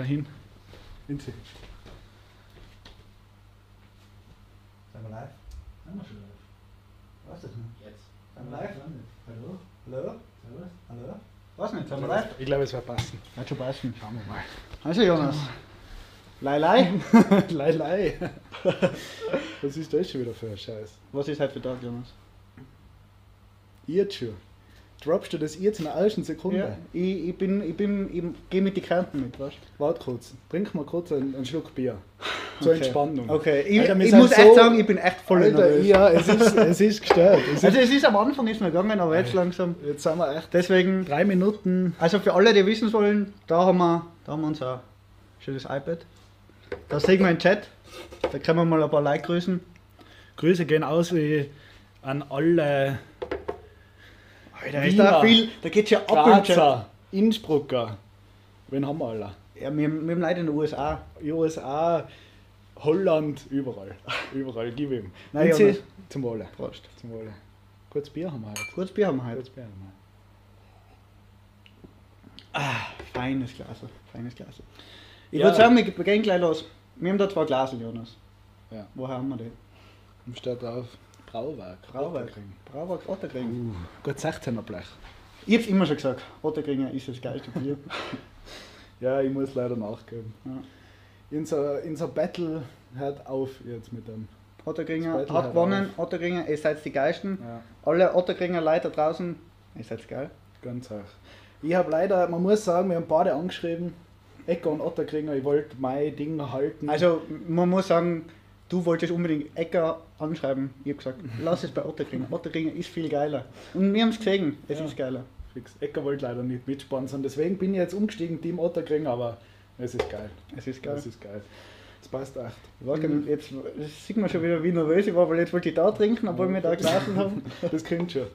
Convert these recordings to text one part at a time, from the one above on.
Geh da hin. Hinzi. Sind wir live? Sind wir schon live? Was das nicht? Jetzt. Sind wir live? Hallo? Hallo? Servus. Hallo? Was nicht? Sind wir live? Ich glaube, es wird passen. Hat schon passen. Schauen wir mal. Also Jonas. Lei Lei. lei, lei. Was ist das schon wieder für ein Scheiß? Was ist heute für Tag, Jonas? Jetzt schon. Droppst du das jetzt in der ersten Sekunde? Ja, ich, ich bin, ich bin, ich gehe mit den Kärnten mit, weißt Warte kurz. Trink mal kurz einen, einen Schluck Bier. Zur Okay. Entspannung. Okay, ich, Alter, ich muss so- echt sagen, ich bin echt voll Alter, nervös. ja, es ist, es ist gestört. Es Also es ist am Anfang ist noch gegangen, aber jetzt langsam. jetzt sind wir echt Deswegen, drei Minuten. also für alle, die wissen wollen, da haben wir, da haben wir unser schönes iPad. Da sehen wir einen Chat. Da können wir mal ein paar Like grüßen. Grüße gehen aus wie an alle Da ist da viel, da geht ja ab im. Grazer, Innsbrucker. Wen haben wir alle? Ja, wir, wir haben Leute in den USA. USA, Holland, überall. Überall, gib ihm. Nein, sie- Jonas. zum Wohle. Prost. Zum Wohle. Kurz Bier haben wir heute. Kurz Bier haben wir heute. Kurz Bier haben wir. Feines Glas. Feines Glas. Ich Ja. würde sagen, wir gehen gleich los. Wir haben da zwei Glas, Jonas. Ja. Woher haben wir die? Und steht drauf Brauwerk. Brauwerk. Otterkring. Brauwerk Otterkring. Uh, gut 16er Blech. Ich hab's immer schon gesagt, Otterkringer ist das geilste Bier. Ja, ich muss leider nachgeben. Ja. Unser, unser Battle hört auf jetzt mit dem. Otterkringer hat gewonnen. Otterkringer, ihr seid die Geisten. Ja, Alle Otterkringer Leute da draußen, ihr seid geil. ganz hoch. Ich habe leider, man muss sagen, wir haben beide angeschrieben. Ecker und Otterkringer, ich wollte mein Ding halten. Also man muss sagen, du wolltest unbedingt Ecker anschreiben. Ich habe gesagt, lass es bei Otterkringer. Otterkringer ist viel geiler. Und wir haben es gesehen, es Ja. ist geiler. Fix. Ecker wollte leider nicht mitsponsern, deswegen bin ich jetzt umgestiegen, Team Otterkringer, aber es ist geil. Es ist geil. Es ist geil. Es passt echt. Gar nicht- jetzt das sieht man schon wieder, wie nervös ich war, weil jetzt wollte ich da trinken, obwohl wir da gelassen haben. Das klingt schon.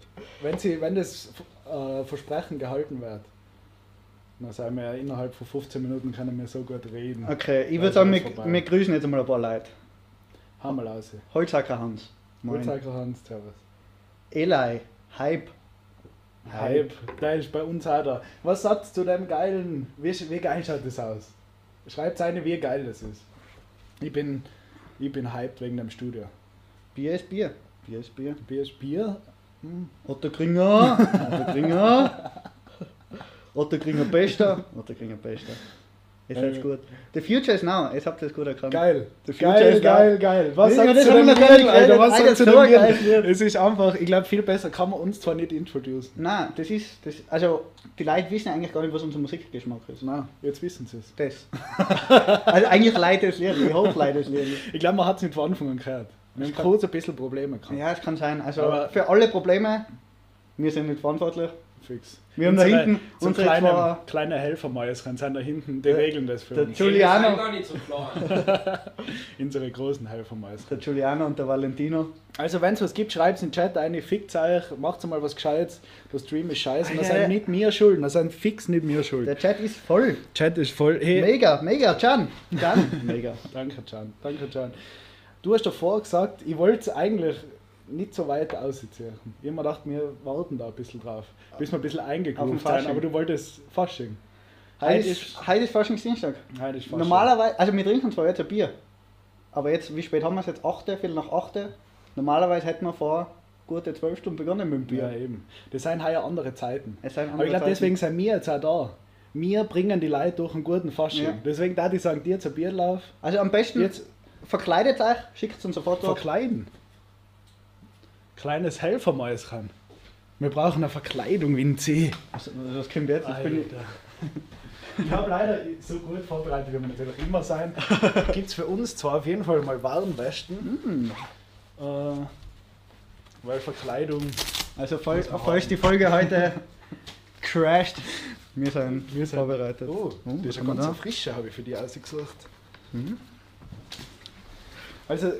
Wenn, sie, wenn das äh, Versprechen gehalten wird, dann sagen wir innerhalb von 15 Minuten können wir so gut reden. Okay, ich würde sagen, wir, wir grüßen jetzt mal ein paar Leute. Raus. Holzhacker Hans. Holzhacker Hans, Servus. Eli. Hype. Hype, der ist bei uns auch da. Was sagst du zu dem geilen, wie, wie geil schaut das aus? Schreibt eine, wie geil das ist. Ich bin, ich bin hyped wegen dem Studio. Bier ist Bier. Bier ist Bier. Bier ist Bier. Hm. Otterkringer. Otterkringer. Otterkringer Bester. Otterkringer Bester. Ihr seid Äh. gut. The future is now. Jetzt habt ihr es gut erkannt. Geil. The future Geil, geil, geil. Was sagst du dem Lied, Alter? Was sagst du dem. Es ist einfach, ich glaube, viel besser kann man uns zwar nicht introducen. Nein, das ist. Das, also, die Leute wissen eigentlich gar nicht, was unser Musikgeschmack ist. Na, jetzt wissen sie es. Das. also, eigentlich leider das Lied. Ich hoffe leider das Lied. Ich glaube, man hat es nicht von Anfang an gehört. Wir haben kurz ein bisschen Probleme gehabt. Ja, es kann sein. Also, Aber- für alle Probleme, wir sind nicht verantwortlich. Fix. Wir haben da hinten so unsere kleine, zwei- kleine Helfermäuschen sind da hinten, die regeln das für der uns. Giuliano. Die sind gar nicht so klar. Unsere großen Helfermäuschen. Der Giuliano und der Valentino. Also wenn es was gibt, schreibt es in den Chat ein, fickt euch, macht mal was Gescheites. Der Stream ist scheiße. Und das sind nicht mir schuld, das sind fix nicht mir schuld. Der Chat ist voll. Chat ist voll. Hey, Mega, mega, Can. Can. Mega. danke Can, danke Can. Du hast davor gesagt, ich wollte es eigentlich nicht so weit ausziehen. Ich habe mir gedacht, wir warten da ein bisschen drauf, bis wir ein bisschen den sind, aber du wolltest Fasching. Heute ist, heute ist Faschingsdienstag. heute ist Fasching. Normalerweise, also wir trinken zwar jetzt ein Bier, aber jetzt, wie spät haben wir es jetzt? 8, Viertel nach 8. Normalerweise hätten wir vor gute 12 Stunden begonnen mit dem Ja, Bier. eben. Das sind heuer andere Zeiten. Es sind Aber ich glaube, andere deswegen sind wir jetzt auch da. Wir bringen die Leute durch einen guten Fasching. Ja. Deswegen da die sagen, dir ein Bierlauf. Also am besten jetzt verkleidet euch, schickt uns ein Foto. verkleiden. Kleines Helfermäuschen. Wir brauchen eine Verkleidung wie ein C. Also, das kommt jetzt. Das bin ich, habe leider so gut vorbereitet, wie wir natürlich immer sein. Gibt es für uns zwar auf jeden Fall mal Warnwesten. Hm. Äh, weil Verkleidung. also falls, falls die Folge heute crasht, wir sind, Wir sind- vorbereitet. Oh, Oh, das ist eine wir ganz frische, habe ich für die ausgesucht. Mhm. Also,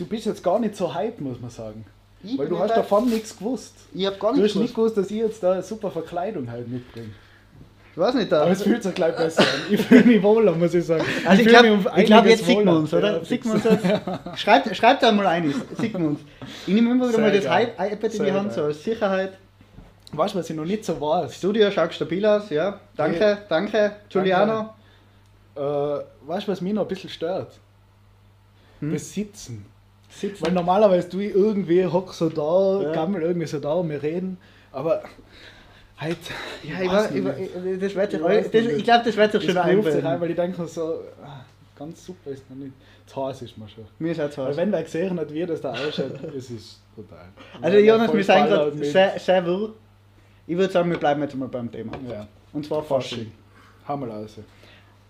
du bist jetzt gar nicht so hype, muss man sagen. Ich Weil du hast davon nichts gewusst. Ich hab gar Du nicht hast nicht gewusst. gewusst, dass ich jetzt da eine super Verkleidung halt mitbringe. Ich weiß nicht, da. Aber es fühlt sich gleich besser an. Ich fühle mich wohler, muss ich sagen. Also ich glaube, um glaub, jetzt sieht man uns, oder? Ja, sieht man uns jetzt? Schreibt, schreibt da mal ein, sieht man uns. Ich nehme immer wieder Sehr mal das geil. iPad in die Hand, so als Sicherheit. Weißt du, was ich noch nicht so weiß? Studio schaut stabil aus, ja. Danke, danke, Giuliano. Äh, weißt du, was mich noch ein bisschen stört? Hm? Das Sitzen. Weil normalerweise du irgendwie hock so da, Ja. gammel irgendwie so da und wir reden, aber halt. Ja, ich, weiß, ich, ich, das wird sich, Ich das, ich glaube, das wird sich schon rein, einbilden. weil ich denke so, ah, ganz super ist noch nicht. Zu heiß ist mir schon. Mir ist auch zu Weil heiß. wenn wer gesehen hat, wie das da ausschaut, es ist brutal. Also Jonas, wir sind gerade sehr, sehr wirr. Ich würde sagen, wir bleiben jetzt mal beim Thema. Ja, Und zwar Fasching. Fasching. Hau mal aus.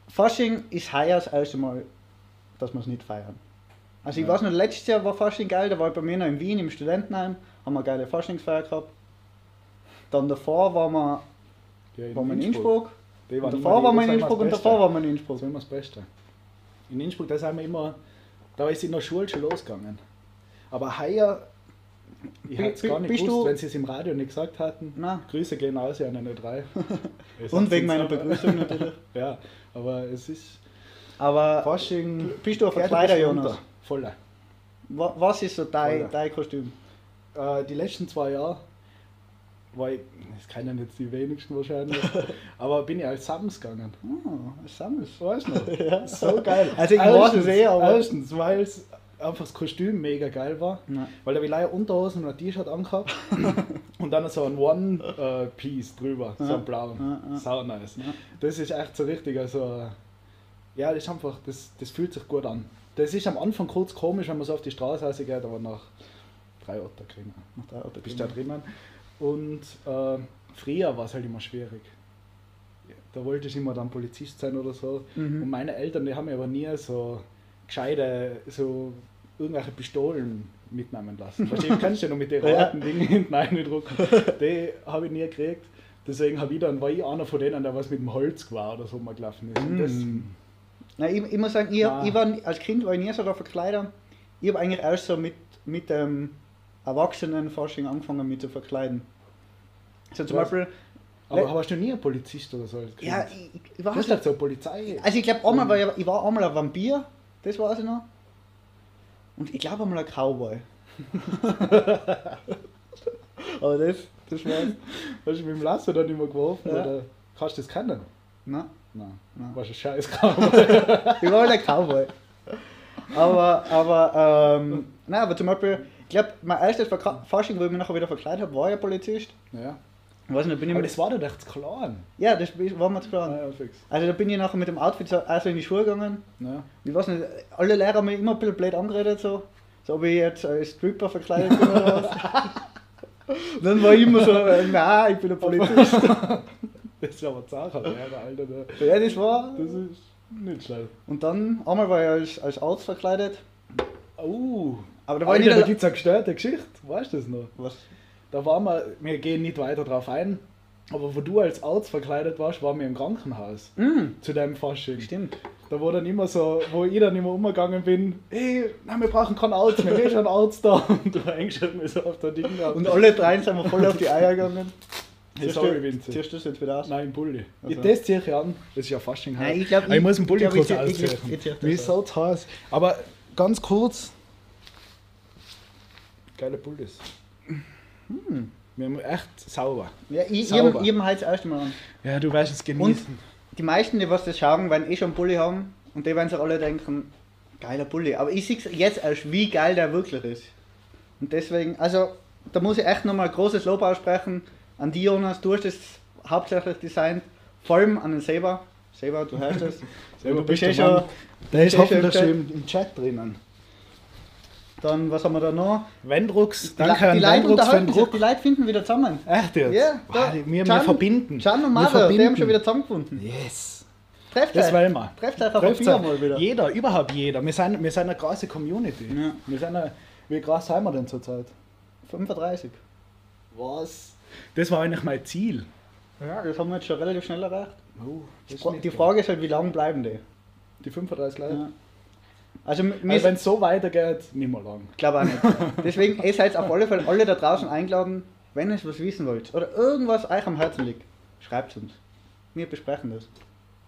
Fasching ist heuer das erste Mal, dass wir es nicht feiern. Also ich Ja. weiß noch, letztes Jahr war Fasching geil, da war ich bei mir noch in Wien im Studentenheim, haben wir eine geile Faschingsfeier gehabt. Dann davor waren wir, Ja, waren wir in Innsbruck. Die Und waren davor waren wir in Innsbruck und davor waren wir in Innsbruck. Das war immer das Beste. In Innsbruck, da sind wir immer, da ist in der Schule schon losgegangen. Aber heuer, ich hätte es gar nicht gewusst, wenn sie es im Radio nicht gesagt hatten. Nein. Grüße gehen aus an eine 3. Und wegen meiner Begrüßung natürlich. Ja, aber es ist Aber Fasching. bist du Ja, Verkleider, bist Jonas? runter. Voller. Wa- Was ist so dein, Voller. dein Kostüm? Äh, die letzten zwei Jahre war ich, das kennen jetzt die wenigsten wahrscheinlich, aber bin ich als Sams gegangen. Oh, ein Sammels. Weißt du noch? Ja. So geil. Also ich weiß es eh, aber- Erstens, weil es einfach das Kostüm mega geil war. Nein. Weil da habe ich leider Unterhosen und ein T-Shirt angehabt und dann so ein One-Piece drüber, so Ja. ein blauen. Ja, ja. Sau nice. Das ist echt so richtig, also ja, das ist einfach, das, das fühlt sich gut an. Das ist am Anfang kurz komisch, wenn man so auf die Straße rausgeht, aber nach drei Orten kriegen. Nach drei Orten bist kriegen da drinnen. Und äh, früher war es halt immer schwierig. Da wollte ich immer dann Polizist sein oder so. Mhm. Und meine Eltern, die haben mir aber nie so gescheite, so irgendwelche Pistolen mitnehmen lassen. Verstehst du, kannst du ja noch mit den roten Dingen hinten reindrucken. Die habe ich nie gekriegt. Deswegen habe ich dann, war ich einer von denen, der was mit dem Holz war oder so mal gelaufen ist. Und das, Nein, ich, ich muss sagen, ich, Nein. ich war, als Kind war ich nie so der Verkleider. Ich habe eigentlich erst so mit, mit dem Erwachsenenforschung angefangen mit zu verkleiden. So zum Was? Beispiel, aber Le- hast du nie einen Polizist oder so als Kind? ja, ich, ich du weiß hast nicht. halt so Polizei. Also ich glaube, einmal war ich, ich war einmal ein Vampir, das weiß ich noch. Und ich glaube einmal ein Cowboy. Aber das, das war's. Hast du mit dem Lasso dann immer geworfen? Ja. Oder kannst du das kennen? Nein, Nein. Nein. Warst ein scheiß Kram. ich war ein Cowboy. Aber, aber, ähm, nein, aber zum Beispiel, ich glaube, mein erstes Fasching, wo ich mich nachher wieder verkleidet habe, war ja Polizist. ja. Weiß nicht, bin ich Aber das war doch echt klein. Ja, das war mir zu klar. ja, fix. Also da bin ich nachher mit dem Outfit so, also in die Schule gegangen. Ja. Ich weiß nicht, alle Lehrer haben mich immer ein bisschen blöd angeredet, so, so ob ich jetzt als Stripper verkleidet bin oder was. Dann war ich immer so, äh, nein, ich bin ein Polizist. Das ist aber Sache, Lehrer, Alter. da- ja, das war. Das ist nicht schlecht. Und dann, einmal war ich als, als Arzt verkleidet. Oh. Aber da war Alter, ich da nicht. gibt es eine gestörte Geschichte. Weißt du das noch? Was? Da waren wir, wir gehen nicht weiter drauf ein, aber wo du als Arzt verkleidet warst, waren wir im Krankenhaus. Mm, Zu deinem Fasching. stimmt. Da war dann immer so, wo ich dann immer umgegangen bin, hey, nein, wir brauchen keinen Arzt wir haben schon einen Arzt da. Und du eingeschaut mir so auf der Ding ab. Und alle drei sind mir voll auf die Eier gegangen. Hey, Ziehst sorry, du- Vinze. Ziehst du das jetzt wieder aus? Nein, im Bulli. Also. Ich das ziehe ich an. Das ist ja Fasching. Nein, heute. ich ich ich- muss den Bulli ich glaub, kurz ich zieh- ich zieh- ausziehen. ich Wie ist aus. so heiß. Aber ganz kurz. Geile Bullis. Hm. Wir haben echt sauber. Ja, ich, ich, Sauber. hab- ich hab halt das erste Mal an. Ja, du weißt es genießen. Die meisten, die was das schauen, werden eh schon einen Bulli haben und die werden sich alle denken, geiler Bulli. Aber ich sehe jetzt erst, wie geil der wirklich ist. Und deswegen, also da muss ich echt nochmal großes Lob aussprechen an die Jonas, du hast das hauptsächlich designt, vor allem an den Saber. Saber, du hörst es. Selber du bist eh der Mann. schon. Der ist hoffentlich schon schon im, im Chat drinnen. Dann, was haben wir da noch? Wendrux, Die, danke an die Leute Wendrux für unterhalten den sich, Druck. die Leute finden wieder zusammen. Echt jetzt? Ja, die- wir, wir verbinden. Can und Wir Mother, die haben schon wieder zusammengefunden. Yes. Trefft Das wollen wir. Trefft euch auf Bier mal wieder. Jeder, überhaupt jeder. Wir sind, wir sind eine große Community. Ja. Wir sind eine, wie groß sind wir denn zurzeit? 35. Was? Das war eigentlich mein Ziel. Ja, das haben wir jetzt schon relativ schnell erreicht. Oh, Die Frage ist halt, wie lange bleiben die? Die 35 Leute. Ja. Also, Also wenn es so weitergeht, nicht mehr lang. ich glaube auch nicht. Deswegen, ihr seid auf alle Fälle alle da draußen eingeladen, wenn ihr was wissen wollt oder irgendwas euch am Herzen liegt, schreibt uns. Wir besprechen das.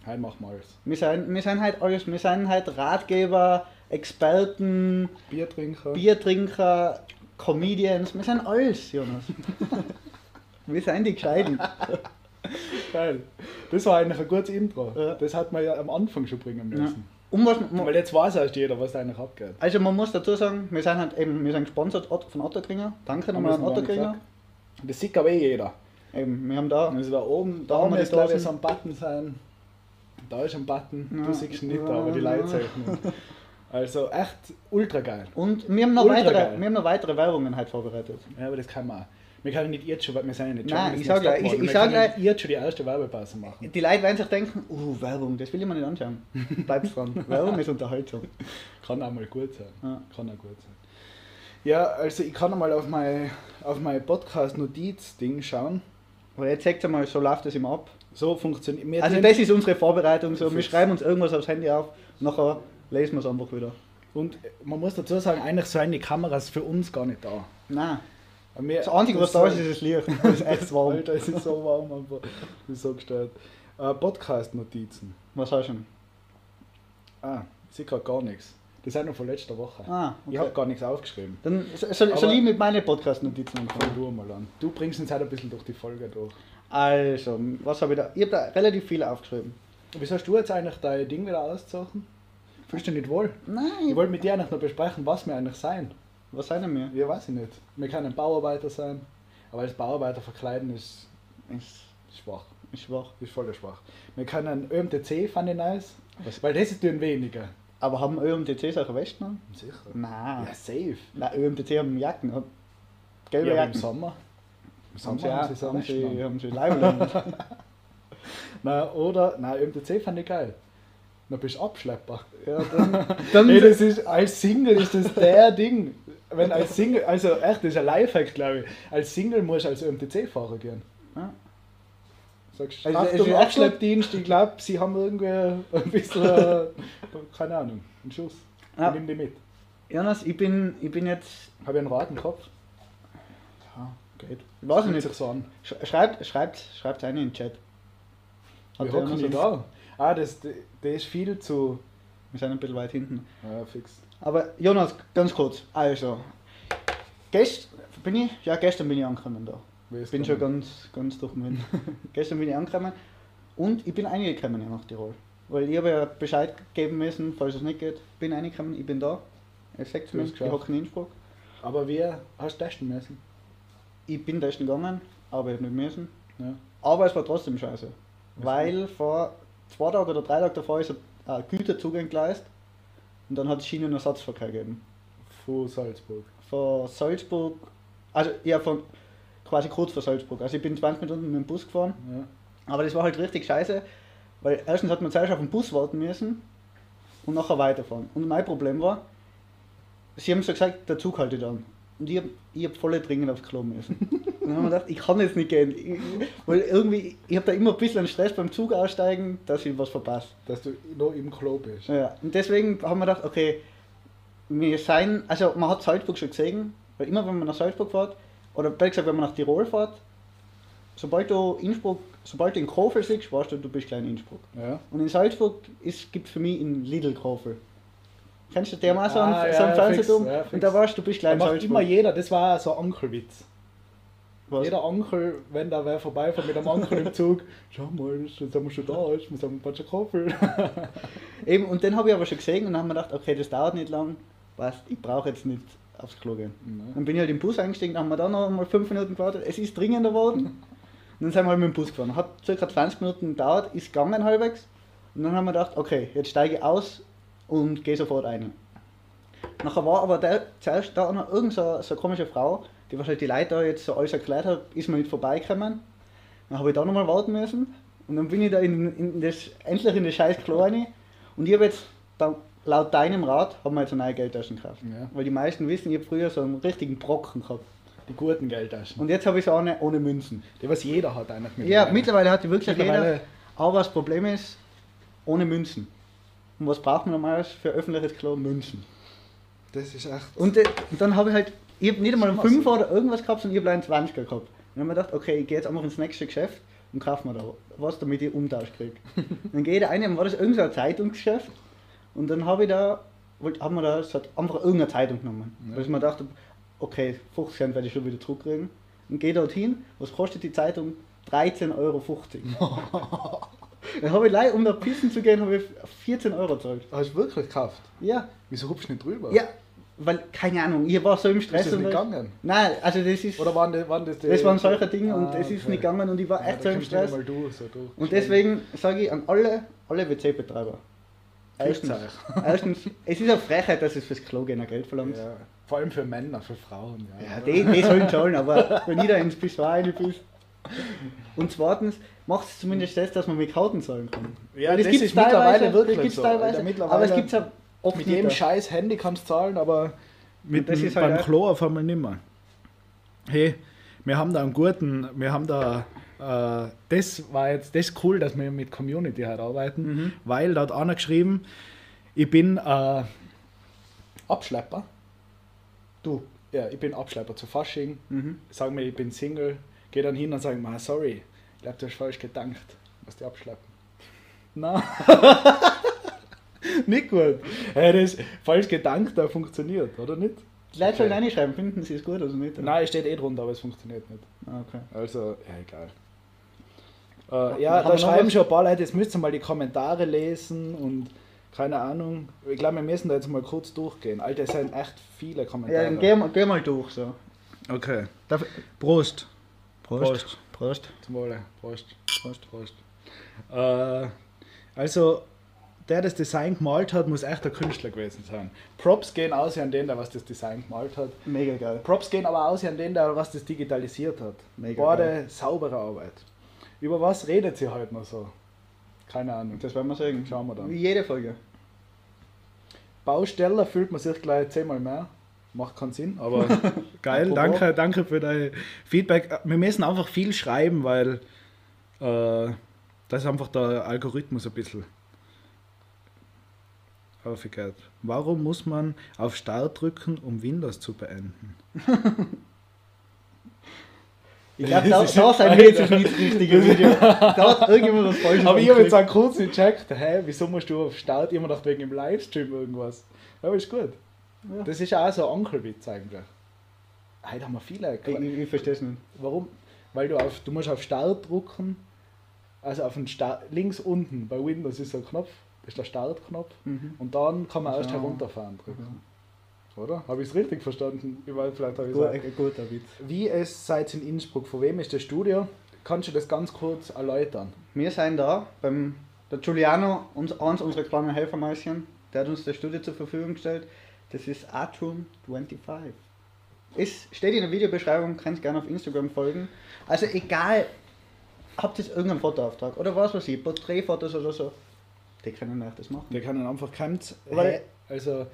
Heute machen wir alles. Wir sind, wir sind halt alles, wir sind halt Ratgeber, Experten, Bier trinken. Biertrinker, Comedians, wir sind alles, Jonas. Wir sind die Gescheiten. Geil. Das war eigentlich ein gutes Intro. Ja. Das hat man ja am Anfang schon bringen Ja. müssen. Und was, man, Weil jetzt weiß erst jeder, was da eigentlich abgeht. also man muss dazu sagen, wir sind halt eben, wir sind gesponsert von Otterkringer. Danke nochmal an Otterkringer. Das sieht aber eh jeder. Eben, wir haben da, Also da oben, Da da haben wir glaube ich so ein Button sein. Da ist ein Button, Ja. du siehst ihn nicht, da, aber die Leute ihn. Also echt ultra geil. und wir haben noch, Ultra weitere, geil. wir haben noch weitere Werbungen halt vorbereitet. Ja, aber das kann man auch. Wir können nicht jetzt schon, weil wir sind ja nicht Nein, ich sag Next gleich, ich- ich sag gleich- jetzt schon die erste Werbepause machen. Die Leute werden sich denken, uh, Werbung, das will ich mir nicht anschauen. Bleib's dran. Werbung ist Unterhaltung. Kann auch mal gut sein. Ja. Kann auch gut sein. Ja, also ich kann mal auf mein, auf mein Podcast-Notiz-Ding schauen. Aber jetzt sagt mal, so läuft es immer ab. So funktioniert. Wir Also das ist unsere Vorbereitung. So, wir schreiben uns irgendwas aufs Handy auf, nachher lesen wir es einfach wieder. Und man muss dazu sagen, eigentlich seien die Kameras für uns gar nicht da. Nein. Wir, Das Einzige, was da ist, ist das Licht. Das ist echt warm. Alter, es ist so warm, aber das ist so gestört. Äh, Podcast-Notizen. Was hast du schon? Ah, ich sehe gerade gar nichts. Das ist noch von letzter Woche. Ah, Ich habe okay. gar nichts aufgeschrieben. Dann so- soll, soll ich mit meinen Podcast-Notizen Fang anfangen? du mal an. Du bringst uns halt ein bisschen durch die Folge durch. Also, was habe ich da? Ich habe da relativ viele aufgeschrieben. Wieso hast du jetzt eigentlich dein Ding wieder ausgezogen? Fühlst du dich nicht wohl? Ich Nein, wollte mit dir eigentlich noch besprechen, was wir eigentlich sein. Was sind wir? Ja, weiß ich nicht. Wir können Bauarbeiter sein, aber als Bauarbeiter verkleiden ist Ist, schwach. ist schwach. Ist voll schwach. Wir können ÖMTC, fand ich nice. Weil das ist dann weniger. Aber haben ÖMTC solche Westen an? Sicher. Nein. Ja, safe. Nein, ÖMTC haben Jacken. an. Gelbe Ja, aber im Jacken. Sommer. Im Haben Sommer sie, haben sie haben sie, haben sie Leibeln. Na, oder, nein, ÖMTC fand ich geil. Dann bist du Abschlepper. ja, dann, dann Ey, das ist, als Single ist das der Ding. Wenn als Single, also echt, das ist ein Lifehack, glaube ich. Als Single musst du als ÖMTC-Fahrer gehen. Ja. Sagst, Also, Achtung, Abschleppdienst, ich glaube, sie haben irgendwie ein bisschen, äh, keine Ahnung, einen Schuss. Ja. Ich nimm die mit. Jonas, ich bin, ich bin jetzt. Habe ich einen roten Kopf? Ja, geht. Ich weiß nicht. sich so an. Sch- Schreibt, schreibt, schreibt eine in den Chat. Hat Wie der hocken uns- da? Ah, das, der ist viel zu. Wir sind ein bisschen weit hinten. Ja, fix. Aber Jonas, ganz kurz. Also, gestern bin ich, ja gestern bin ich angekommen da. Wie Ich bin schon ganz, ganz durch den Wind. gestern bin ich angekommen und ich bin reingekommen nach Tirol. Weil ich habe ja Bescheid geben müssen, falls es nicht geht. Bin reingekommen, ich bin da. Ihr seht mich, hast ich hocke in Innsbruck. Aber wir hast du testen müssen. Ich bin testen gegangen, aber ich habe nicht müssen. Ja. Aber es war trotzdem scheiße. Was Weil vor zwei Tagen oder drei Tagen davor ist ein Güterzug entgleist und dann hat es Schienenersatzverkehr gegeben. Von Salzburg. Von Salzburg, also ja, von quasi kurz vor Salzburg. Also ich bin 20 Minuten mit dem Bus gefahren, Ja. aber das war halt richtig scheiße, weil erstens hat man zuerst auf den Bus warten müssen und nachher weiterfahren. Und mein Problem war, sie haben so gesagt, der Zug haltet an. Und ich habe ich hab voll dringend aufs Klo müssen. Und dann haben wir gedacht, ich kann jetzt nicht gehen. Ich, weil irgendwie, ich habe da immer ein bisschen Stress beim Zug aussteigen, dass ich was verpasse. Dass du noch im Klo bist. Ja, und deswegen haben wir gedacht, okay, wir sein, also man hat Salzburg schon gesehen, weil immer wenn man nach Salzburg fährt, oder besser gesagt, wenn man nach Tirol fährt, sobald du Innsbruck, sobald du in Kofel siehst, weißt du, du bist gleich in Innsbruck. Ja. Und in Salzburg gibt es für mich in Lidl Kofel. Kennst du so einen, Ah, so einen ja, Fernsehturm? fix, ja, fix. und da weißt du, du bist gleich in macht Salzburg. immer jeder, das war so ein Onkelwitz. Was? Jeder Onkel, wenn da wer vorbeifährt mit einem Onkel im Zug, schau mal, jetzt sind wir schon da, jetzt müssen wir ein paar Koffel. Eben, und den habe ich aber schon gesehen und dann haben wir gedacht, okay, das dauert nicht lang, was, ich brauche jetzt nicht aufs Klo gehen. Dann bin ich halt im Bus eingestiegen, dann haben wir da noch mal fünf Minuten gewartet. Es ist dringender geworden. Und dann sind wir halt mit dem Bus gefahren. Hat ca. 20 Minuten gedauert, ist gegangen halbwegs. Und dann haben wir gedacht, okay, jetzt steige ich aus und gehe sofort rein. Nachher war aber der, zuerst da noch irgend so, so komische Frau, die wahrscheinlich die Leute da jetzt so alles erklärt hat, ist mir nicht vorbeigekommen. Dann habe ich da nochmal warten müssen. Und dann bin ich da in, in das, endlich in das scheiß Klo rein. Und ich habe jetzt, da, laut deinem Rat, haben wir jetzt eine neue Geldtaschen gekauft. Ja. Weil die meisten wissen, ich habe früher so einen richtigen Brocken gehabt. Die guten Geldtaschen. Und jetzt habe ich so eine ohne Münzen. Die, was jeder hat eigentlich Ja, mittlerweile hat die wirklich Mittlerweile- jeder. Aber das Problem ist, ohne Münzen. Und was braucht man normalerweise für öffentliches Klo? Münzen. Das ist echt. Und, äh, und dann habe ich halt, ich habe nicht einmal einen Was? 5 oder irgendwas gehabt, sondern ich habe einen 20er gehabt. Und dann habe ich mir gedacht, okay, ich gehe jetzt einfach ins nächste Geschäft und kaufe mir da was, damit ich Umtausch kriege. dann gehe ich da rein, dann war das irgendein so Zeitungsgeschäft. Und dann habe ich da, wollt- haben wir da so einfach irgendeine Zeitung genommen. Ja. Weil ich mir dachte, okay, 50 Cent werde ich schon wieder zurückkriegen. Und und gehe dorthin. Was kostet die Zeitung? 13,50 Euro. Dann habe ich leider, um da pissen zu gehen, habe ich 14 Euro gezahlt. Hast du wirklich gekauft? Ja, Wieso hupst du nicht drüber? ja, weil, keine Ahnung, ich war so im Ist Stress. das nicht und- gegangen? Nein, also das ist, Oder waren das, waren das die... das waren solche Dinge und Ah, es ist okay. nicht gegangen und ich war echt so im du Stress. Mal durch, so durch. Und deswegen sage ich an alle, alle WC-Betreiber. Erstens, Erstens. es ist eine Frechheit, dass es fürs Klo gehen Geld verlangt. Ja, vor allem für Männer, für Frauen. Ja, Ja, die, die sollen zahlen, aber wenn ich da ins rein bist. Und zweitens, macht es zumindest das, dass man mit Karten zahlen kann. Ja, Weil das gibt's ist mittlerweile wirklich das gibt's so. teilweise, mittlerweile aber es gibt ja oft Mit jedem scheiß Handy kannst du zahlen, aber mit das dem, ist halt beim auch- Klo auf einmal nicht mehr. Hey, wir haben da einen guten, wir haben da, äh, das war jetzt, das cool, dass wir mit Community halt arbeiten, Mhm. weil da hat einer geschrieben, ich bin äh, Abschlepper. Du. Ja, ich bin Abschlepper zu Fasching. Mhm. Sagen wir, ich bin Single, gehe dann hin und sage mir, sorry, ich glaube, du hast falsch gedankt, was die abschleppen. Na, nicht gut. Hey, das ist falsch gedankt, da funktioniert, oder nicht? Die Leute sollen Okay. reinschreiben, finden sie es gut oder nicht? Nein, es steht eh drunter, aber es funktioniert nicht. Ah, okay. Also, ja, egal. Äh, ja, da schreiben schon ein paar Leute, jetzt müsst ihr mal die Kommentare lesen und keine Ahnung. Ich glaube, wir müssen da jetzt mal kurz durchgehen. Alter, es sind echt viele Ja, Kommentare. dann geh mal, geh mal durch. So. okay. Darf, Prost. Prost. Prost. Zum Wohle. Prost. Prost. Prost. Äh, also, der das Design gemalt hat, muss echt ein Künstler gewesen sein. Props gehen aus an den, der was das Design gemalt hat. Mega geil. Props gehen aber aus an den, der was das digitalisiert hat. Mega Beide geil. saubere Arbeit. Über was redet sie heute noch so? Keine Ahnung. Das werden wir sagen. Schauen wir dann. Wie jede Folge. Bausteller fühlt man sich gleich zehnmal mehr. Macht keinen Sinn, aber geil, danke, danke für dein Feedback. Wir müssen einfach viel schreiben, weil äh, das ist einfach der Algorithmus ein bisschen aufgeht. Warum muss man auf Start drücken, um Windows zu beenden? Ich glaube, da, Das ist- da sind wir jetzt nicht das richtige Video. Da hat irgendjemand was Falsches Aber ich habe jetzt auch kurz gecheckt, hä, wieso musst du auf Start immer noch wegen dem Livestream irgendwas? Aber ist gut. Ja. Das ist auch so ein Onkelwitz eigentlich. Heute haben wir viele. Ich, ich, ich verstehe es nicht. Warum? Weil du auf, du musst auf Start drucken, also auf den Start, links unten bei Windows ist so ein Knopf, das ist der Startknopf Mhm. und dann kann man erst So. herunterfahren drücken. Oder? Habe ich es richtig verstanden? Ich weiß, vielleicht habe ich Gut, es ein guter Witz. Wie es seid in Innsbruck, von wem ist das Studio? Kannst du das ganz kurz erläutern? Wir sind da beim der Giuliano, uns, eins unserer kleinen Helfermäuschen, der hat uns das Studio zur Verfügung gestellt. Das ist Atrium 25. Es steht in der Videobeschreibung, könnt gerne auf Instagram folgen. Also egal, habt ihr irgendeinen Fotoauftrag oder was weiß ich, Porträtfotos oder so, die können euch das machen. Kann dann einfach kommt, Weil- also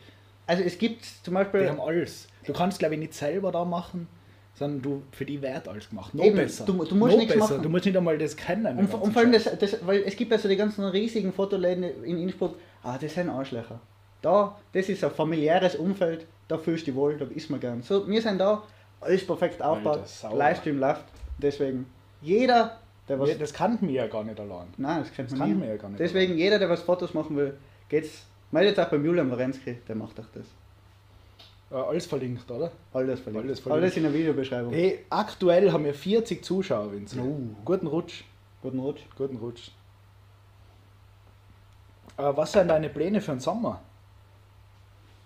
Also es gibt zum die Beispiel, haben alles. Du kannst glaube ich nicht selber da machen, sondern du für die wird alles gemacht. Noch Eben, besser. du- du musst Noch nichts besser. machen. Du musst nicht einmal das kennen. und, und vor allem, das, das, weil es gibt ja so die ganzen riesigen Fotoläden in Innsbruck, ah, das sind Arschlöcher. Da, das ist ein familiäres Umfeld, da fühlst du dich wohl, da ist man gern. So, wir sind da, alles perfekt aufgebaut. Livestream läuft, deswegen jeder, der was... Das kannten wir ja gar nicht allein. Nein, das Das man kann nie. man ja gar nicht. Deswegen jeder, der was Fotos machen will, geht's, meldet euch beim Julian Warenzki, der macht euch das. Äh, alles verlinkt, oder? Alles verlinkt. Alles Alles, verlinkt. in der Videobeschreibung. Hey, aktuell haben wir 40 Zuschauer, Vinzi. Oh. Guten Rutsch. Guten Rutsch. Guten Rutsch. Äh, was sind deine Pläne für den Sommer?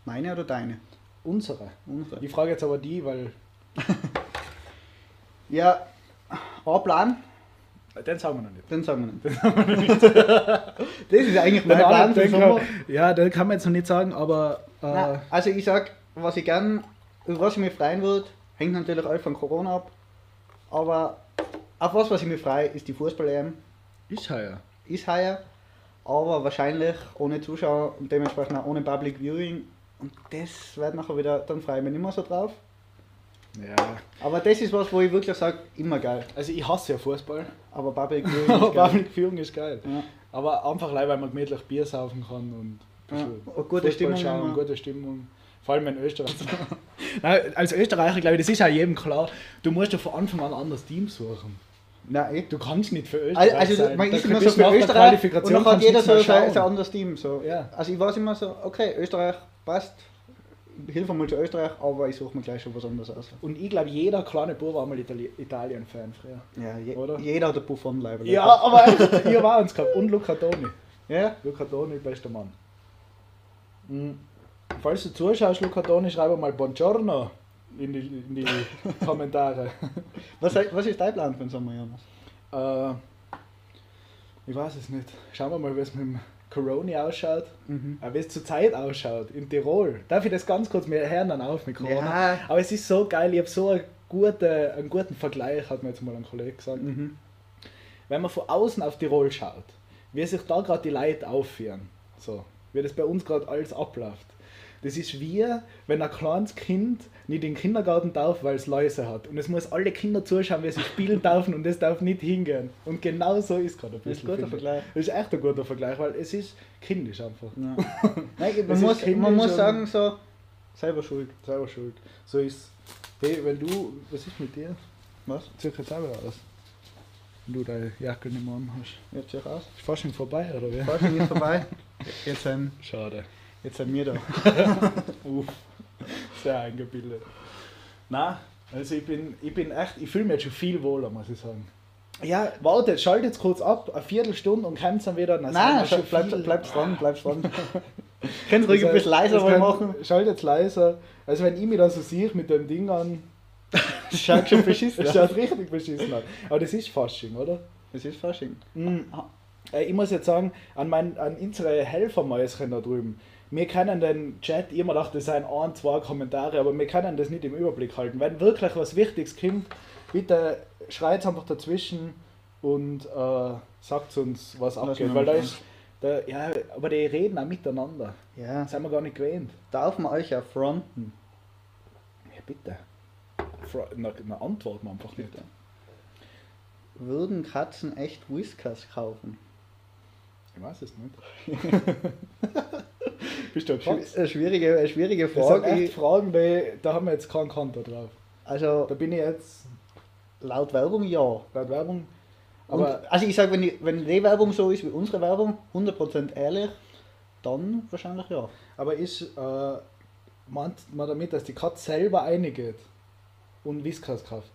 Meine oder deine? Unsere. Unsere. Ich frage jetzt aber die, weil. Ja, ein Plan, Den sagen wir noch nicht. den sagen wir nicht. das ist eigentlich mein Den Plan für den Sommer. wir- Ja, den kann man jetzt noch nicht sagen, aber. Äh, Nein, also ich sag, was ich gern, über was ich mich freuen würde, hängt natürlich alles von Corona ab. Aber auf was, was ich mich freue, ist die Fußball-EM. ist heuer. Ist heuer, aber wahrscheinlich ohne Zuschauer und dementsprechend auch ohne Public Viewing. Und das wird nachher wieder, dann freue ich mich nicht mehr so drauf. Ja. Aber das ist was, wo ich wirklich sage, immer geil. Also, ich hasse ja Fußball. Aber Public Viewing ist geil. Public Viewing ist geil. Ja. Aber einfach, weil man gemütlich Bier saufen kann und. Ja, eine gute Fußball Stimmung schauen, immer. gute Stimmung. Vor allem in Österreich. Nein, als Österreicher, glaube ich, das ist auch jedem klar, du musst ja von Anfang an ein anderes Team suchen. Nein, eh. Du kannst nicht für Österreich Also, also sein. man Da ist immer so für Österreich und dann hat jeder so sein anderes Team. So. Ja. Also ich weiß immer so, okay, Österreich passt, hilfe mal zu Österreich, aber ich suche mir gleich schon was anderes aus. Und ich glaube, jeder kleine Bub war mal Itali Italien-Fan früher. Ja, je, Oder? jeder hat einen Buffon-Leiber. Ja, aber echt, ihr war uns gehabt. Und Luca Toni. Ja? Luca Toni, bester Mann. Mhm. Falls du zuschaust, Luca Toni, schreibe mal Buongiorno in die, in die Kommentare. Was, was ist dein Plan für den Sommer, Jonas? Äh, ich weiß es nicht. Schauen wir mal, wie es mit dem Corona ausschaut. Mhm. Aber wie es zur Zeit ausschaut in Tirol. Darf ich das ganz kurz mir hören dann auf mit Corona? Ja. Aber es ist so geil, ich habe so einen guten, einen guten Vergleich, hat mir jetzt mal ein Kollege gesagt. Mhm. Wenn man von außen auf Tirol schaut, wie sich da gerade die Leute aufführen, so, wie das bei uns gerade alles abläuft. Das ist wie, wenn ein kleines Kind nicht in den Kindergarten darf, weil es Läuse hat. Und es muss alle Kinder zuschauen, wie sie spielen dürfen und das darf nicht hingehen. Und genau so ist gerade ein Das ist bisschen. ein guter. Vergleich. Das ist echt ein guter Vergleich, weil es ist kindisch einfach. Ja. Nein, man, muss, man muss sagen, so, selber schuld. Selber schuld. So ist hey, wenn du, was ist mit dir? Was? Zieh jetzt wieder aus. Wenn du deine Jacke nicht mehr an hast. Jetzt sehe ich aus. Ist fast schon vorbei, oder wie? Fasching ist vorbei. Jetzt sind, Schade. Jetzt sind wir da. Uff, sehr eingebildet. Na, also ich bin, ich bin echt, ich fühle mich jetzt schon viel wohler, muss ich sagen. Ja, warte, schaltet jetzt kurz ab, eine Viertelstunde und kommt dann wieder. Nein, sind wir bleib, viel- bleib dran, bleib dran. Kannst ruhig ein bisschen leiser kann- machen. Schalt jetzt leiser. Also wenn ich mich da so sehe mit dem Ding an, schaut schon beschissen aus. schaut richtig beschissen aus. Aber das ist Fasching, oder? Das ist Fasching. Mhm. Ich muss jetzt sagen, an, mein, an unsere Helfermäuschen da drüben, wir können den Chat, immer dachte, das seien ein, zwei Kommentare, aber wir können das nicht im Überblick halten. Wenn wirklich was Wichtiges kommt, bitte schreit einfach dazwischen und äh, sagt uns, was Lass abgeht. Weil da ist, da, ja, aber die reden auch miteinander. Ja, Das sind wir gar nicht gewöhnt. darf man euch ja fronten. Ja, bitte. Na, na, antworten wir einfach nicht. Würden Katzen echt Whiskers kaufen? Ich weiß es nicht. Bist du Schwi- Eine schwierige, eine schwierige Das sind Frage. echt Fragen, die, da haben wir jetzt keinen Konto drauf. Also Da bin ich jetzt laut Werbung ja. laut Werbung. Und, Aber also ich sage, wenn, die- wenn die Werbung so ist wie unsere Werbung, 100% ehrlich, dann wahrscheinlich ja. aber ist, äh, meint man damit, dass die Katze selber eingeht und Whiskas kauft?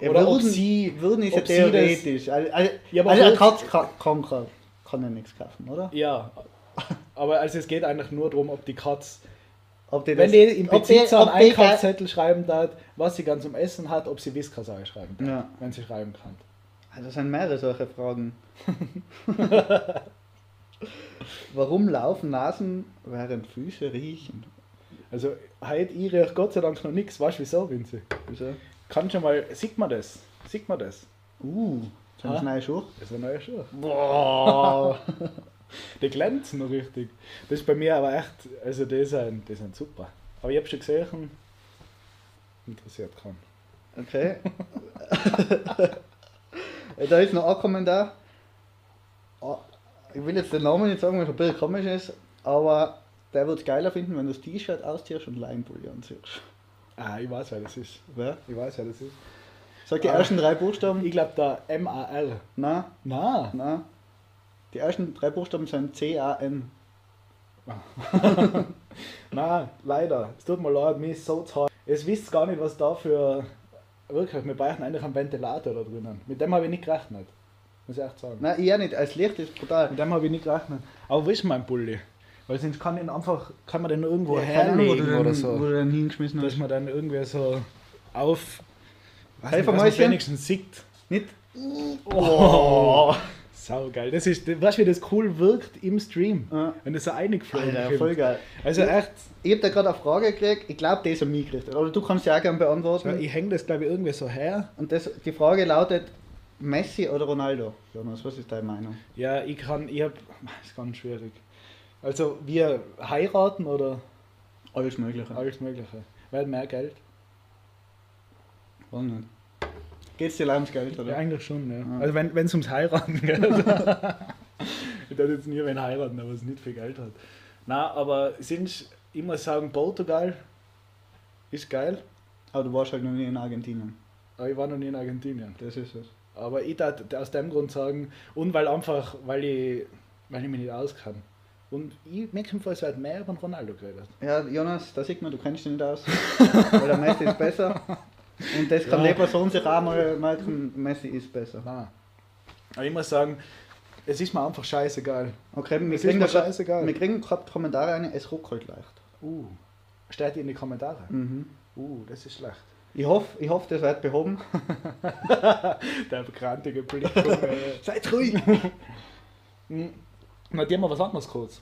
Ja, Oder ob würden, sie- würden ist ja ob sie das- theoretisch. Also, also, Ja, aber also eine Katze kann, kann, kann, kann ja nichts kaufen, oder? Ja. Aber also es geht eigentlich nur darum, ob die Katze, Ob die wenn die im Besitzer einen Einkaufszettel schreiben darf, was sie ganz zum Essen hat, ob sie Whiskas schreiben darf, Ja. wenn sie schreiben kann. Also das sind mehrere solche Fragen. Warum laufen Nasen, während Füße riechen? Also heute ich riech Gott sei Dank noch nichts. Weißt du wieso, Vinzi? Wieso? Kann schon mal, sieht man das? Sieht man das? Uh, sind das Ha? neue Schuhe? Das ist ein neuer Schuh. Boah! Die glänzen noch richtig. Das ist bei mir aber echt, also die sind, die sind super. Aber ich habe schon gesehen, interessiert keinen. Okay. da ist noch ein Kommentar. Ah, Ich will jetzt den Namen nicht sagen, weil es ein bisschen komisch ist, aber der wird es geiler finden, wenn du das T-Shirt ausziehst und Leinpulli anziehst. Ah, ich weiß, wer das ist. Wer? Ich weiß, wer das ist. Sag die Ah. ersten drei Buchstaben. Ich glaube, der M-A-R. Nein, Na, nein. Die ersten drei Buchstaben sind C-A-N. na, leider. Es tut mir leid, mir ist so zart. Ihr wisst gar nicht, was da für. Wirklich, wir brauchen eigentlich einen Ventilator da drinnen. Mit dem habe ich nicht gerechnet. Muss ich echt sagen. Nein, ich auch nicht. Als Licht ist brutal. Mit dem habe ich nicht gerechnet. Aber wo ist mein Bulli? Weil sonst kann, ihn einfach, kann man den irgendwo Ja, herlegen du oder den, so. Wo du den hingeschmissen dass hast. man dann irgendwie so auf. Weiß Helfer nicht, wenigstens sieht. Nicht? Oh. Sau geil. Das ist, weißt du, wie das cool wirkt im Stream? Ja. Wenn das so eingeflogen Alter, voll geil. Also echt, Ich habe da gerade eine Frage gekriegt. Ich glaube, die ist an mich gerichtet. Aber du kannst sie auch gerne beantworten. ja, ich hänge das glaube ich irgendwie so her. Und das, die Frage lautet: Messi oder Ronaldo? Jonas, was ist deine Meinung? Ja, ich kann, ich hab, das ist ganz schwierig. Also wir heiraten oder Alles Mögliche. alles mögliche. Weil mehr Geld? Warum nicht? Geht's dir ums Geld, Ja, oder? eigentlich schon, ja. Ja. Also wenn es ums Heiraten geht. ich darf jetzt nie wen heiraten, aber es nicht viel Geld hat. Na, aber sind, ich muss sagen, Portugal ist geil. Aber du warst halt noch nie in Argentinien. Aber ich war noch nie in Argentinien. Das ist es. Aber ich darf aus dem Grund sagen, und weil einfach, weil ich, weil ich mich nicht auskenne. Und ich, kommt vor, es wird mehr über den Ronaldo geredet. Ja, Jonas, da sieht man, du kennst dich nicht aus. Weil der Messi ist besser. Und das kann Ja. die Person sich auch mal merken, Messi ist besser. Nein. Aber ich muss sagen, es ist mir einfach scheißegal. Okay, wir Es ist kriegen, mir da grad, scheißegal. wir kriegen gerade Kommentare rein, es ruckelt leicht. Uh. Steht in die Kommentare. Mhm. Uh, das ist schlecht. Ich hoffe, ich hoffe, das wird behoben. Der bekannte äh. Seid ruhig! Hm. Na, die haben wir was anderes kurz.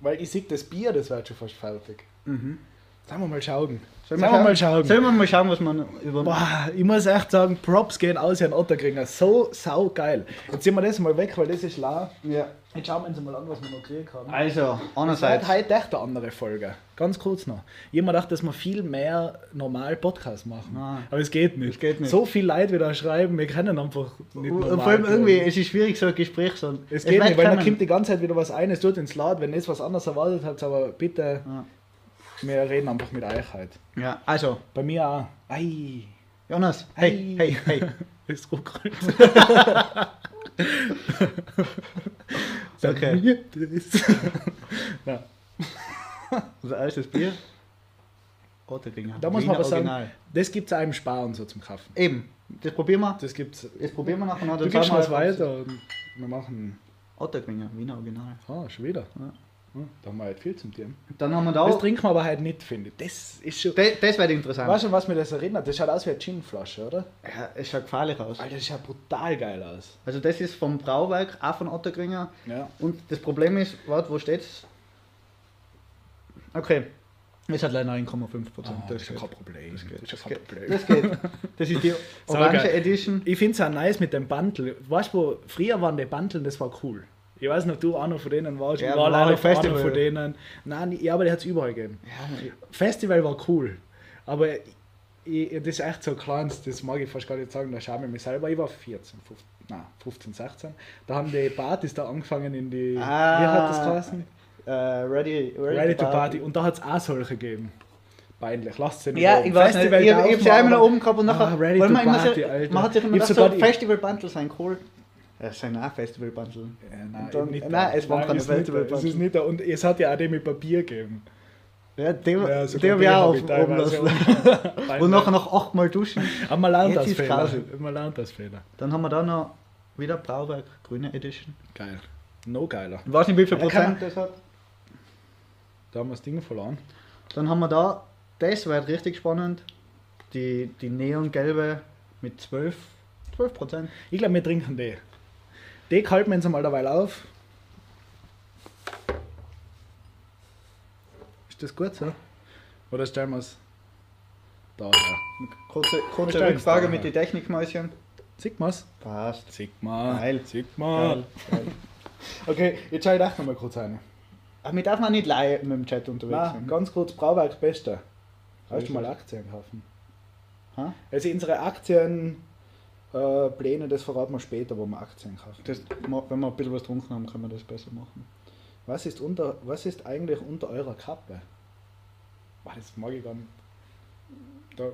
Weil ich sehe, das Bier, das wird schon fast fertig. Mhm. Sollen wir mal schauen. Sollen wir mal schauen. Sollen wir mal schauen, was man über. Boah, ich muss echt sagen, Props gehen aus an Otterkringer. So sau geil. Jetzt sind wir das mal weg, weil das ist lau. Ja. Jetzt schauen wir uns mal an, was wir noch gekriegt haben. Also, Das einerseits. heute echt eine andere Folge. Ganz kurz noch. Ich mir gedacht, dass wir viel mehr normal Podcast machen. Nein. Aber es geht nicht. Es geht nicht. So viel Leute wieder schreiben, wir können einfach nicht Und normal vor allem irgendwie, bleiben. es ist schwierig, so ein Gespräch so. Es geht nicht, weil dann dann kommt die ganze Zeit wieder was ein, es tut ins Laut, wenn ihr jetzt was anderes erwartet habt, aber bitte, Ja. Wir reden einfach mit euch heute. Ja, also, Bei mir auch. Ei, Jonas, hey, Hey. hey, hey. es ruckelt. Okay. Das. ja. Unser erstes Bier. Otterdinger. Da muss man aber sagen, Original. das gibt es im Sparen so zum Kaufen. Eben, das probieren wir. Das gibt's. Das probieren wir nachher. Du gibst mal weiter und wir machen. Otterdinger, Wiener Original. Ah, schon wieder. Ja. Hm, Da haben wir halt viel zum Thema. Dann haben wir da. Das trinken wir aber halt nicht, finde ich. Das ist schon. das, das wird interessant. Weißt du, was mir das erinnert? Das schaut aus wie eine Ginflasche, oder? Ja, es schaut gefährlich aus. Alter, das schaut brutal geil aus. Also das ist vom Brauwerk, auch von Ottergringer. Ja. Und das Problem ist, warte, wo steht's? Okay. Es hat leider 9,5 Prozent. Ah, das ist ja kein Problem. Das geht. Das ist kein geht. Problem. Das geht. Das ist die Orange. Edition. Ich finde es auch nice mit dem Bundle. Weißt du, wo früher waren die Bundle, das war cool. Ich weiß ob du einer von denen warst. Ja, ich war leider Festival. einer von denen. Nein, ja, aber die hat es überall gegeben. Ja, Festival war cool. Aber ich, das ist echt so klein, das mag ich fast gar nicht sagen, da schaue ich mich selber. Ich war 14, 15, nein, 15 16. Da haben die Partys da angefangen in die. Ah. wie hat das geheißen? äh, ready, ready, Ready to Party. Und da hat es auch solche gegeben. Peinlich, lasst sie nicht Ja, oben. ich weiß nicht, ich, Festival ich habe sie einmal nach oben gehabt und nachher. Ah, ready to man, Party, so, Alter. man hat sich immer Ich gedacht, so sogar die- Festival Bundles sind cool. Das sind auch Festival Bundles. Ja, nein, dann- nicht nein, es waren keine ist nicht Festival da. Es ist nicht da. Und es hat ja auch den mit Papier gegeben. Ja, den, Ja, den sogar habe ich den auch oben lassen. Und nachher noch achtmal duschen. Aber man lernt das ist Fehler. Man lernt das Fehler. Dann haben wir da noch wieder Brauwerk, grüne Edition. Geil. No geiler. Ich weiß nicht, wie viel Prozent das hat. Da haben wir das Ding verloren. Dann haben wir da, das wird richtig spannend, die, die neongelbe mit 12, 12 Prozent. Ich glaube, wir trinken die. Die halten wir uns einmal derweil auf. Ist das gut so? Oder stellen wir es da her? Kurze, kurze Rückfrage mit den Technikmäuschen. Sieht man's? Passt. Sieht man. Geil. Sieht man. Geil. Okay, jetzt schau ich echt noch mal kurz rein. Aber wir dürfen auch nicht live mit dem Chat unterwegs Na, sein. ganz kurz, Brauwerk Beste. Hast du mal. Aktien kaufen? Ha? Also unsere Aktienpläne, äh, Pläne, das verraten wir später, wo wir Aktien kaufen. Das, wenn wir ein bisschen was getrunken haben, können wir das besser machen. Was ist, unter, was ist eigentlich unter eurer Kappe? Boah, das mag ich gar nicht. Da,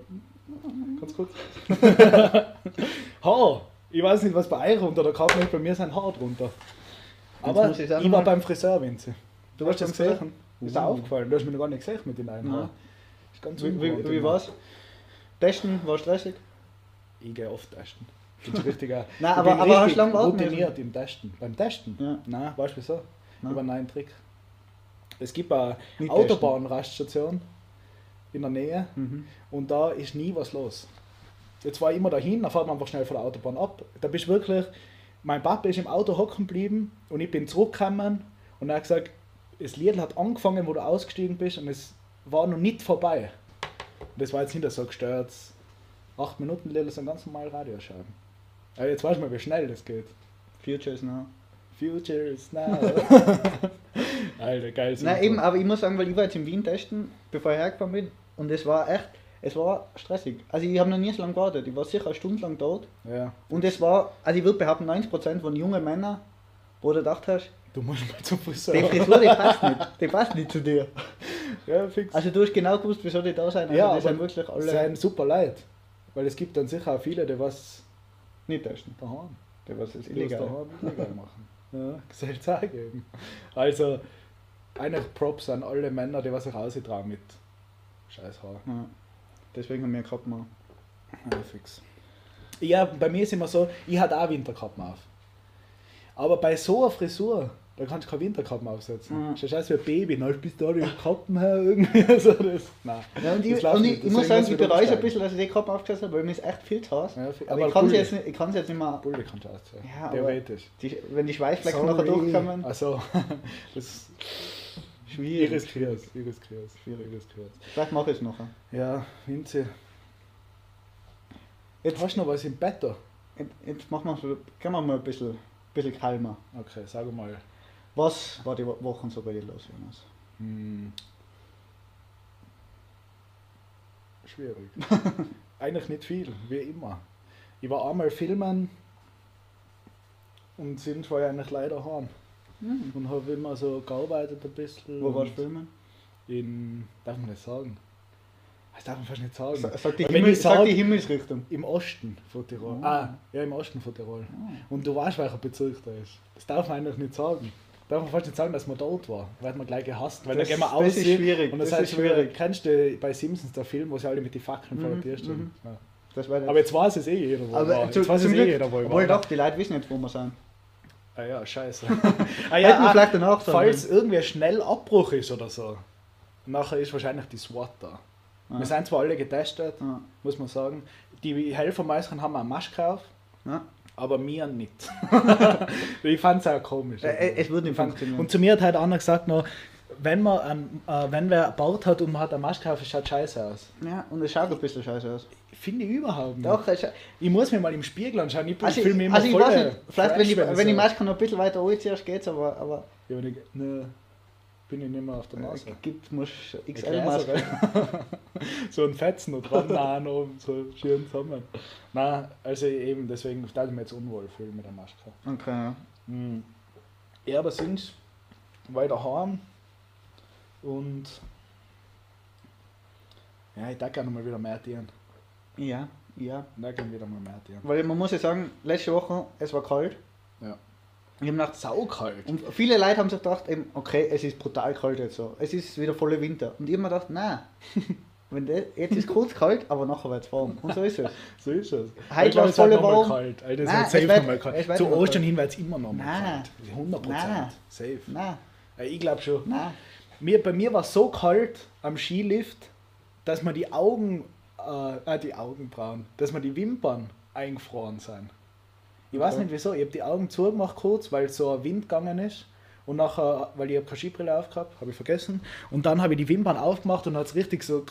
ganz kurz. Haar! Ich weiß nicht, was bei euch unter der Kappe ist, bei mir sind Haar drunter. Aber ich, ich war beim Friseur, Vinzi. Du hast das gesehen? gesehen? Ist dir Uh. aufgefallen? Du hast mir noch gar nicht gesehen mit den einen Wie, wie, wie war's? Testen war stressig? Ich gehe oft testen. Ich bin richtiger. Nein, ich aber- aber hast richtig du lang warten routiniert im Testen. Beim Testen? Ja. Nein, weißt du wieso? Nein. Über einen neuen Trick. Es gibt eine Autobahnraststation in der Nähe Mhm. und da ist nie was los. Jetzt war ich immer dahin, dann fährt man einfach schnell von der Autobahn ab. Da bist du wirklich, mein Papa ist im Auto hocken geblieben und ich bin zurückgekommen und er hat gesagt, das Lied hat angefangen, wo du ausgestiegen bist und es war noch nicht vorbei. Und das war jetzt nicht so gestört. Acht Minuten Lied ist ein ganz normal Radioscheiben. Aber jetzt weißt du mal, wie schnell das geht. Future is now. Future is now. Alter, geil. Nein, eben, aber ich muss sagen, weil ich war jetzt in Wien testen, bevor ich hergefahren bin, und es war echt, es war stressig. Also ich habe noch nie so lange gewartet, ich war sicher eine Stunde lang dort. Ja, Und es war, also ich würde behaupten, 90% von jungen Männern, wo du gedacht hast, du musst mal zum Friseur. die Frisur, die passt nicht, die passt nicht zu dir. Ja, fix. Also du hast genau gewusst, wieso die da sind. Also ja, die sind aber wirklich alle sind super leid. Weil es gibt dann sicher auch viele, die was nicht testen. daheim, Die was was illegal. daheim illegal machen. Ja, soll es auch geben. Also, eigentlich Props an alle Männer, die was sich austrauen mit scheiß Haar. Ja. Deswegen haben wir Kappen an. Ja, fix. Ja, bei mir ist immer so, ich hatte auch Winterkappen auf. Aber bei so einer Frisur, da kannst du keine Winterkappen aufsetzen. Mhm. Schaust aus wie ein Baby, dann bist du da die Kappen her irgendwie. So, das, nein, Ja, und ich, und ich, ich muss sagen, ich bereue es ein bisschen, dass ich die Kappe aufgesetzt habe, weil mir ist echt viel zu heiß. Ja, aber aber ich kann es Pulli. jetzt, nicht- ich kann's jetzt nicht mehr. Bulli kannst du ausziehen. Ja, Theoretisch. Die, wenn die Schweißflecken nachher durchkommen, Also, das schwierig. ich riskiere es, ich riskiere es, ich riskiere es. Vielleicht mache ich es nachher. Ja, Vinzi. Jetzt, Hast du noch was im Bett da? jetzt, machen wir gehen wir mal ein bisschen, bisschen kalmer. Okay, sag mal. Was war die Wo- Wochen so bei dir los, Jonas? Hm. Schwierig. Eigentlich nicht viel, wie immer. Ich war einmal filmen und sind war ich eigentlich leider heim. Und habe immer so gearbeitet ein bisschen. Wo warst du filmen? In. Darf man nicht sagen? Das darf man fast nicht sagen. Sa- Sag die, Himmel, sag sag- die Himmelsrichtung. Im Osten von Tirol. Oh. Ah, ja, im Osten von Tirol. Ah. Und du weißt, welcher Bezirk da ist. Das darf man eigentlich nicht sagen. Darf man fast nicht sagen, dass man dort war. Weil man gleich gehasst. Weil Das- dann gehen wir das ist schwierig, Und das, das heißt ist schwierig. kennst du bei Simpsons der Film, wo sie alle mit den Fackeln vor der Tür stehen? mhm. Ja. Das war Aber jetzt weiß es eh jeder, wo aber er war. zu, Jetzt weiß es eh jeder, wo ich obwohl war. doch, die Leute wissen nicht, wo wir sind. Ah ja, scheiße. ah, Hätten wir ja, vielleicht danach sagen falls irgendwie ein schnell Abbruch ist oder so, nachher ist wahrscheinlich die SWAT da. Ah. Wir sind zwar alle getestet, Ah. muss man sagen. Die Helfer meisten haben eine Maske auf, Ja. Aber mir nicht. ich fand es auch komisch. Äh, äh, es würde nicht Ich funktionieren. Und zu mir hat halt einer gesagt, noch, wenn man äh, wenn wer Bart hat und man hat eine Maske auf, es schaut scheiße aus. Ja, und es schaut ein bisschen scheiße aus. Finde ich überhaupt nicht. Doch, Ich muss mir mal im Spiegel anschauen. Ich also, fühle mich immer also ich voll weiß nicht, vielleicht wenn, ich, wenn die Maske noch ein bisschen weiter anziehst, geht's, aber, aber Ja, wenn ich, ne, bin ich nicht mehr auf der Nase. äh, gibt muss XL-Maske. So ein Fetzen noch dran, nein, noch so schön zusammen. Nein, also eben, deswegen da ich mich jetzt unwohl fühle mit der Maske. Okay, ja. Mhm. Ja, aber sind weiter heim und ja, ich darf gerne mal wieder mehr dienen. Ja, ja. Darf gerne wieder mal mehr dienen. Weil man muss ja sagen, letzte Woche, es war kalt. Ja. Ich hab gedacht, Saukalt. und viele Leute haben sich gedacht, eben, okay, es ist brutal kalt jetzt so. Es ist wieder voller Winter. Und ich hab mir gedacht, nein. Wenn das, jetzt ist kurz kalt, aber nachher wird es warm. Und so ist es. So ist es. Heute war's es voll warm. kalt. Alter, wird es safe wird- noch mal es kalt. Zu Ostern hin wird es immer noch mal Nein. kalt. 100 Nein. Safe. Nein, Ja, ich glaube schon. nein. Mir, bei mir war es so kalt am Skilift, dass mir die Augen, äh, äh, die Augenbrauen, dass mir die Wimpern eingefroren sind. Ich weiß nicht wieso, ich habe die Augen zugemacht kurz, weil so ein Wind gegangen ist. Und nachher, weil ich hab keine Skibrille aufgehabt, habe ich vergessen. Und dann habe ich die Wimpern aufgemacht und hat es richtig so.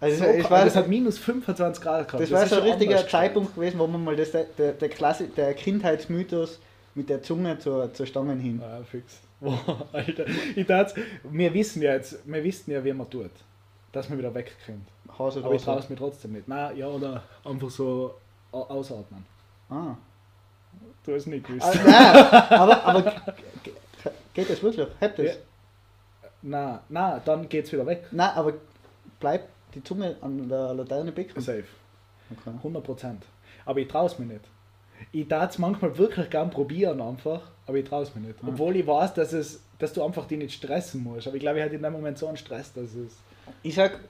Also so es kalt. war, das hat minus 25 Grad gehabt. das war ist so ein richtiger Zeitpunkt gewesen, wo man mal das, der, der, Klassi der Kindheitsmythos mit der Zunge zur, zur Stange hin. Ja, fix. Boah, Alter. Ich dachte, wir wissen ja jetzt, wir wissen ja, wie man tut. Dass man wieder wegkommt. Hase, Aber ich traue es mir trotzdem nicht. Nein, ja, oder einfach so au- ausatmen. Ah. Du hast nicht gewusst. Ah, nein, aber, aber geht das wirklich? Habt das? Ja. Nein, nein, dann geht's wieder weg. Nein, aber bleibt die Zunge an der Laterne bicken? Safe. Okay. 100 Prozent. Aber ich traue es mir nicht. Ich darf es manchmal wirklich gern probieren einfach, aber ich traue es mir nicht. Ah. Obwohl ich weiß, dass, es, dass du einfach die nicht stressen musst. Aber ich glaube, ich hatte in dem Moment so einen Stress, dass es. Ich sag,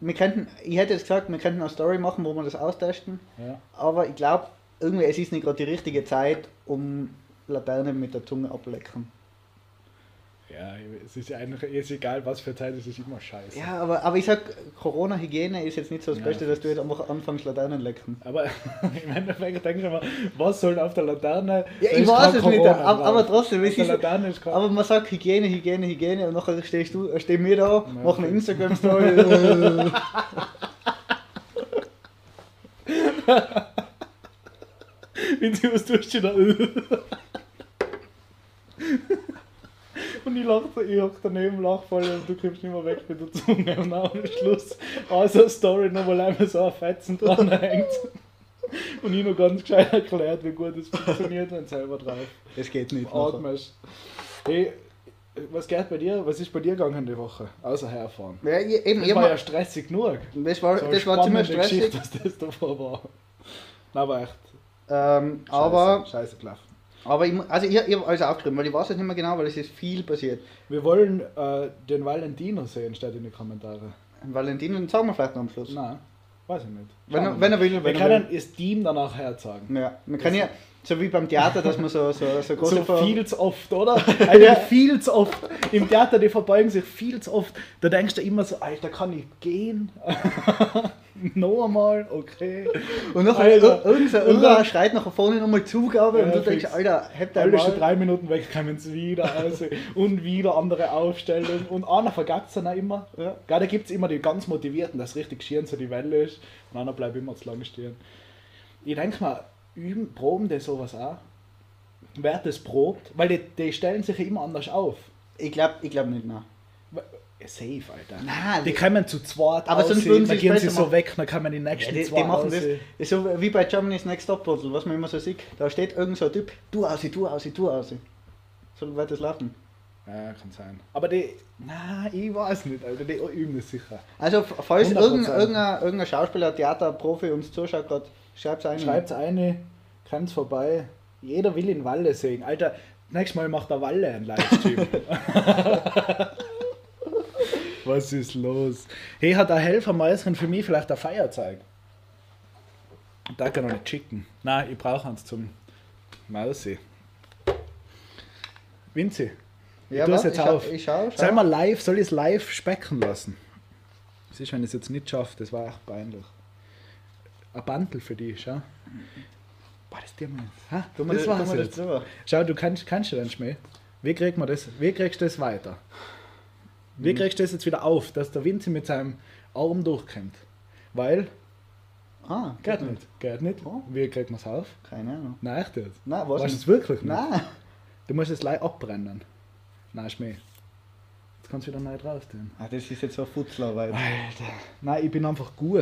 wir könnten, ich hätte jetzt gesagt, wir könnten eine Story machen, wo wir das austesten, Ja. aber ich glaube, irgendwie es ist nicht gerade die richtige Zeit, um Laterne mit der Zunge ablecken. Ja, es ist ja eigentlich ist egal, was für Zeit, es ist immer scheiße. Ja, aber, aber ich sag, Corona-Hygiene ist jetzt nicht so das Ja, Beste, dass du jetzt einfach anfängst, Laternen lecken. Aber im Endeffekt denke ich immer, was soll auf der Laterne? Ja, ich weiß es nicht, Corona aber, drauf. aber trotzdem, es ist, aber man sagt Hygiene, Hygiene, Hygiene und nachher stehst du, äh, stehen wir da, Ja, machen eine. Instagram-Story. Wenn sie was tust, du da. Und ich lache, ich hock daneben, lach voll und du kommst nicht mehr weg mit der Zunge. Und am Schluss, also Story, nochmal einmal so ein Fetzen dran hängt. Und ich noch ganz gescheit erklärt, wie gut es funktioniert, wenn selber drauf das geht nicht. atmest. Hey, was geht bei dir? Was ist bei dir gegangen die Woche? Außer herfahren. Ja, ich- eben, Das war ja stressig genug. mal- das war, So das war ziemlich stressig. Was das davor war. Nein, aber echt. Ähm, Scheiße, aber Scheiße gelaufen. Aber ich, also ich, ich habe alles aufgeschrieben, weil ich weiß es nicht mehr genau, weil es ist viel passiert. Wir wollen äh, den Valentino sehen, steht in die Kommentare. Valentin, den sagen wir vielleicht noch am Schluss. Nein, weiß ich nicht. Wenn er, wir wenn er will, wir wenn er können will. das Team danach herzagen. Ja, man kann ja, so wie beim Theater, dass man so, so, so große So viel zu oft, oder? Alter, viel zu oft. Im Theater, die verbeugen sich viel zu oft. Da denkst du immer so, Alter, kann ich gehen? noch einmal, okay. Und noch irgendein Irrer schreit nach vorne nochmal Zugabe Ja, und du denkst, fix. Alter, hebt Alle schon drei Minuten weg, kommen sie wieder raus und wieder andere Aufstellung und einer vergisst es dann auch immer. Ja. Ja, da gibt es immer die ganz Motivierten, dass richtig schieren so die Welle ist und einer bleibt immer zu lange stehen. Ich denke mal, üben, proben die sowas auch. Wer das probt, weil die, die stellen sich ja immer anders auf. Ich glaube ich glaub nicht, nein. Safe, Alter. Nein, Die kommen zu zweit Aber sonst aussehen, würden sie dann es gehen sie so machen. weg, dann kommen die Ja, nächsten die, zwei die machen das, aussehen. das so wie bei Germany's Next Top Bottle, was man immer so sieht. Da steht irgend so ein Typ, du aus, du aus, du aus. So wird das laufen. Ja, kann sein. Aber die, na, ich weiß nicht, Alter, die üben das sicher. Also, falls 100%. irgendein, irgendein, irgendein Schauspieler, Theater, Profi uns zuschaut, gerade schreibt es ein. Schreibt eine, kommt's vorbei. Jeder will in Walle sehen. Alter, nächstes Mal macht der Walle einen Livestream. Was ist los? Hey, hat der Helfermeisterin für mich vielleicht ein Feierzeug? Da kann ich noch nicht schicken. Nein, ich brauche eins zum Mausi. Vinzi, Ja, tu es jetzt ich schau- auf. Ich schau, soll schau. mal live, soll ich es live specken lassen? Was ist, wenn ich es jetzt nicht schaffe? Das war echt peinlich. Ein Bandel für dich, schau. Boah, das dir mal. Ha, Tu mal das das, war's das jetzt. Schau, du kannst, kannst du den Schmäh. Wie kriegt man das? Wie kriegst du das weiter? Wie kriegst du das jetzt wieder auf, dass der Vinzi mit seinem Arm durchkommt? Weil, Ah, geht nicht. Geht nicht. Oh. Wie kriegt man es auf? Keine Ahnung. Nein, echt jetzt. Nein, weiß Weißt du nicht. es wirklich nicht? Nein. Du musst es gleich abbrennen. Nein, Schmäh. Jetzt kannst du wieder neu drauf tun. Ah, das ist jetzt so Futzlerarbeit. Alter. Nein, ich bin einfach gut.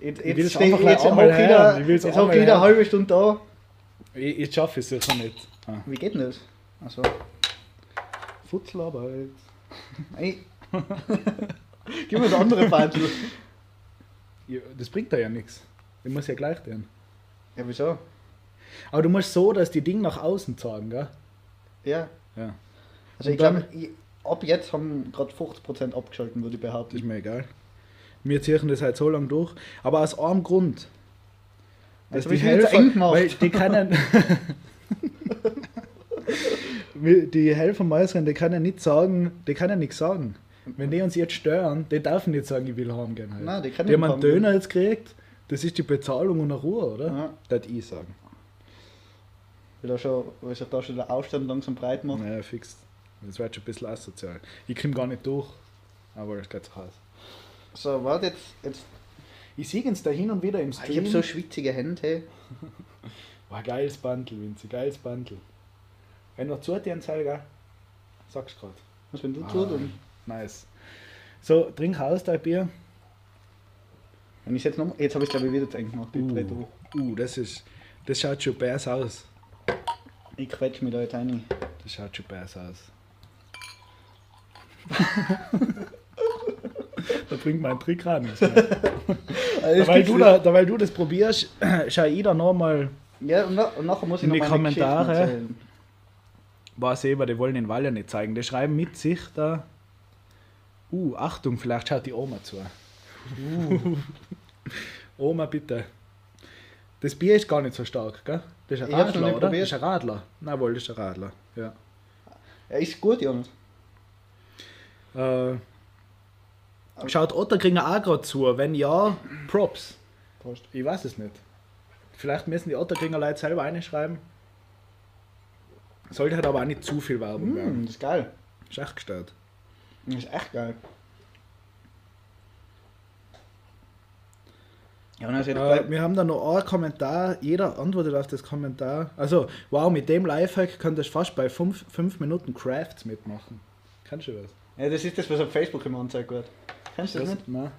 Jetzt, Ich jetzt, steh- einfach gleich jetzt einmal wieder, Ich will's jetzt hock wieder eine halbe Stunde da. Ich, ich schaffe es sicher nicht. Ah. Wie geht denn das? Achso. Futzelarbeit. Ey. Gib mir das andere Bandel. Ja, Das bringt da ja nichts. Ich muss ja gleich tun. Ja, wieso? Aber du musst so, dass die Dinge nach außen zeigen, gell? Ja. Ja. Also Und ich glaube, ab jetzt haben gerade 50% abgeschalten, würde ich behaupten. ist mir egal. Wir ziehen das halt so lange durch. Aber aus einem Grund. Dass die Helfer, weil die können. die Helfermeisterin, die kann ja nicht sagen, die kann ja nichts sagen. Wenn die uns jetzt stören, die dürfen nicht sagen, ich will heimgehen. Halt. Nein, die können die haben einen. Döner jetzt gekriegt, das ist die Bezahlung und eine Ruhe, oder? Ja. Das ich sagen. Weil, da schon, weil sich da schon der Aufstand langsam breit macht. Naja, fix. Das wird schon ein bisschen asozial. Ich komme gar nicht durch. Aber das geht sich aus. So, warte jetzt. jetzt Ich sehe uns da hin und wieder im Ah, ich Stream. habe so schwitzige Hände. Hey. War geiles Bandel, Vinzi, geiles Bandel. Wenn noch zu dir Zeil, gell? Sag's grad. Was wenn du Ah. tust? Und Nice. So, trink aus dein Bier. wenn ich jetzt noch. Jetzt habe ich glaube ich wieder zu eng gemacht. Dreh durch. uh, das ist. Das schaut schon bärs aus. Ich quetsch mich da jetzt ein. Das schaut schon bärs aus. da bringt mein Trick ran. Also, weil, du da, da, weil du das probierst, schau ich da nochmal. Ja, und, nach, und nachher muss ich In noch die Kommentare. Erzählen. War selber, die wollen den Wall ja nicht zeigen. Die schreiben mit sich da. Uh, Achtung, vielleicht schaut die Oma zu. Uh. Oma, bitte. Das Bier ist gar nicht so stark, gell? Das ist ein Ich Radler, oder? probiert. Das ist ein Radler. Nein, wohl, das ist ein Radler. Ja. Ja, ist gut, Jungs. Äh, schaut Otterkringer auch gerade zu? Wenn ja, Props. Prost. Ich weiß es nicht. Vielleicht müssen die Otterkringer Leute selber einschreiben. Sollte halt aber auch nicht zu viel Werbung Mm, werden. das ist geil. Ist echt gestört. Ist echt geil. Ja, Äh, wir haben da noch einen Kommentar. Jeder antwortet auf das Kommentar. Also, wow, mit dem Lifehack könntest du fast bei 5 Minuten Crafts mitmachen. Kannst du das? ja, das ist das, was auf Facebook immer angezeigt wird. Kennst du das nicht? Nein.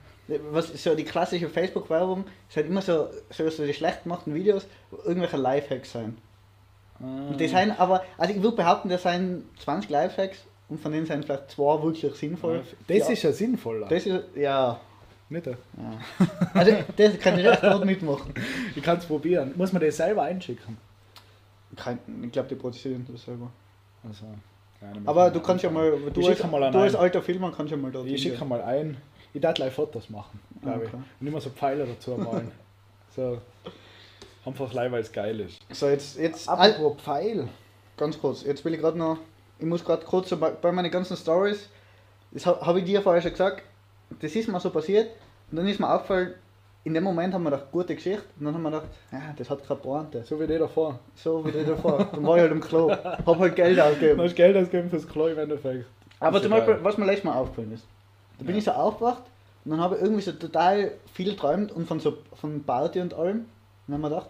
Was so die klassische Facebook-Werbung ist halt immer so, so, so die schlecht gemachten Videos, wo irgendwelche Lifehacks sein. Und die sind aber, also ich würde behaupten, das sind 20 Lifehacks und von denen sind vielleicht zwei wirklich sinnvoll. Das ja, ist ja sinnvoller. Das ist, ja. nicht? ja. Also, das kann ich echt gut mitmachen. Ich kann es probieren. Muss man das selber einschicken? Kein, ich glaube, die produzieren das selber. Also, Aber du kannst ja mal, du als, mal du als alter Filmer kannst ja mal dort Ich schicke mal ein. Ich darf gleich Fotos machen, glaube Ah, Okay. ich. Und immer so Pfeile dazu malen. so. Einfach gleich, weil es geil ist. So, jetzt, jetzt Apropos Pfeil. ganz kurz, jetzt will ich gerade noch, ich muss gerade kurz so bei, bei meinen ganzen Stories, das habe hab ich dir vorher schon gesagt, das ist mir so passiert und dann ist mir aufgefallen, in dem Moment haben wir gedacht, gute Geschichte und dann haben wir gedacht, ja, das hat keine Pointe. So wie die davor. So wie die davor. Dann war ich halt im Klo, hab halt Geld Du ausgegeben. hast Geld ausgegeben fürs Klo im Endeffekt. Aber zum Beispiel, was mir letztes Mal aufgefallen ist, da bin Ja. ich so aufgewacht und dann habe ich irgendwie so total viel geträumt und von so von Party und allem. Und dann habe ich mir gedacht,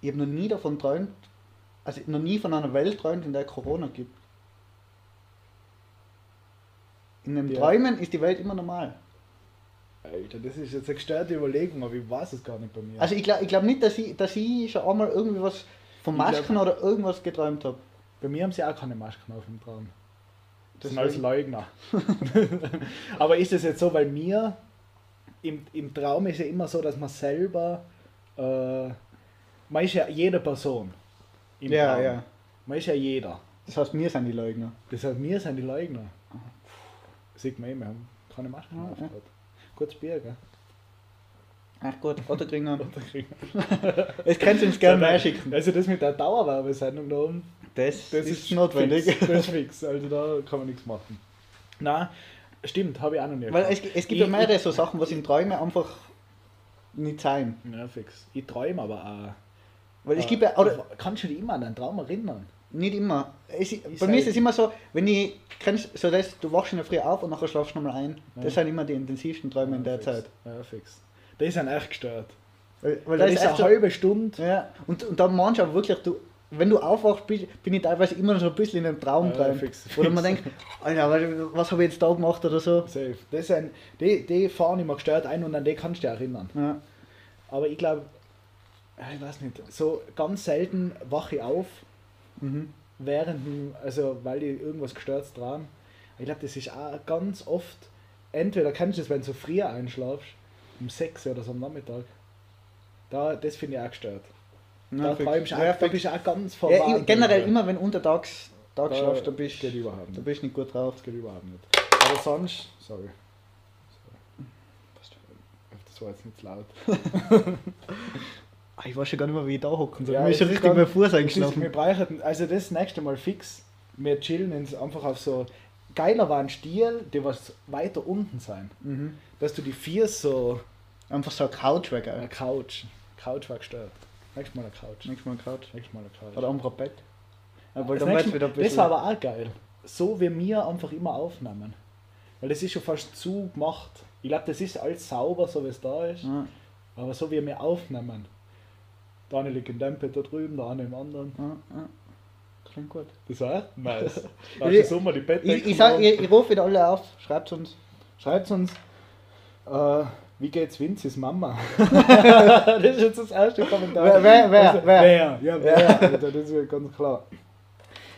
ich habe noch nie davon geträumt, also noch nie von einer Welt geträumt, in der Corona gibt. In den Ja. Träumen ist die Welt immer normal. Alter, das ist jetzt eine gestörte Überlegung, aber ich weiß es gar nicht bei mir. Also ich glaube ich glaub nicht, dass ich, dass ich schon einmal irgendwie was von Ich glaub- Masken oder irgendwas geträumt habe. bei mir haben sie auch keine Masken auf im Traum. Das sind alles Leugner. aber ist es jetzt so, weil mir im, im Traum ist ja immer so, dass man selber, äh, man ist ja jede Person. Im Ja, Traum. ja. Man ist ja jeder. Das heißt, wir sind die Leugner. Das heißt, wir sind die Leugner. Sieht man eh, wir haben keine Masken Ja, auf. ja. Kurz Bier, gell? Ach gut. Oder kriegen Es könnt ihr uns gerne mehr schicken. Also das mit der Dauerwerbesendung da oben, Das, das ist, ist, notwendig. Fix, das ist fix, also da kann man nichts machen. Na, stimmt, habe ich auch noch nie Weil es, es gibt ja Ich- mehrere so Sachen, was in Träumen einfach nicht sein. Ja, fix. Ich träume aber auch. Weil es Äh, gibt ja, oder kannst du dich immer an einen Traum erinnern? Nicht immer. Es, bei mir ist es immer so, wenn ich, kennst so das, du wachst in der Früh auf und nachher schlafst du nochmal ein. Ja. Das sind immer die intensivsten Träume in der fix. Zeit. Ja, fix. Die sind echt gestört. Weil, weil Das das ist eine so, halbe Stunde. ja, und, und dann manchmal wirklich, du, wenn du aufwachst, bin, bin ich teilweise immer noch so ein bisschen in einem Traum Ja, drin. fix, Oder fix. man denkt, Alter, was, was habe ich jetzt da gemacht oder so. Safe. Das sind, die, die fahren immer gestört ein und an die kannst du dich erinnern. Ja. Aber ich glaube, ich weiß nicht, so ganz selten wache ich auf, Mhm. während, dem- also weil ich irgendwas gestört dran. Ich glaube, das ist auch ganz oft, entweder kennst du es, wenn du so früher einschlafst, um 6 oder so am Nachmittag. Da, das finde ich auch gestört. Ja, da, träumst du auch, Ja, da bist du auch ganz Ja, verwarnt. ich- generell immer, wenn untertags Tag Da schlafst, da bist geht überhaupt da nicht. bist du nicht gut drauf. Das geht überhaupt nicht. Aber sonst, sorry. Das war jetzt nicht zu laut. Ah, Ich weiß schon gar nicht mehr, wie ich da hocken soll. Ja, Mir ist schon richtig mein Fuß ist, wir eingeschlafen. brauchen, also das nächste Mal fix. Wir chillen ins, einfach auf so. Geiler war ein Stiel, der was weiter unten sein. Mhm. Dass du die vier so. Einfach so eine Couch weg, Eine ey. Couch. Couch war gestört. Nächstes Mal eine Couch. Nächstes Mal eine Couch. Nächstes Mal eine Couch. Oder einfach ein Bett. Weil Das, nächste wieder ein das war aber auch geil. So wie wir einfach immer aufnehmen. Weil das ist schon fast zu gemacht. Ich glaube, das ist alles sauber, so wie es da ist. ja, Aber so wie wir aufnehmen. Der eine liegt in dem Bett da drüben, der andere im anderen. ja, ja. Klingt gut. Das war echt nice. Da Ich- hast du so mal die Bettdecken Ich, ich, sag, ich, ich rufe wieder alle auf. Schreibt uns. Schreibt uns, äh, wie geht's Vinzis Mama? das ist jetzt das erste Kommentar. Wer- wer- wer- Also, wer? wer? Ja, wer? Alter, das ist ja ganz klar.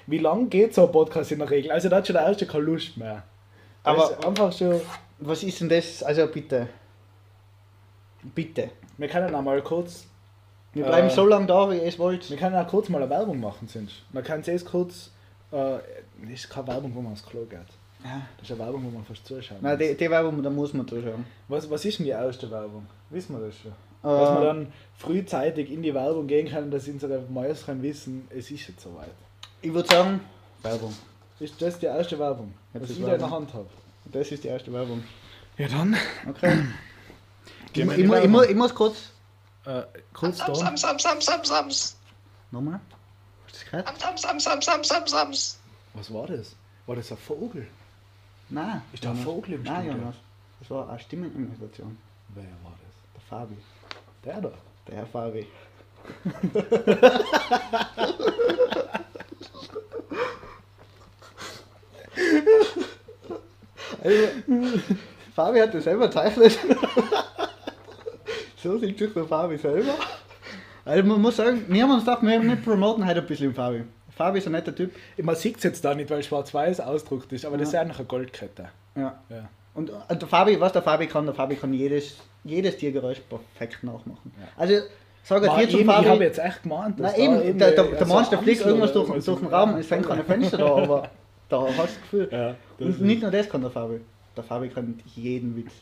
Wie lang geht so ein Podcast in der Regel? Also da hat schon der erste keine Lust mehr. Aber- Aber einfach schon. Was ist denn das? Also bitte. Bitte. Wir können auch mal kurz. Wir bleiben Äh, so lange da, wie ihr es wollt. Wir können auch kurz mal eine Werbung machen, sind. Man kann es kurz. Äh, das ist keine Werbung, wo man aufs Klo geht. Ja. Das ist eine Werbung, wo man fast zuschauen Nein, muss. die, die Werbung, da muss man zuschauen. Was, was ist denn die erste Werbung? Wissen wir das schon? Äh, Dass wir dann frühzeitig in die Werbung gehen können, dass unsere Mäuschen wissen, es ist jetzt soweit. Ich würde sagen, Werbung. Ist das die erste Werbung, was ist ich da in der Werbung. Hand habe? Das ist die erste Werbung. Ja dann. Okay. ich, wir ich, die ich, Werbung. ich muss kurz. Äh, kurz Sams, da. sams, sams, sams, sams, sams. Nochmal? Hast du das gehört? Sams, sams, sams, sams, sams, sams. Was war das? War das ein Vogel? Nein. Ist da ein. Vogel im Nein? Jonas. Das war eine Stimmenimitation. Wer war das? Der Fabi. Der da. Der Herr Fabi. also, Fabi hat das selber gezeichnet. So sieht sich der Fabi selber. Also man muss sagen, wir haben uns gedacht, wir, wir promoten heute ein bisschen Fabi. Fabi ist ein netter Typ. Man sieht es jetzt da nicht, weil schwarz-weiß ausdruckt ist, aber das ist Ja. eigentlich eine Goldkette. Ja. Ja. Und, und der Fabi, was der Fabi kann, der Fabi kann jedes, jedes Tiergeräusch perfekt nachmachen. Ja. Also Sag dir zum eben, ich Fabi. habe jetzt echt gemeint, Nein, eben, irgendwie der, der, der der fliegt irgendwas durch, durch den Raum, es sind keine Fenster da, aber da hast du das Gefühl. Ja, das Und nicht nur das kann der Fabi. Der Fabi kann jeden Witz.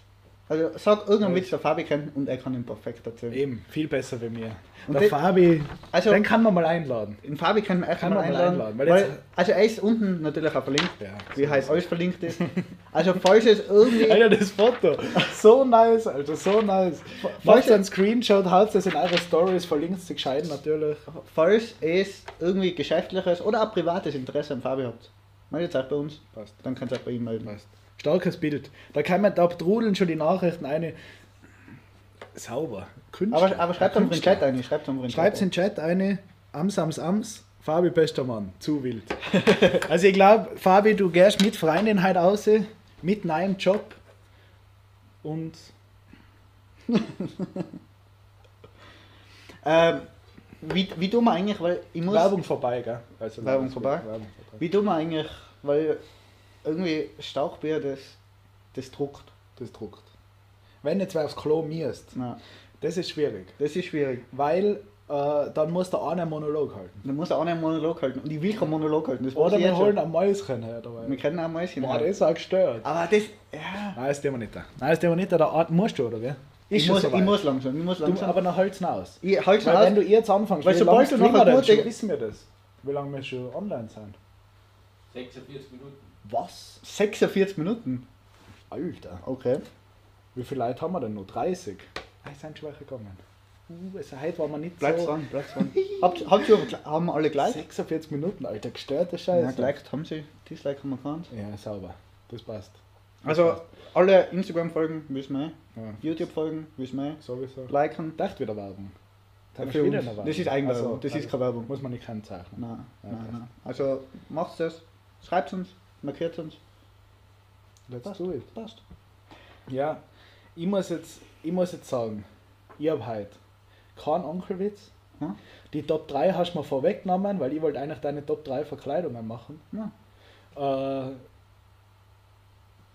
Also sag irgendeinen. Witz, der Fabi kennt und er kann ihn perfekt erzählen. Eben, viel besser wie mir. Und der das- Fabi, Also- den kann man mal einladen. Den Fabi kann man echt Kann mal man einladen. einladen, weil weil jetzt- also er ist unten natürlich auch verlinkt, Ja, wie halt alles verlinkt ist. Also falls es irgendwie... Alter, das Foto. So nice, Alter, so nice. Macht einen Screenshot, haut das in eure Stories, verlinkt es gescheit natürlich. Falls es irgendwie geschäftliches oder auch privates Interesse am Fabi habt, meldet euch bei uns, Passt. dann könnt ihr euch bei ihm melden. Passt. Starkes Bild. Da kann man, da trudeln schon die Nachrichten eine. Sauber. Künstler. Aber, aber schreibt uns in den Chat ein. Schreibt in den Chat in Chat eine. Ams, ams, ams. Fabi, bester Mann. Zu wild. also ich glaube, Fabi, du gehst mit Freundin heute raus, mit neuem Job. Und Ähm, wie, wie tun wir eigentlich, weil ich muss... Werbung vorbei, gell? Also Werbung vorbei? Werbung vorbei. Wie tun wir eigentlich, weil irgendwie Stauchbier, das, das druckt. Das druckt. Wenn jetzt wer aufs Klo miest, Na, das ist schwierig. das ist schwierig. Weil äh, dann muss der eine einen Monolog halten. Da muss er auch einen Monolog halten. Und ich will keinen Monolog halten. Das Oder ich wir holen schon. ein Mäuschen her dabei. Wir können mal Mäuschen Boah, haben. das ist auch gestört. Aber das... Ja. Nein, das tun wir nicht. Nein, das tun wir nicht. Da musst du, oder wie? Ich schon muss, soweit. ich muss langsam. Ich muss Du, langsam. aber nach Holz aus. ich Weil aus. wenn du jetzt anfängst, Weil wie sobald lange du noch eine schon, wissen wir das. Wie lange wir schon online sind. 46 Minuten. Was? 46 Minuten. Alter. Okay. Wie viele Leute haben wir denn noch? 30? Ah, es sind schon welche gegangen. Uh, also heute war man nicht Bleib so... dran, bleib dran. Habt, habt ihr, haben alle gleich? 46 Minuten, Alter. Gestörte Ja, Scheiße. geliked haben sie. Dislike haben wir keins. Ja, sauber. Das passt. Das Also passt. alle Instagram-Folgen wissen wir, Ja, YouTube-Folgen wissen wir, sowieso. liken. Dacht wieder Werbung. Eine Das ist Eigenwerbung, Also, das ist also keine Werbung. Muss man nicht kennzeichnen. Nein, Ja, nein, nein. Also macht das, schreibt uns, markiert uns. Let's Passt. do it. Passt. Ja, ich muss jetzt, ich muss jetzt sagen, ich habe heute keinen Onkelwitz. Ja. Die Top 3 hast du mir vorweggenommen, weil ich wollte eigentlich deine Top 3 Verkleidungen machen. Ja. Äh,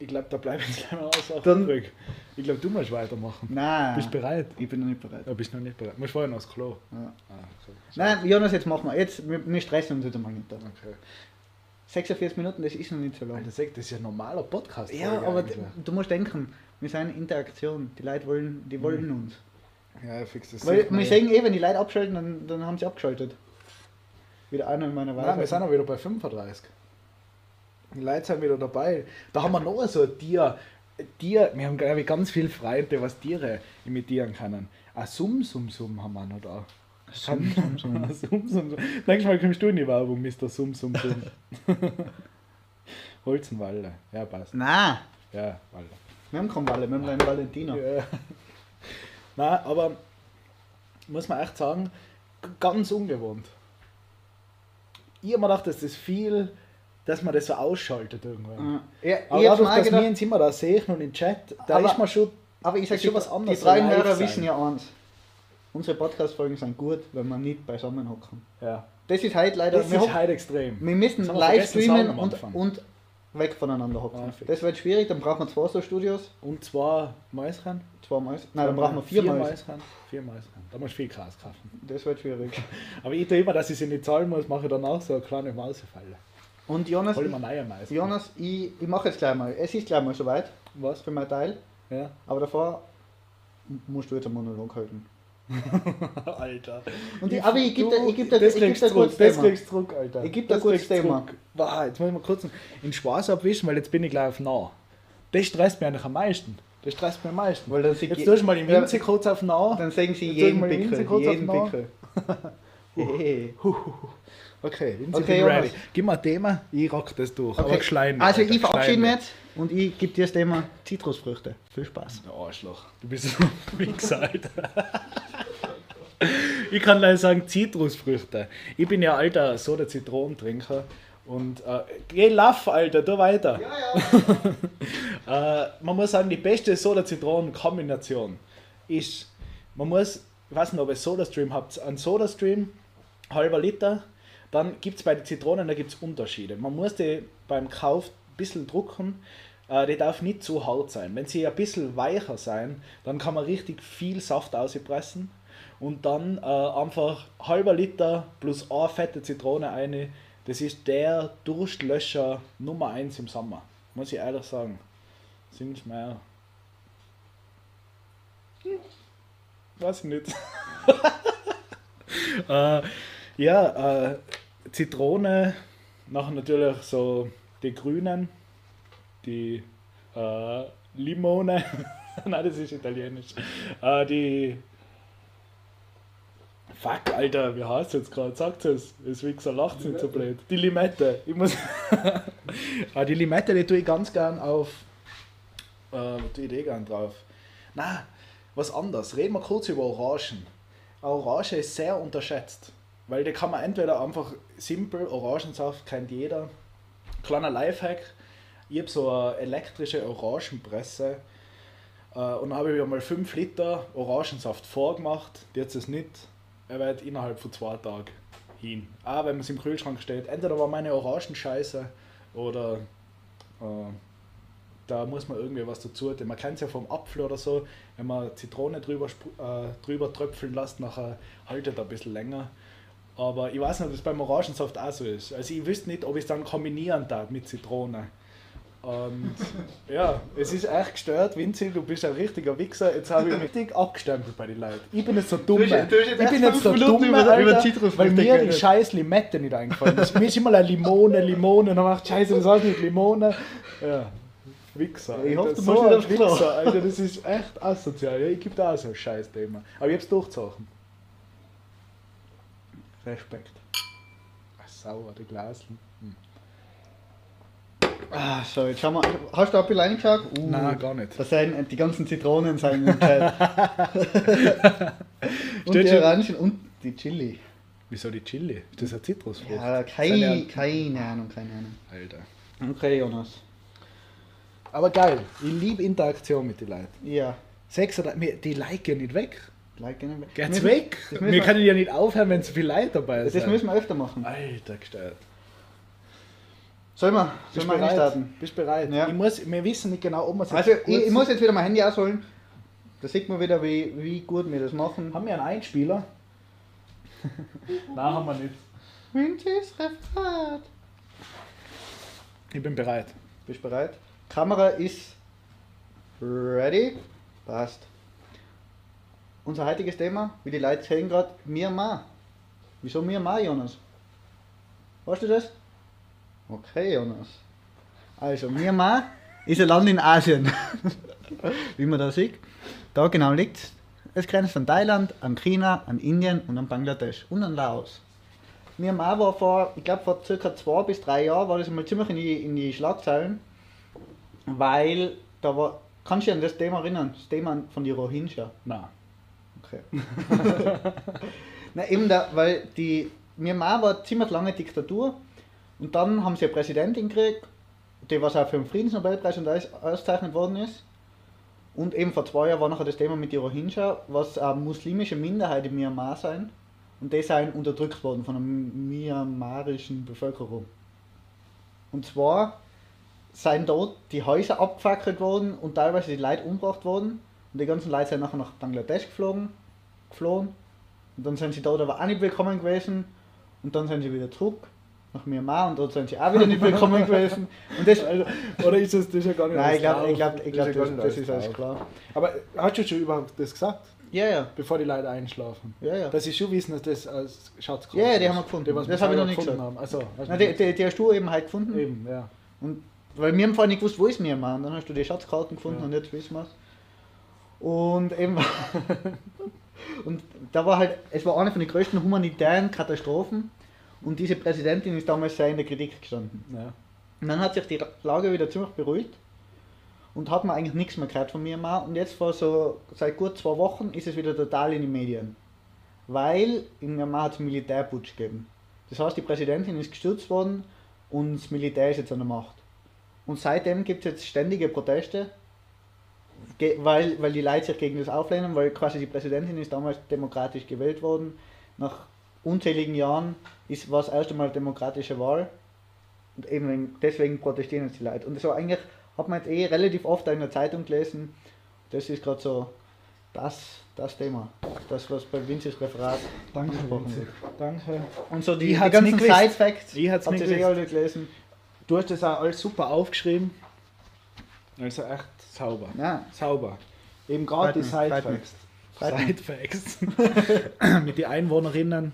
ich glaube, da bleibe ich gleich mal aus Dann-. Ich glaube, du musst weitermachen. Nein. Bist du bereit? Ich bin noch nicht bereit. Ja, bist noch nicht bereit. Musst vorher noch aufs Klo. Ja. Ah, okay. Nein, Jonas, jetzt machen wir. Jetzt, wir, stressen uns jetzt einmal nicht. da. Okay. 46 Minuten, das ist noch nicht so lang. Alter, das ist ja ein normaler Podcast. Ja, aber d- du musst denken, wir sind in Interaktion. Die Leute wollen, die wollen uns. Ja, fix das. Weil wir sagen eh, wenn die Leute abschalten, dann, dann haben sie abgeschaltet. Wieder einer in meiner Nein, wir sind Weise. auch wieder bei 35. Die Leute sind wieder dabei. Da haben wir noch so ein Tier. Tier wir haben, glaube ich, ganz viele Freunde, was Tiere imitieren können. Ein Sum, Sum, Sum haben wir noch da. Sum, Sum, Sum. Sum, Sum, Sum. Nächstes Mal kommst du in die Werbung, Mr. Sum, Sum, Sum. Holzenwalde. Ja, passt. Nein, Ja, Walde. wir haben keinen Walle, wir haben einen Valentino. Ja. Nein, aber muss man echt sagen, ganz ungewohnt. Ich habe mir gedacht, das ist viel, dass man das so ausschaltet irgendwann. Ja, Aber dadurch, dass wir gedacht, uns immer da sehen und im Chat, da Aber- ist man schon. aber ich sag ist schon was anderes, Die drei Hörer wissen ja eins. Unsere Podcast-Folgen sind gut, wenn wir nicht beisammen hocken. Ja. Das ist halt leider. Das ist halt extrem. wir müssen live streamen und, und weg voneinander hocken. Fix. das wird schwierig, dann brauchen wir zwei so Studios. Und zwar Mäuschen. Zwei Mäuse. Nein, dann brauchen wir vier, Mäuse. Mäuschen. Vier Mäuschen. Da muss viel Gras kaufen. Das wird schwierig. Aber ich tue immer, dass ich sie nicht zahlen muss, mache ich danach so eine kleine Mausefalle. Und Jonas, ich Mäuse. Jonas ich, ich mache jetzt gleich mal. Es ist gleich mal soweit Was? für meinen Teil. Ja. Aber davor musst du jetzt einen Monolog halten. Alter. Und ich, aber ich gebe dir, ich geb dir, das ich geb zurück, kurz das Thema. kriegst du zurück, Alter. Ich geb dir Das kurz Thema. Wow, jetzt muss ich mal kurz in Spaß abwischen, weil jetzt bin ich gleich auf nah. Das stresst mich eigentlich am meisten. Das stresst mich am meisten. Weil dann sie Jetzt tust du mal im Ja, Winzig kurz auf nah. Dann sagen sie tue ich jeden mal den Pickel. Jeden Pickel. Okay, Winzig Okay, ready. Gib mir ein Thema, ich rock das durch. Aber Okay. klein. Also Alter, ich verabschiede mich jetzt und ich gebe dir das Thema Zitrusfrüchte. Viel Spaß. Du Arschloch. Du bist so ein Wichser, Alter. ich kann leider sagen Zitrusfrüchte. Ich bin ja alter Soda-Zitronentrinker und äh, geh laff, Alter, du weiter. äh, man muss sagen, die beste Soda-Zitronen-Kombination ist, man muss, ich weiß nicht, ob ihr Soda-Stream habt, einen Soda-Stream, halber Liter, dann gibt es bei den Zitronen, da gibt es Unterschiede. Man muss die beim Kauf ein bisschen drucken, äh, die darf nicht zu hart sein. Wenn sie ein bisschen weicher sein, dann kann man richtig viel Saft auspressen. und dann äh, einfach halber Liter plus eine fette Zitrone eine. Das ist der Durstlöscher Nummer 1 im Sommer. Muss ich ehrlich sagen. Sind mehr. Hm. Weiß ich nicht. äh, ja, äh, Zitrone, nachher natürlich so die grünen, die äh, Limone, nein, das ist italienisch, äh, die Fuck, Alter, wie heißt es jetzt gerade? Sagt es. Das Wichser lacht nicht so blöd. Die Limette. Ich muss. ah, die Limette, die tue ich ganz gern auf. Äh, tue ich eh gern drauf. Na, was anderes. Reden wir kurz über Orangen. Orange ist sehr unterschätzt. Weil die kann man entweder einfach simpel, Orangensaft kennt jeder. Kleiner Lifehack. Ich habe so eine elektrische Orangenpresse. Äh, und habe ich mal 5 Liter Orangensaft vorgemacht. Hat es nicht er wird innerhalb von zwei Tagen hin. Auch wenn man es im Kühlschrank steht. Entweder war meine Orangen scheiße oder äh, da muss man irgendwie was dazu tun. Man kennt es ja vom Apfel oder so, wenn man Zitrone drüber, äh, drüber tröpfeln lässt, nachher haltet er ein bisschen länger. Aber ich weiß nicht, ob das beim Orangensaft auch so ist. Also ich wüsste nicht, ob ich es dann kombinieren darf mit Zitrone. Und ja, es ist echt gestört, Vinzi, du bist ein richtiger Wichser. Jetzt habe ich mich richtig abgestempelt bei den Leuten. Ich bin jetzt so dumm. Ich bin jetzt Dumme, über, Alter, über Zitrus weil mir die scheiß Limette nicht eingefallen ist. mir ist immer eine Limone, Limone. Und dann macht scheiße, das heißt nicht Limone. Ja, Wichser. Ich hoffe, du so musst nicht. Wichser, Alter, das ist echt asozial. Ja, ich gebe da auch so ein scheiß Thema. Aber ich hab's durchgezogen. Respekt. Sauer, die Glaseln. Hm. Ah, so, jetzt schauen wir. Hast du ein bisschen reingeschaut? Uh, Nein, gar nicht. Da sind die ganzen Zitronen sein im Chat. und Steht die Orangen und die Chili. Wieso die Chili? Ist das eine Zitrusfrucht? Ja, keine, keine Ahnung, keine Ahnung. Alter. Okay, Jonas. Aber geil, ich liebe Interaktion mit den Leuten. Ja. Sechs oder die gehen nicht weg. Wir- Geht's weg? das Wir wir- können ja nicht aufhören, wenn so viele Leute dabei Das sind. müssen wir öfter machen. Alter, gestört. Sollen wir? Bist Sollen wir bereit? starten? Bist bereit? Ja. Ich muss, wir wissen nicht genau, ob wir es Also, ich, ich muss jetzt wieder mein Handy ausholen. Da sieht man wieder, wie, wie gut wir das machen. Haben wir einen Einspieler? Nein, haben wir nicht. Winches Referat. Ich bin bereit. Bist du bereit? Kamera ist ready. Passt. Unser heutiges Thema, wie die Leute sehen gerade, Myanmar. Wieso Myanmar, Jonas? Weißt du das? Okay, Jonas. Also, Myanmar ist ein Land in Asien. wie man da sieht. Da genau liegt es grenzt an Thailand, an China, an Indien und an Bangladesch und an Laos. Myanmar war vor, ich glaube vor circa zwei bis drei Jahren, war das mal ziemlich in die, in die Schlagzeilen, weil da war, kannst du dich an das Thema erinnern? Das Thema von die Rohingya. Nein. Okay. Na eben da, weil die Myanmar war ziemlich lange Diktatur und dann haben sie eine Präsidentin gekriegt, die was auch für den Friedensnobelpreis und alles ausgezeichnet worden ist. Und eben vor zwei Jahren war nachher das Thema mit den Rohingya, was eine muslimische Minderheit in Myanmar sein. Und die sind unterdrückt worden von der myanmarischen Bevölkerung. Und zwar sind dort die Häuser abgefackelt worden und teilweise die Leute umgebracht worden. Und die ganzen Leute sind nachher nach Bangladesch geflogen, geflohen. Und dann sind sie dort aber auch nicht willkommen gewesen. Und dann sind sie wieder zurück nach Myanmar und dort sind sie auch wieder nicht willkommen gewesen. Und das, Also, oder ist das, das ist ja gar nicht nein, ich glaube, ich glaub, ich glaub, das, nicht das ist alles klar. Aber hast du schon überhaupt das gesagt, Ja, ja. bevor die Leute einschlafen? Ja, ja. Dass sie schon wissen, dass das als Schatzkarte Ja, ja, die haben wir gefunden. Die, Das habe ich noch nicht gefunden gesagt. haben. Also, du die, die, die hast du eben halt gefunden. Eben, ja. Und weil wir haben vorher nicht gewusst, wo ist Myanmar. Und dann hast du die Schatzkarten gefunden Ja. und jetzt wissen wir es. Und eben. und da war halt, es war eine von den größten humanitären Katastrophen. Und diese Präsidentin ist damals sehr in der Kritik gestanden. ja. Und dann hat sich die Lage wieder ziemlich beruhigt. Und hat man eigentlich nichts mehr gehört von Myanmar. Und jetzt vor so, seit gut zwei Wochen ist es wieder total in den Medien. Weil in Myanmar hat es einen Militärputsch gegeben. Das heißt, die Präsidentin ist gestürzt worden und das Militär ist jetzt an der Macht. Und seitdem gibt es jetzt ständige Proteste, weil, weil die Leute sich gegen das auflehnen, weil quasi die Präsidentin ist damals demokratisch gewählt worden. Nach unzähligen Jahren ist war das erste Mal demokratische Wahl. Und eben wegen- deswegen protestieren jetzt die Leute. Und so eigentlich hat man jetzt eh relativ oft in der Zeitung gelesen, das ist gerade so Das, das Thema. Das, was bei Vincis Referat Danke, angesprochen wird. Danke. Und so die, die hat's ganzen. Side-Facts. Nicht ihr sicher gewusst. alle gelesen? Du hast das auch alles super aufgeschrieben. Also echt sauber. Ja. Sauber. Eben gerade die Sidefacts. Sidefacts. Mit den Einwohnerinnen.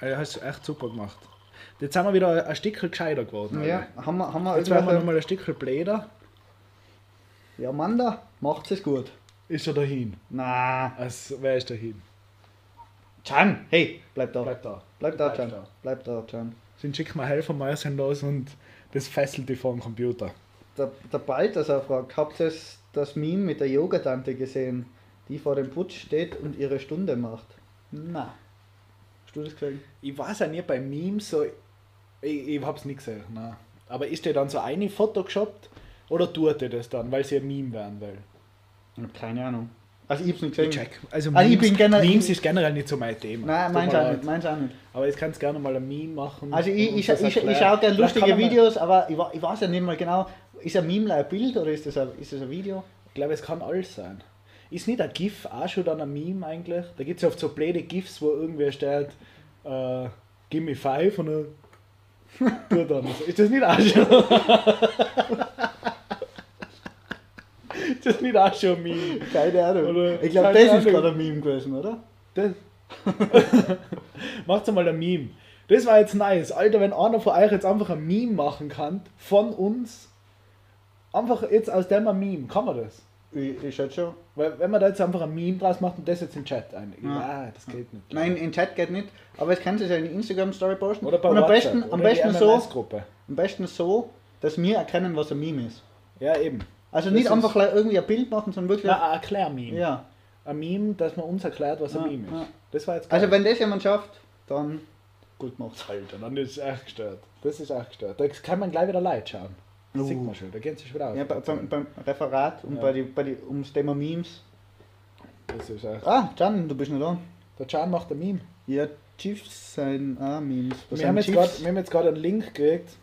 äh, hast du echt super gemacht. Jetzt sind wir wieder ein Stückchen gescheiter geworden. Ja, haben wir, haben wir Jetzt werden wir nochmal ein Stückchen bläder. Ja, Amanda, macht es gut. Ist er dahin? Na, Also, wer ist dahin? Can, hey, bleib da. Bleib da. Bleib da, Bleib da. Bleib da, Can. Sind schick mal Helfer mal sind los und das fesselt die vor dem Computer. Der, der Balthasar fragt, habt ihr das, Meme mit der Yogatante gesehen, die vor dem Putsch steht und ihre Stunde macht? Na. Hast du das gesehen? Ich weiß ja nicht bei Memes so. Ich, ich hab's nicht gesehen. Nein. Aber ist der dann so eine Foto geshoppt oder tut er das dann, weil sie ein Meme werden will? Ich hab keine Ahnung. Also ich hab's nicht gesehen. Ich check. Also Also ich Memes, bin generell- Memes ist generell nicht so mein Thema. Nein, meins auch nicht, meins auch nicht. Aber jetzt kannst du gerne mal ein Meme machen. Also ich, ich, ich, ich, schaue gerne lustige Videos, aber ich, ich weiß ja nicht mal genau, ist ein Meme ein Bild oder ist das ein, ist das ein Video? Ich glaube, es kann alles sein. Ist nicht ein GIF auch schon dann ein Meme eigentlich? Da gibt es ja oft so blöde GIFs, wo irgendwer steht, äh, give me five und dann tut dann. so. Ist das nicht auch schon? ist das nicht auch schon ein Meme? Keine Ahnung. Oder- ich glaube, das ist Ahnung. gerade ein Meme gewesen, oder? Das. Macht mal ein Meme. Das war jetzt nice. Alter, wenn einer von euch jetzt einfach ein Meme machen kann, von uns, einfach jetzt aus dem ein Meme, kann man das? Ich, ich schätze schon. Weil wenn man da jetzt einfach ein Meme draus macht und das jetzt in Chat ein. Ja. Ja, das geht nicht. Nein, in Chat geht nicht, aber es kannst du ja in Instagram-Story posten. Oder bei Und am WhatsApp. besten, am besten so, am besten so, dass wir erkennen, was ein Meme ist. Ja, eben. Also Das nicht einfach irgendwie ein Bild machen, sondern wirklich. Na, ein Erklär-Meme. ja. Ein Meme, dass man uns erklärt, was Ja, ein Meme ist. ja. Das war jetzt geil. Also wenn das jemand schafft, dann gut gemacht. Alter, dann ist es echt gestört. Das ist echt gestört. Da kann man gleich wieder Leid schauen. Das sieht man schon, da gehen sie schon wieder auf. Ja, bei, beim, beim Referat und Ja. bei die, bei die, ums Thema Memes. Das ist echt. Ah, Can, du bist noch da. Der Can macht ein Meme. Ja, Chiefs sein ah, Memes. Was Wir haben, jetzt grad, wir haben jetzt gerade einen Link gekriegt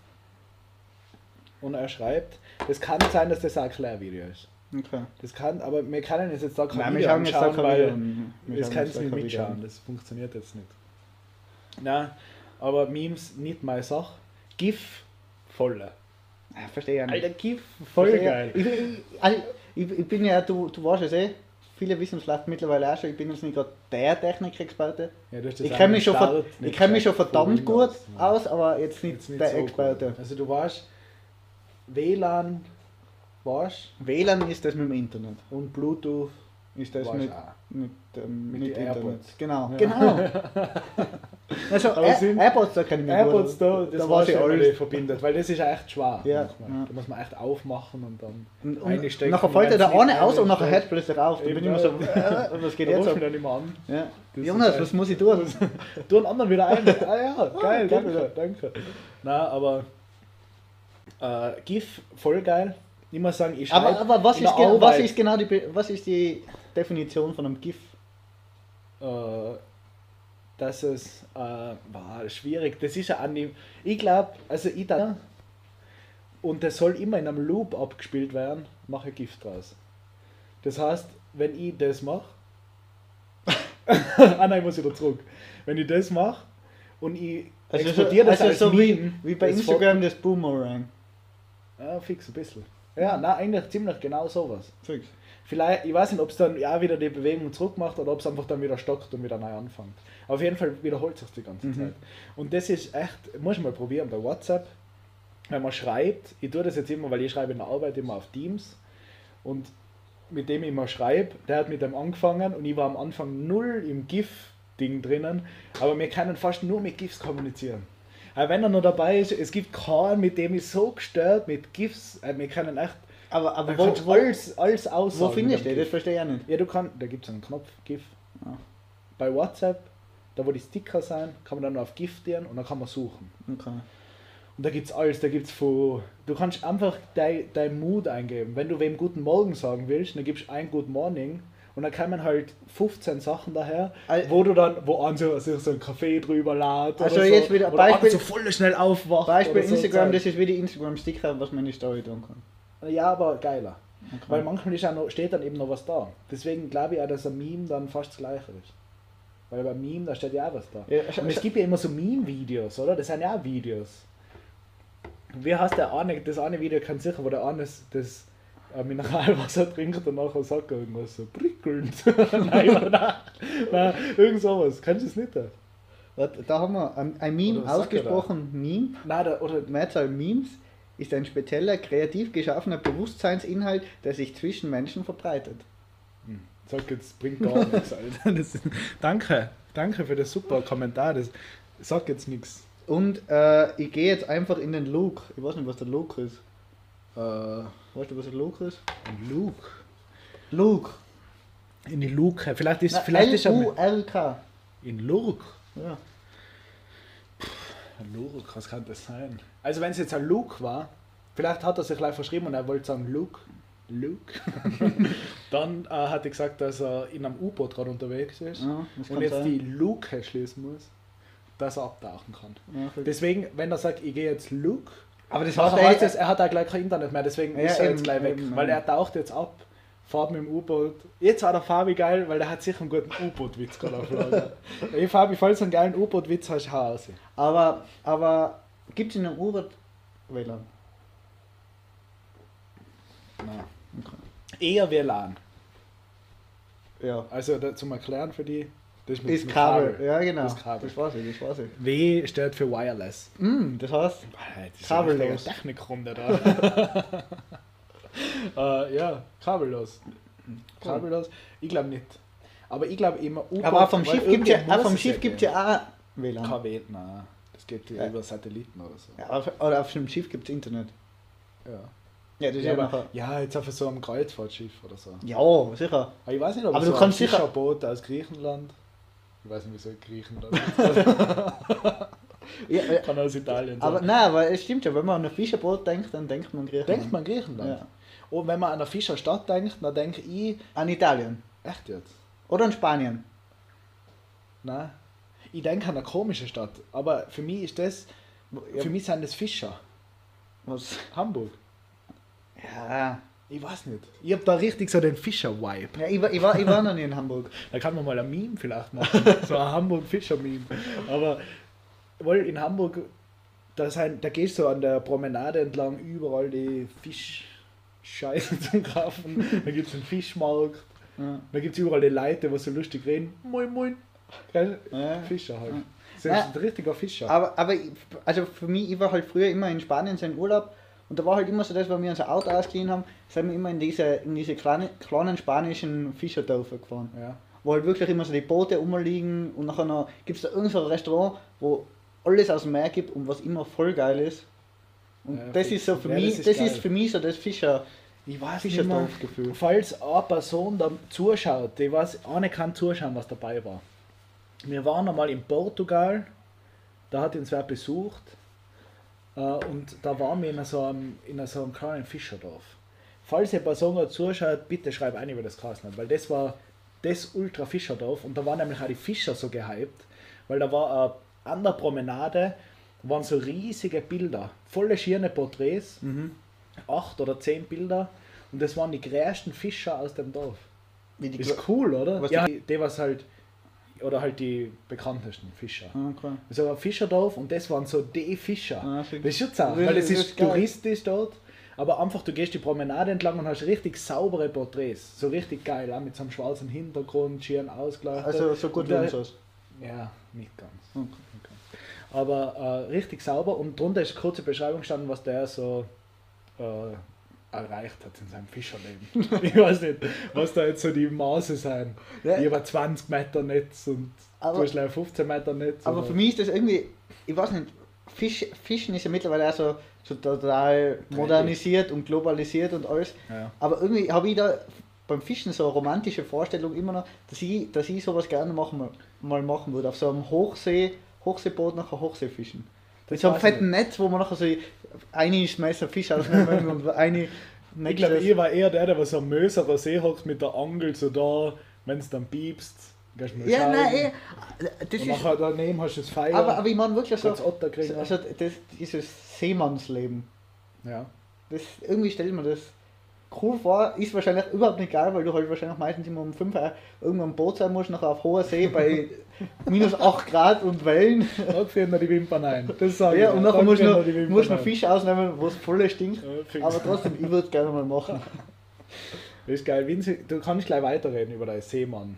und er schreibt, das kann sein, dass das ein Erklärvideo ist. Okay. Das kann, aber wir können jetzt, jetzt da kein Nein, wir Video schauen jetzt da anschauen, kein weil. Wir du da nicht mitschauen, das funktioniert jetzt nicht. Nein, aber Memes nicht meine Sache. GIF, voller. Ja, verstehe ja nicht. Alter, GIF, voll Verstehe. geil. Ich, ich, also, ich, ich bin ja, du, du weißt es eh, viele wissen es vielleicht mittlerweile auch schon, ich bin jetzt nicht gerade der Technikexperte. Ja, du hast das Ich kenne mich, ver- kenn mich schon verdammt gut. Ja. aus, aber jetzt nicht Jetzt nicht der so Experte. Gut. Also du weißt, WLAN weißt WLAN ist das mit dem Internet. und Bluetooth Ist das mit, mit, ähm, Mit mit, Internet. AirPods. Genau, Ja. genau. also Air, AirPods, da kann ich mich AirPods da, das da war schon alles. verbindet, weil das ist echt schwer. Ja, ja. Da muss man echt aufmachen und dann Und, und nachher fällt wenn's nicht eine aus und nachher hört plötzlich auf. Da bin ich immer so, äh, was geht Da jetzt ab? dann immer an. Ja. Das Jonas, was muss ich tun? Du einen anderen wieder ein. Ah ja, geil, geht danke, danke. Na, aber äh, GIF, voll geil. Ich muss sagen, ich Aber, aber was, ist was ist genau die, was ist die Definition von einem GIF? äh, dass es äh, war schwierig. Das ist ja an dem. Ich glaube, also ich da und das soll immer in einem Loop abgespielt werden, mache ich GIF draus. Das heißt, wenn ich das mache, ah nein, ich muss wieder zurück. Wenn ich das mache und ich Also, so, exportiere das also als so wie, Meme, wie bei das Instagram das Boomerang. Ja, fix ein bisschen. Ja, nein, eigentlich ziemlich genau sowas. Fix. Vielleicht, ich weiß nicht, ob es dann ja wieder die Bewegung zurück macht oder ob es einfach dann wieder stockt und wieder neu anfängt. Auf jeden Fall wiederholt sich die ganze Mhm. Zeit. Und das ist echt, muss ich mal probieren bei WhatsApp, wenn man schreibt, ich tue das jetzt immer, weil ich schreibe in der Arbeit immer auf Teams und mit dem ich immer schreibe, der hat mit dem angefangen und ich war am Anfang null im GIF-Ding drinnen, aber wir können fast nur mit GIFs kommunizieren. Aber wenn er noch dabei ist, es gibt keinen, mit dem ich so gestört mit GIFs, äh, wir können echt Aber, aber wo, du wo, alles, alles aussagen. wo finde ich mit den? dem Das verstehe ich auch nicht. Ja, du kannst, da gibt es einen Knopf, GIF. Ah. Bei WhatsApp, da wo die Sticker sind, kann man dann auf GIF gehen und dann kann man suchen. Okay. Und da gibt es alles, da gibt es von, du kannst einfach dein, dein Mood eingeben. Wenn du wem guten Morgen sagen willst, dann gibst du ein Good Morning und dann kommen halt 15 Sachen daher, Al- wo du dann, wo an so, sich so ein Kaffee drüber lädt. Also oder jetzt so, wieder oder Beispiel- an so voll schnell aufwacht. Beispiel oder so Instagram, Zeug. das ist wie die Instagram-Sticker, was man in die Story tun kann. Ja, aber geiler. Weil manchmal ist auch noch, steht dann eben noch was da. Deswegen glaube ich auch, dass ein Meme dann fast das gleiche ist. Weil beim Meme, da steht ja auch was da. Ja, Und es gibt ja immer so Meme-Videos, oder? Das sind ja auch Videos. Wie heißt der eine, das eine Video kann sicher, wo der eine das, das äh, Mineralwasser trinkt und nachher sagt irgendwas so prickelnd. nein, aber nein, nein, irgend sowas. Kannst du es nicht? Da haben wir ein, ein Meme, da? ausgesprochen Meme. Nein, der, oder Mehrzahl Memes ist ein spezieller, kreativ geschaffener Bewusstseinsinhalt, der sich zwischen Menschen verbreitet. Sag jetzt, bringt gar nichts, Alter. Das, danke, danke für das super Kommentar. Das sagt jetzt nichts. Und äh, ich gehe jetzt einfach in den Luke. Ich weiß nicht, was der Luke ist. Äh, Weißt du, was der Luke ist? Luke. Luke. In die Luke. Vielleicht ist, Na, vielleicht ist er in Luke. Ja. Luke, was kann das sein? Also wenn es jetzt ein Luke war, vielleicht hat er sich gleich verschrieben und er wollte sagen Luke. Luke. Dann äh, hat er gesagt, dass er in einem U-Boot gerade unterwegs ist Ja, und jetzt sein. die Luke schließen muss, dass er abtauchen kann. Ja, Deswegen, wenn er sagt, ich gehe jetzt Luke, Aber das heißt, er, es, er hat auch gleich kein Internet mehr, deswegen Ja, ist er eben, jetzt gleich weg. eben, weil er taucht jetzt ab, fährt mit dem U-Boot. Jetzt hat der Fabi geil, weil der hat sicher einen guten U-Boot-Witz gerade. Ey Fabi, falls du einen geilen U-Boot-Witz hast, hau raus. aber, aber gibt es in einem U-Boot WLAN? Nein. Eher WLAN. Ja. Also da, zum Erklären für die, das ist, mit Ist mit Kabel. Ja, genau. Das Kabel. Das weiß ich, das weiß ich. W steht für Wireless. Mm, das heißt, Alter, das ist Kabellos. eine richtige Technikrunde da. äh, ja, kabellos. Kabellos? Ich glaube nicht. Aber ich glaube immer U-Boot, aber auch vom Schiff gibt ja, auch vom Schiff gibt's ja auch WLAN. KW, nein. Das geht ja über Satelliten oder so. Ja, auf, oder auf dem Schiff gibt es Internet. Ja. Ja, das ist Ja, aber, ja, jetzt auf so einem Kreuzfahrtschiff oder so. Ja, sicher. Aber ich weiß nicht, ob Aber so du kannst ein sicher- Fischerboot aus Griechenland. Ich weiß nicht, wieso Griechenland. Ja, ja, Kann aus Italien sein. aber nein, aber es stimmt ja, wenn man an ein Fischerboot denkt, dann denkt man Griechenland. Denkt man Griechenland? Ja. Und wenn man an eine Fischerstadt denkt, dann denke ich, An Italien. echt jetzt? Oder an Spanien. Nein. Ich denke an eine komische Stadt. Aber für mich ist das, für mich sind das Fischer. Was? Hamburg. Ja. Ich weiß nicht. Ich habe da richtig so den Fischer-Vibe. ja ich, war, ich, war, ich war noch nie in Hamburg. Da kann man mal ein Meme vielleicht machen. so ein Hamburg-Fischer-Meme. Aber weil in Hamburg, da, sind, da gehst du an der Promenade entlang, überall die Fischscheiße zum Kaufen. Da gibt es einen Fischmarkt. Ja. Da gibt es überall die Leute, die so lustig reden. Moin, moin. Ja. Fischer halt. Ja. Das ist ein richtiger Fischer. Aber, aber ich- also für mich, ich war halt früher immer in Spanien so in Urlaub und da war halt immer so das, wenn wir unser Auto ausgeliehen haben, sind wir immer in diese, in diese kleine, kleinen spanischen Fischerdörfer gefahren. ja. Wo halt wirklich immer so die Boote rumliegen und nachher noch gibt es da irgendein so Restaurant, wo alles aus dem Meer gibt und was immer voll geil ist. Und Ja, das ist so für Ja, mich, das ist das ist für mich so das Fischer, Ich weiß nicht mehr, falls eine Person da zuschaut, die weiß, eine kann zuschauen, was dabei war. Wir waren einmal in Portugal, da hat uns wer besucht äh, und da waren wir in so einem, in so einem kleinen Fischerdorf. Falls eine Person da zuschaut, bitte schreib ein, wie das geheißen hat, weil das war das Ultra Fischerdorf und da waren nämlich auch die Fischer so gehypt, weil da war an der Promenade waren so riesige Bilder, volle schierne Porträts, acht oder zehn Bilder und das waren die größten Fischer aus dem Dorf. Wie die Ist cool, oder? Was ja, die, die was halt, oder halt die bekanntesten Fischer. Ah, okay. So ein Fischerdorf und das waren so die Fischer. Ah, das ist schon zart, Das- weil es das ist geil. touristisch dort, aber einfach du gehst die Promenade entlang und hast richtig saubere Porträts. So richtig geil, auch mit so einem schwarzen Hintergrund, schieren ausgeleuchtet. Also so gut wie uns aus. Ja, nicht ganz. Okay. Aber äh, richtig sauber und drunter ist eine kurze Beschreibung gestanden, was der so äh, erreicht hat in seinem Fischerleben. ich weiß nicht, was da jetzt so die Maße sind. Ja. Ich habe 20 Meter Netz und Aber- du hast gleich 15 Meter Netz. Aber oder- für mich ist das irgendwie, ich weiß nicht, Fisch, Fischen ist ja mittlerweile auch so, so total modernisiert und globalisiert und alles. Ja. Aber irgendwie habe ich da beim Fischen so eine romantische Vorstellung immer noch, dass ich, dass ich sowas gerne machen, mal machen würde. Auf so einem Hochsee, Hochseeboot nachher Hochseefischen. Das Mit so einem weiß ich fetten Netz, wo man nachher so eine Schmeißer Fisch ausnehmen und eine Ich glaube, ich war eher der, der so am Möserer See hockt mit der Angel so da, wenn es dann piepst, gehst du mal Ja, schauen. nein, eh, das und ist. nachher daneben hast du das Feuer. Aber, aber ich meine wirklich so, kriegen. also das, dieses Seemannsleben. ja. Das, irgendwie stellt man das. Crew vor ist wahrscheinlich überhaupt nicht geil, weil du halt wahrscheinlich meistens immer um 5 Uhr irgendwo am Boot sein musst, nachher auf hoher See bei minus 8 Grad und Wellen. Da frieren noch die Wimpern ein. Das sage Ja, ich. und nachher Wimpern musst noch ein. Fisch ausnehmen, wo es voll stinkt. Ja. Aber trotzdem, ich würde es gerne mal machen. Das ist geil. Vinzi, du kannst gleich weiterreden über deinen Seemann.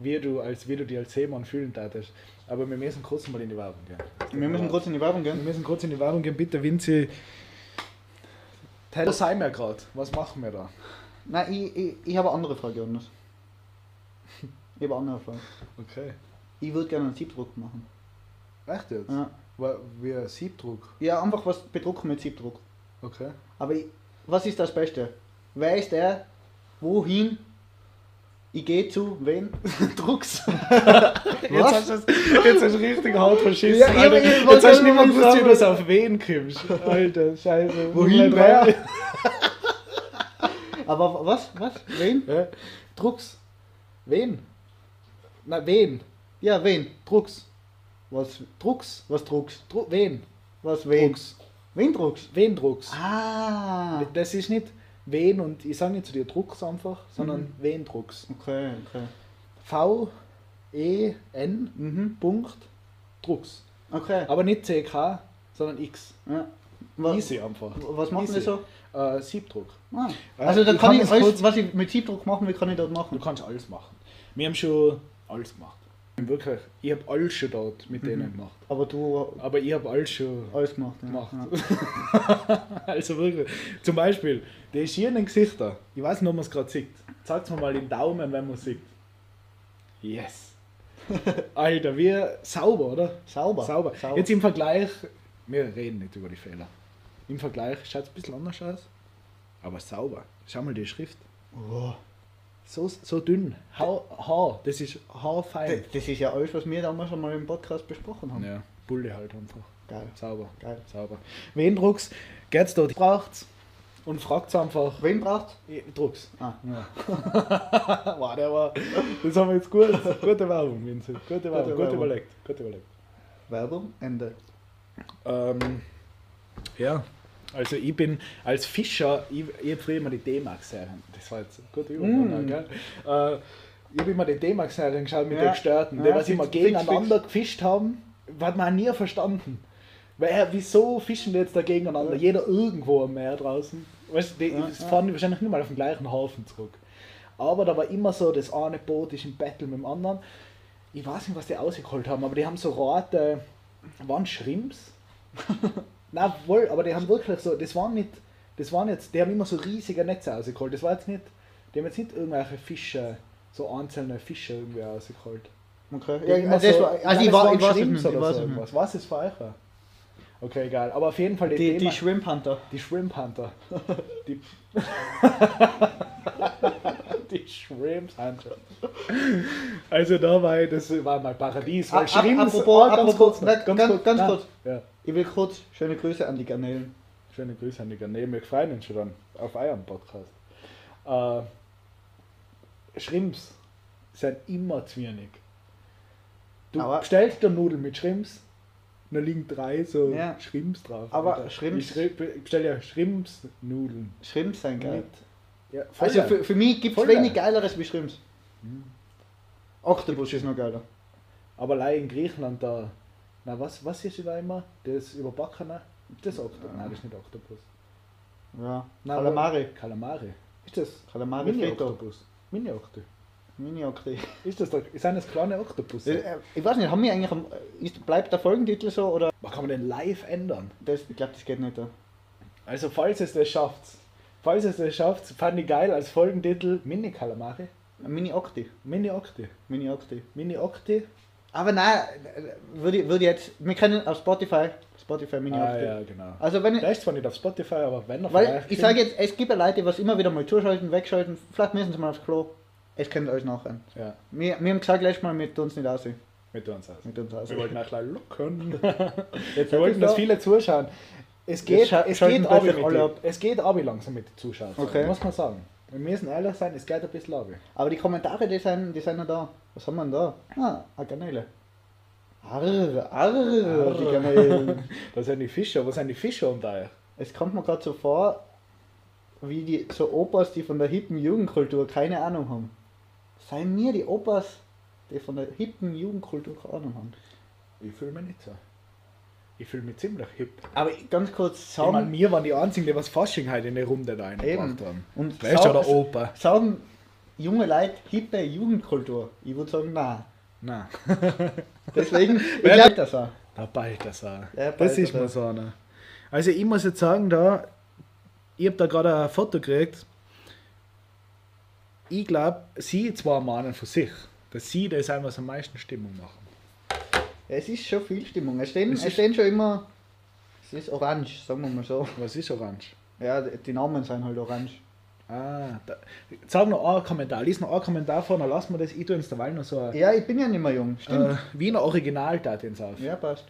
Wie du, als, wie du dich als Seemann fühlen tätest. Aber wir müssen kurz mal in die Werbung gehen. Wir müssen kurz in die Werbung Wir gehen. müssen kurz in die Werbung gehen. Bitte, Vinzi. Wo sind wir gerade? Was machen wir da? Nein, ich, ich, ich habe eine andere Frage, Jonas. Ich habe eine andere Frage. Okay. Ich würde gerne einen Siebdruck machen. Echt jetzt? Ja. Wie ein Siebdruck. ja, einfach was bedrucken mit Siebdruck. Okay. Aber ich, was ist das Beste? Wer ist der? Wohin? Ich gehe zu wen? Drucks. Was? Jetzt hast jetzt hast du richtig hart verschissen. Ja, ich- Alter. ich jetzt wollte hast du nicht mal gewusst, wie du auf wen kommst. Alter, scheiße. Wohin, wer? Aber was? Was? Wen? Ja. Drucks. Wen? Na, wen? Ja, wen? Drucks. Was? Drucks. Was druckst? Dru wen? Was wen? Drucks. Wen druckst? Wen drucks? Ah. Das ist nicht wen und ich sage nicht zu dir Drucks einfach, sondern Mhm. wen drucks. Okay, okay. V E N Mhm. Punkt Drucks. Okay. Aber nicht CK, sondern X. Ja. Was, Easy einfach. was machen Easy. wir so? Äh, Siebdruck. Ah. Ja, Also ich kann kann ich alles, was ich mit Siebdruck machen will, kann ich dort Du machen. kannst alles machen. Wir haben schon alles gemacht. Wirklich, ich habe alles schon dort mit denen gemacht. Aber du Aber ich habe alles schon alles gemacht. Ja. gemacht. Ja. also wirklich. Zum Beispiel, die schönen Gesichter. Ich weiß nicht, ob man es gerade sieht. Zeigt mir mal den Daumen, wenn man sieht. Yes. Alter, wie sauber, oder? Sauber. Sauber. Sauber. Jetzt im Vergleich, wir reden nicht über die Fehler. Im Vergleich schaut es ein bisschen anders aus, aber sauber. Schau mal die Schrift. Oh. So, so dünn. Haar, Haar, das ist haarfein. Das, das ist ja alles, was wir damals schon mal im Podcast besprochen haben. Ja, Bulle halt einfach. Geil. Sauber. Geil. Sauber. Wen druckst? Geht's dort? Braucht's? Und fragt's einfach. Wen braucht? Ich druck's. Ah. Ja. wow, der war. Das haben wir jetzt gut. Gute Werbung, Vincent. Gute Werbung. Gute Gut Werbung. überlegt. Gut überlegt. Werbung, Ende. Ähm, ja, also ich bin als Fischer, ich, ich habe früher immer die D-Max-Serien, das war jetzt gute Übung, Mm. gell? Äh, ich habe immer die D-Max-Serien geschaut mit Ja. den Gestörten, die Ja, was immer fix, fix, gegeneinander gefischt haben, hat man nie verstanden. Weil, wieso fischen die jetzt da gegeneinander? Ja. Jeder irgendwo am Meer draußen. Weißt du, die Ja, fahren die wahrscheinlich nicht mal auf den gleichen Hafen zurück. Aber da war immer so, das eine Boot ist im Battle mit dem anderen. Ich weiß nicht, was die ausgeholt haben, aber die haben so rote, waren Shrimps? Nein, wohl, aber die haben wirklich so, das waren nicht, das waren jetzt, die haben immer so riesige Netze ausgeholt. Das war jetzt nicht, die haben jetzt nicht irgendwelche Fische, so einzelne Fische irgendwie ausgeholt. Okay. Ja, das so- Nein, also ich, war, ich weiß es nicht. Ich weiß so nicht. Was ist für euch? Okay, egal. Aber auf jeden Fall die, Die, Thema, die Shrimp Hunter. die Shrimp Hunter. Die, die Shrimp Hunter. Also da war ich, das war mein Paradies. Weil Shrimps, apropos- ah, ganz apropos- kurz, noch, ganz- ganz na, kurz. Ja. Ich will kurz schöne Grüße an die Garnelen. Schöne Grüße an die Garnelen. Wir freuen uns schon dann auf euren Podcast. Äh, Shrimps sind immer zu wenig. Du Aber- bestellst dir Nudeln mit Shrimps, da liegen drei so Ja. Shrimps drauf. Aber Alter. Shrimps- Ich schri- bestell ja Shrimps-Nudeln. Shrimps sind geil. Ja, Also für, für mich gibt es wenig geil. Geileres wie Shrimps. Oktopus ist noch geiler. Aber allein in Griechenland da. Na, was, was ist da immer? Das überbackene? Das Oktopus. Nein, das ist nicht Oktopus. Ja. Nein, Calamari. aber- Calamari. Ist das Calamari Frito. Mini-Oktopus? Mini-Okti. Mini-Okti. Ist das da, sind das kleine Oktopus? Äh, Ich weiß nicht, haben wir eigentlich am, ist, bleibt der Folgentitel so oder? Was kann man denn live ändern? Das, ich glaube, das geht nicht. Da. Also, falls es das schafft, falls es das schafft, fand ich geil als Folgentitel Mini-Calamari. Mini-Okti. Mini-Okti. Mini-Okti. Mini-Okti. Aber nein, würde würde jetzt, wir können auf Spotify, Spotify Ah, Mini-Okti. ja, genau. Also wenn ist zwar nicht auf Spotify, aber wenn von weil ich sage jetzt, es gibt ja Leute, die was immer wieder mal zuschalten, wegschalten, vielleicht müssen sie mal aufs Klo. Es kennt euch nachher. Ja, Wir, wir haben gesagt letztes Mal, wir tun es nicht aussehen. mit uns aus. Mit uns aussehen. Wir wollten auch gleich locken. Jetzt Wir wollten, dass da. viele zuschauen. Es geht, scha- es schalten geht plötzlich mit alle die, ab. Es geht aber langsam mit den Zuschauern. Okay. Muss man sagen. Wir müssen ehrlich sein, es geht ein bisschen ab. Aber die Kommentare, die sind, die sind noch da. Was haben wir denn da? Ah, eine Garnele. Arr, arr, die Garnelen. Da sind die Fischer. Wo sind die Fischer unter euch? Es kommt mir gerade so vor, wie die so Opas, die von der hippen Jugendkultur keine Ahnung haben. Seien mir die Opas, die von der hippen Jugendkultur keine Ahnung haben. Ich fühle mich nicht so. Ich fühle mich ziemlich hip. Aber ganz kurz Ich meine, sagen, wir waren die einzigen, die was Fasching heute in die Runde da Eben. reingebracht haben. und Weißt sagen, der Opa? sagen junge Leute hippe Jugendkultur. Ich würde sagen, nein. Nein, Deswegen, ich glaube das auch. der Balthasar. Der Das ist Balthasar. mir so einer. Also ich muss jetzt sagen, da, ich habe da gerade ein Foto gekriegt. Ich glaube, sie zwei meinen von sich, dass sie das einmal was am meisten Stimmung machen. Es ist schon viel Stimmung. Es stehen, Es es stehen schon immer. Es ist orange, sagen wir mal so. Was ist orange? Ja, die Namen sind halt orange. Ah, da, sag noch einen Kommentar, lies noch einen Kommentar vor, dann lassen wir das. Ich tue uns derweil noch so ein Ja, ich bin ja nicht mehr jung. Stimmt. äh, Wiener Original da ins auf. Ja, passt.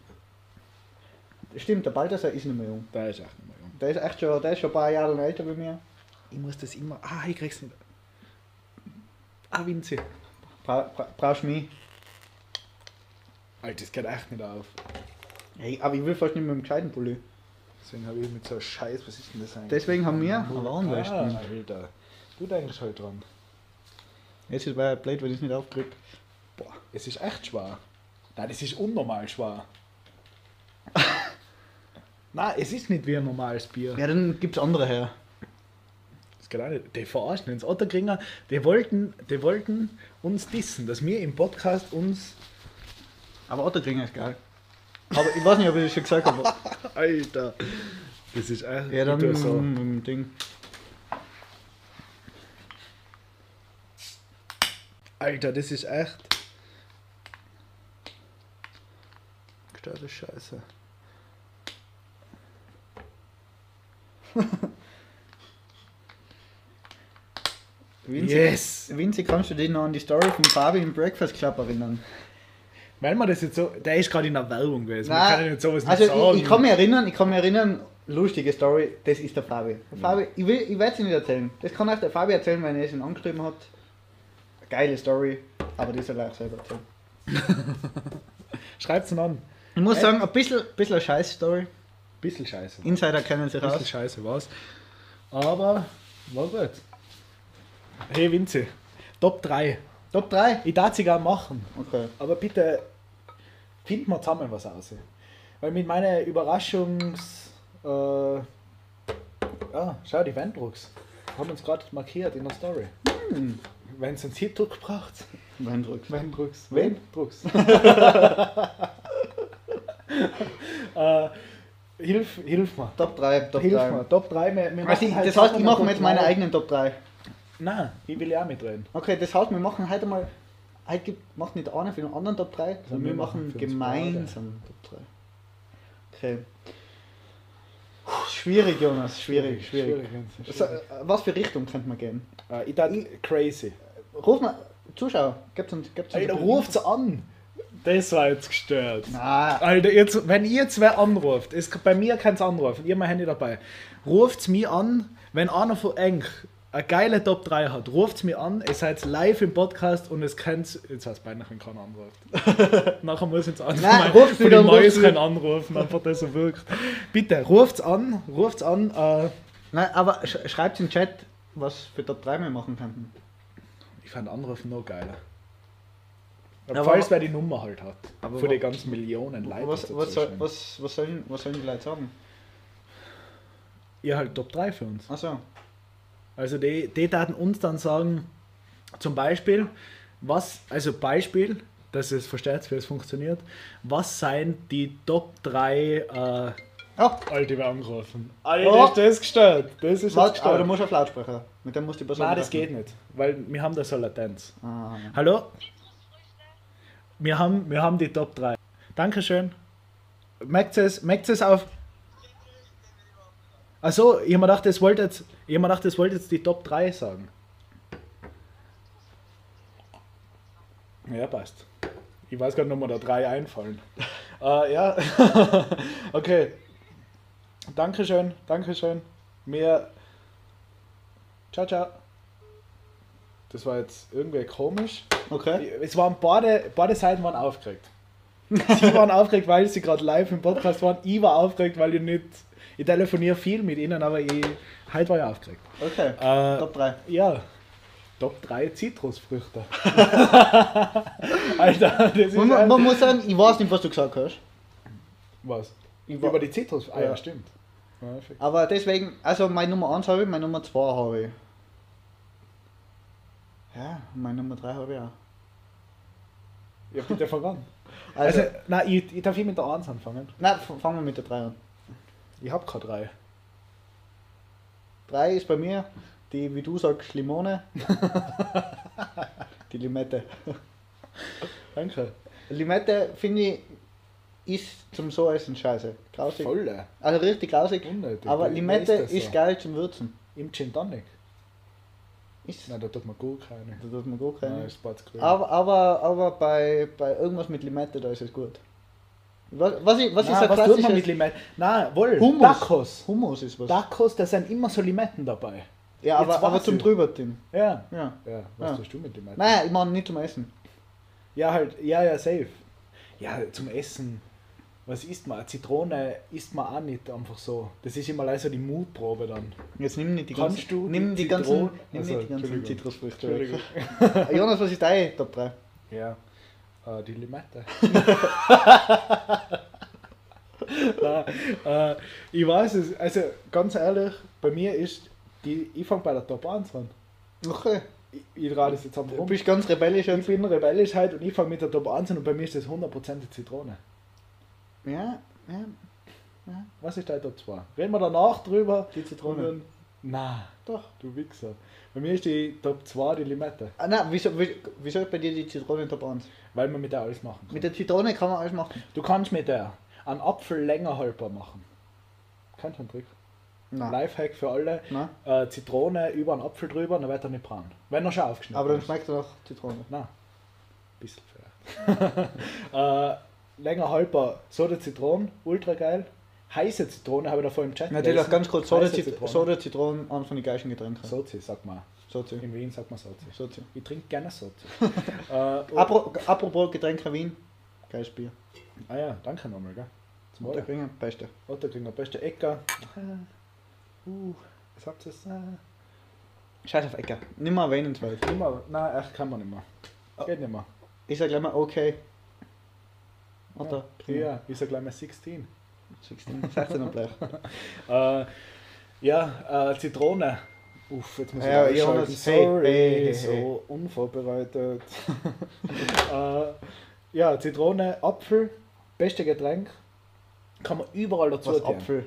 Stimmt, der Balthasar ist nicht mehr jung. Da ist echt nicht mehr jung. Der ist echt schon, der ist schon ein paar Jahre älter wie mir. Ich muss das immer. Ah, ich krieg's nicht. Ah, Vinzi. Bra, bra, brauchst du mich? Alter, das geht echt nicht auf. Hey, aber ich will fast nicht mit dem gescheiten Pulli. Deswegen habe ich mit so einem Scheiß, was ist denn das eigentlich? Deswegen haben wir eine Ah. Alter. Du denkst halt dran. Jetzt ist es blöd, wenn ich es nicht aufkriege. Boah, es ist echt schwer. Nein, das ist unnormal schwer. Nein, es ist nicht wie ein normales Bier. Ja, dann gibt es andere her. Das geht auch nicht. Die verarschen uns. Otterkringer, die wollten, die wollten uns dissen, dass wir im Podcast uns. Aber Otterkringer ist geil. Aber ich weiß nicht, ob ich das schon gesagt habe. Alter. Das ist echt. Ja, dann mit dem Ding. Alter, das ist echt. Gestörte Scheiße. Vinzi, Yes! Vinzi, kannst du dich noch an die Story von Fabi im Breakfast Club erinnern? Wenn man das jetzt so. Der ist gerade in der Werbung gewesen. Man kann ja nicht sowas also nicht sagen. ich, ich kann mich erinnern, ich kann mich erinnern, lustige Story, das ist der Fabi. Der Fabi ich will, ich werde es nicht erzählen. Das kann auch der Fabi erzählen, wenn er es ihn angeschrieben hat. Geile Story, aber die soll er auch selber erzählen. Schreibt's ihn an. Ich muss Äh? sagen, ein bisschen, bisschen eine Scheiß-Story. Bisschen scheiße. Insider kennen sich Bisschen aus. scheiße war's. Aber war gut. Hey Vinzi, Top 3. Top 3? Ich darf sie gerne machen. Okay. Aber bitte finden wir zusammen was aus. Weil mit meiner Überraschungs. Äh, ja, schau, die Wendrucks haben uns gerade markiert in der Story. Hm. Wenn es einen Hitdruck braucht. Wendruck. Wendrucks. Wen? Wendrucks. äh, hilf, hilf mir. Top 3, Top hilf 3. mir. Top 3. Wir, wir Also, halt das heißt, ich mache mir jetzt meine eigenen Top 3. Nein, ich will ja auch mitreden. Okay, das heißt, wir machen heute mal. Heute gibt, macht nicht einer für den anderen Top 3, sondern wir wir machen gemeinsam Top 3. Okay. Puh, Schwierig, Jonas, schwierig, schwierig. schwierig. So, äh, was für Richtung könnte man gehen? Äh, ich dachte, crazy. Ruf mal, Zuschauer, gibt's uns, gibt's Alter, ruft's an. Das war jetzt gestört. Na, Alter, jetzt, wenn ihr zwei anruft, ist bei mir keins anrufen, ihr habt mein Handy dabei. Ruft's mich an, wenn einer von euch eine geile Top 3 hat, ruft's mich an, ihr seid live im Podcast und es könnt, jetzt heißt beinahe, wenn keiner anruft. Nachher muss jetzt anfangen, Nein, ruft's von wieder den und ruft's Mäus wieder. können anrufen, einfach das so wirkt. Bitte, ruft's an, ruft's an, äh, nein, aber sch schreibt im Chat, was für Top 3 wir machen könnten. ich fand Anrufen noch geiler. Aber- Falls wer die Nummer halt hat. Aber wa- den ganzen Millionen Leuten. Was, die was, soll, was, was, sollen, was sollen die Leute sagen? Ihr halt Top 3 für uns. Achso, Also die, die taten uns dann sagen, zum Beispiel, was, also Beispiel, dass es versteht, wie es funktioniert, was seien die Top 3 äh, oh, Alter, wir angerufen. Alter, Oh. ist das gestört. Das ist warte, aber gestört. du musst auf Lautsprecher. Mit dem musst du die Person Nein, das treffen. geht nicht, weil wir haben da so Latenz. Ah, ja. Hallo? Wir haben, wir haben die Top 3. Dankeschön. Merkt es, merkt es auf. Achso, ich hab mir gedacht, das wollte jetzt, ich hab mir gedacht, das wollte jetzt die Top 3 sagen. Ja, passt. Ich weiß gar nicht, ob mir da drei einfallen. äh, ja, okay. Dankeschön, Dankeschön. Mir. Ciao, ciao. Das war jetzt irgendwie komisch. Okay. Es waren beide, beide Seiten waren aufgeregt. Sie waren aufgeregt, weil sie gerade live im Podcast waren. Ich war aufgeregt, weil ich nicht. Ich telefoniere viel mit ihnen, aber ich. Heute war ich aufgeregt. Okay. Äh, Top 3. Ja. Top 3 Zitrusfrüchte. Alter, das ist. Man, man, muss sagen, ich weiß nicht, was du gesagt hast. was? Über die Zitrus. Ah ja, Ja. stimmt. Ja. Aber deswegen, also meine Nummer 1 habe ich, meine Nummer 2 habe ich. Ja, meine Nummer 3 habe ich auch. Ja, bitte fang an. Also, Also, nein, ich, ich darf ich mit der 1 anfangen. nein, fangen wir mit der 3 an. Ich hab keine 3. 3 ist bei mir die, wie du sagst, Limone. die Limette. Danke. Limette finde ich, ist zum so essen scheiße. Grausig. Volle. Also richtig grausig. Unnötig. Aber Limette ist so? geil zum Würzen. Im Gin Tonic. Ist, Nein, da tut man gut keine. da tut man gut Nein, keine. ist Spatzgrün. Aber, aber, aber bei, bei irgendwas mit Limette, da ist es gut. Was, was, ich, was ist ein was tut man mit klassisches Limette? Nein, wohl. Hummus. Tacos. Hummus ist was. Tacos, da sind immer so Limetten dabei. ja, aber, Jetzt aber zum ich. drüberziehen. Ja. Ja. Ja, was Ja. tust du mit Limetten? Nein, ich meine nicht zum Essen. Ja, halt, ja, ja, safe. Ja, zum Essen. Was isst man? Eine Zitrone isst man auch nicht einfach so. Das ist immer leider so die Mutprobe dann. Jetzt nimm nicht die Kannst ganzen, du nimm die ganzen, nimm Also, nicht die ganzen Entschuldigung. Zitrusfrüchte. Jonas, was ist dein Top 3? Ja, äh, die Limette. Nein, äh, ich weiß es, also ganz ehrlich, bei mir ist die, ich fange bei der Top 1 an. Okay. Ich, ich drehe das jetzt einfach Du um. bist ganz rebellisch Ich jetzt. bin rebellisch halt und ich fange mit der Top 1 an und bei mir ist das 100% die Zitrone. Ja, ja. Was ist dein Top 2? Reden wir danach drüber. Die Zitrone. Nein, Doch. du Wichser. Bei mir ist die Top 2 die Limette, Ah, nein, wieso, wieso, wieso ist bei dir die Zitrone Top 1? Weil man mit der alles machen kann. Mit der Zitrone kann man alles machen. Du kannst mit der einen Apfel länger haltbar machen. Einen Trick? Nein. Lifehack für alle. Äh, Zitrone über einen Apfel drüber, dann wird er nicht braun. Wenn er schon aufgeschnitten Aber dann ist. schmeckt er nach Zitrone. Nein. Bisschen vielleicht. äh, länger haltbar Soda Zitronen, ultra geil. Heiße Zitrone habe ich da vorhin im Chat Natürlich gelesen. ganz kurz, Soda, Zit Zitrone. Soda Zitronen, einer von den geilsten Getränken. Sozi, sag mal. Sozi. In Wien sagt man Sozi. Sozi. Ich trinke gerne Sozi. äh, und- Apro, apropos Getränke Wien. Geiles Bier. ah ja, danke nochmal, gell? Zum. Otterkringer, beste. Wir beste Ecker. Uh, was habt ihr das? Scheiß auf Ecker. Nicht mehr erwähnenswert. Immer, nein, echt kann man nicht mehr. Geht nicht mehr. Ich sag gleich mal okay. Oder? Ja, ich sag gleich mal 16. 16, 16 Blech. Äh, ja, äh, Zitrone. Uff, jetzt muss ich Ja. Jonas, Sorry, hey, hey, so unvorbereitet. äh, ja, Zitrone, Apfel, beste Getränk. Kann man überall dazu Was tun. Apfel?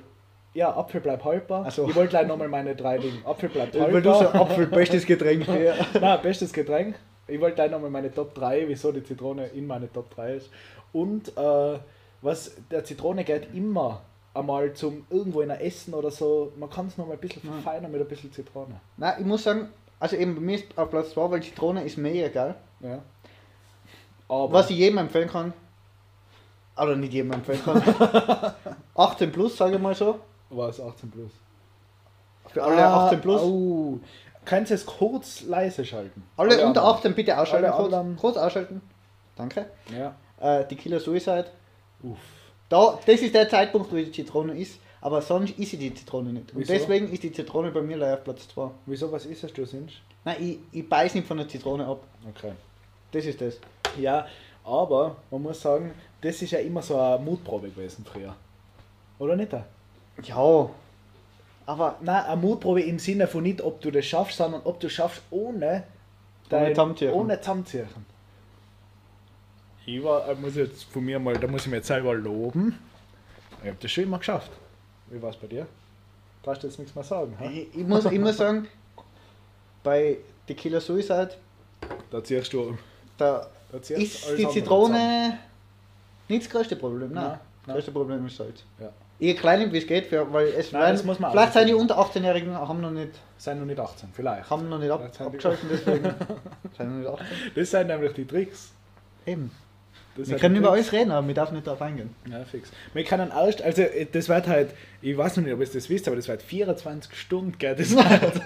Ja, Apfel bleibt haltbar. Ach so. Ich wollte gleich nochmal meine drei Dinge. Apfel bleibt haltbar. Weil du so Apfel, bestes Getränk. ja. Nein, bestes Getränk. Ich wollte gleich nochmal meine Top 3, wieso die Zitrone in meine Top 3 ist. Und äh, was der Zitrone geht immer einmal zum irgendwo in ein Essen oder so. Man kann es nochmal ein bisschen verfeinern mit ein bisschen Zitrone. Nein, ich muss sagen, also eben bei mir ist auf Platz 2, weil Zitrone ist mega geil. Ja. Aber Was ich jedem empfehlen kann, oder nicht jedem empfehlen kann, 18 plus, sage ich mal so. was 18 plus. Für alle Ah, 18 plus. Oh. Kannst du es kurz leise schalten? Alle, unter anderen. 18 bitte ausschalten. Alle Kurz, kurz ausschalten. Danke. Ja. Äh, die Killer Suicide. Uff. Da, das ist der Zeitpunkt, wo die Zitrone ist. Aber sonst ist sie die Zitrone nicht. Und Wieso? deswegen ist die Zitrone bei mir leider auf Platz 2. Wieso, was ist es, du sind? Nein, ich, ich beiß nicht von der Zitrone ab. Okay. Das ist das. Ja, aber man muss sagen, das ist ja immer so eine Mutprobe gewesen früher. Oder nicht? Ja. Aber Nein, eine Mutprobe im Sinne von nicht, ob du das schaffst, sondern ob du schaffst ohne Zusammenziechen. ohne Zusammenziechen. Ich war, äh, muss jetzt von mir mal, da muss ich mir jetzt selber loben. Ich habe das schon immer geschafft. Wie war es bei dir? Darfst du jetzt nichts mehr sagen? hä? ich, ich, muss, ich muss sagen, bei The Killer Suicide, Da ziehst du. da Da ziehst ist die. Zitrone nicht das größte Problem. Nein, Nein, das größte Problem ist Salz. Ja. Ich erkläre nicht, wie es geht, weil es Nein, werden- muss man vielleicht sind die unter 18-Jährigen haben noch nicht, Sind noch nicht 18, vielleicht. haben noch nicht ab, abgeschalten, deswegen sind noch nicht 18. Das sind nämlich die Tricks. Eben. Das Wir sind können über alles reden, aber wir dürfen nicht darauf eingehen. Ja, fix. Wir können erst, also äh, das wird halt, ich weiß noch nicht, ob ihr das wisst, aber das wird 24 Stunden geht das halt.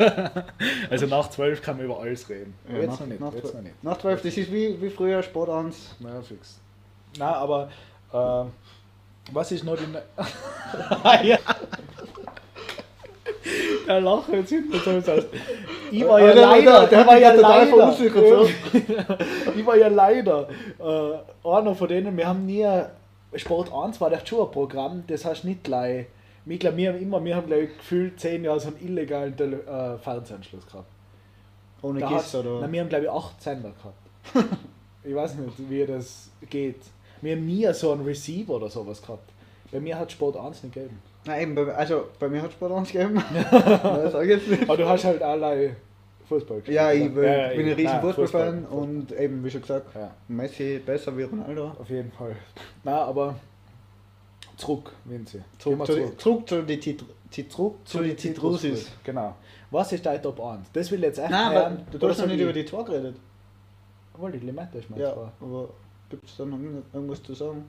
Also nach 12 kann man über alles reden. Aber jetzt nach, noch nicht, Nach, jetzt noch zwölf- nicht. nach 12, das ist wie, wie früher Sport 1. Na, fix. Na, aber äh, was ist noch die. Ne Ah, ja. Der Lacher jetzt hinten so aus. Ich war ja Der- der- leider, der war ja total verunsichert, ich war ja leider äh, einer von denen, wir haben nie, Sport 1 war echt schon ein Programm, das hast du nicht gleich, ich glaube, wir haben immer, wir haben gleich gefühlt 10 Jahre so einen illegalen Tele äh, Fernsehanschluss gehabt. Ohne Da hat's- oder? Nein, wir haben glaube ich 8 Sender gehabt. ich weiß nicht, wie das geht. Wir haben nie so einen Receiver oder sowas gehabt. Bei mir hat Sport 1 nicht gegeben. Nein, eben, bei, also bei mir hat Sport 1 gegeben. Nein, sag jetzt nicht. Aber du hast halt allein Fußball gespielt. Ja, ich bin, Ja, bin ein ja, riesen Fußballfan Fußball. und eben, wie schon gesagt, Ja, Messi besser wie Ronaldo. auf jeden Fall. Na, aber zurück. Gehen wir Zurück, zurück zu den Zit Zurück zu den Zitrusis. Genau. Was ist dein Top 1? Das will ich jetzt echt Nein, aber du hast noch nicht ich? über die zwei geredet. Obwohl, die Limette ist mein Ja, aber gibt es da noch irgendwas zu sagen?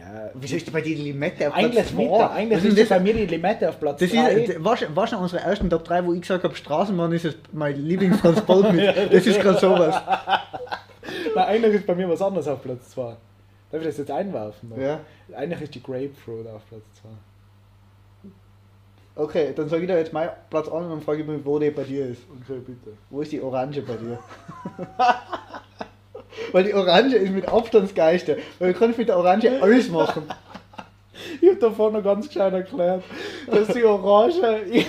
Ja, Wieso ist bei dir die Limette auf Platz nicht. zwei? Eigentlich Was ist das bei mir die Limette auf Platz Das 3. ist, war, schon- war schon unsere ersten Top 3, wo ich gesagt habe, Straßenbahn ist mein Lieblingstransportmittel. das ist gerade sowas. Nein, eigentlich ist bei mir was anderes auf Platz 2. Darf ich das jetzt einwerfen? Ja. Eigentlich ist die Grapefruit auf Platz 2. Okay, dann sage ich dir jetzt mein Platz 1 und dann frage ich mich, wo die bei dir ist. Okay, bitte. Wo ist die Orange bei dir? Weil die Orange ist mit Abstand das Geiste. Weil du kannst mit der Orange alles machen. Ich habe davor noch ganz gescheit erklärt, dass die Orange.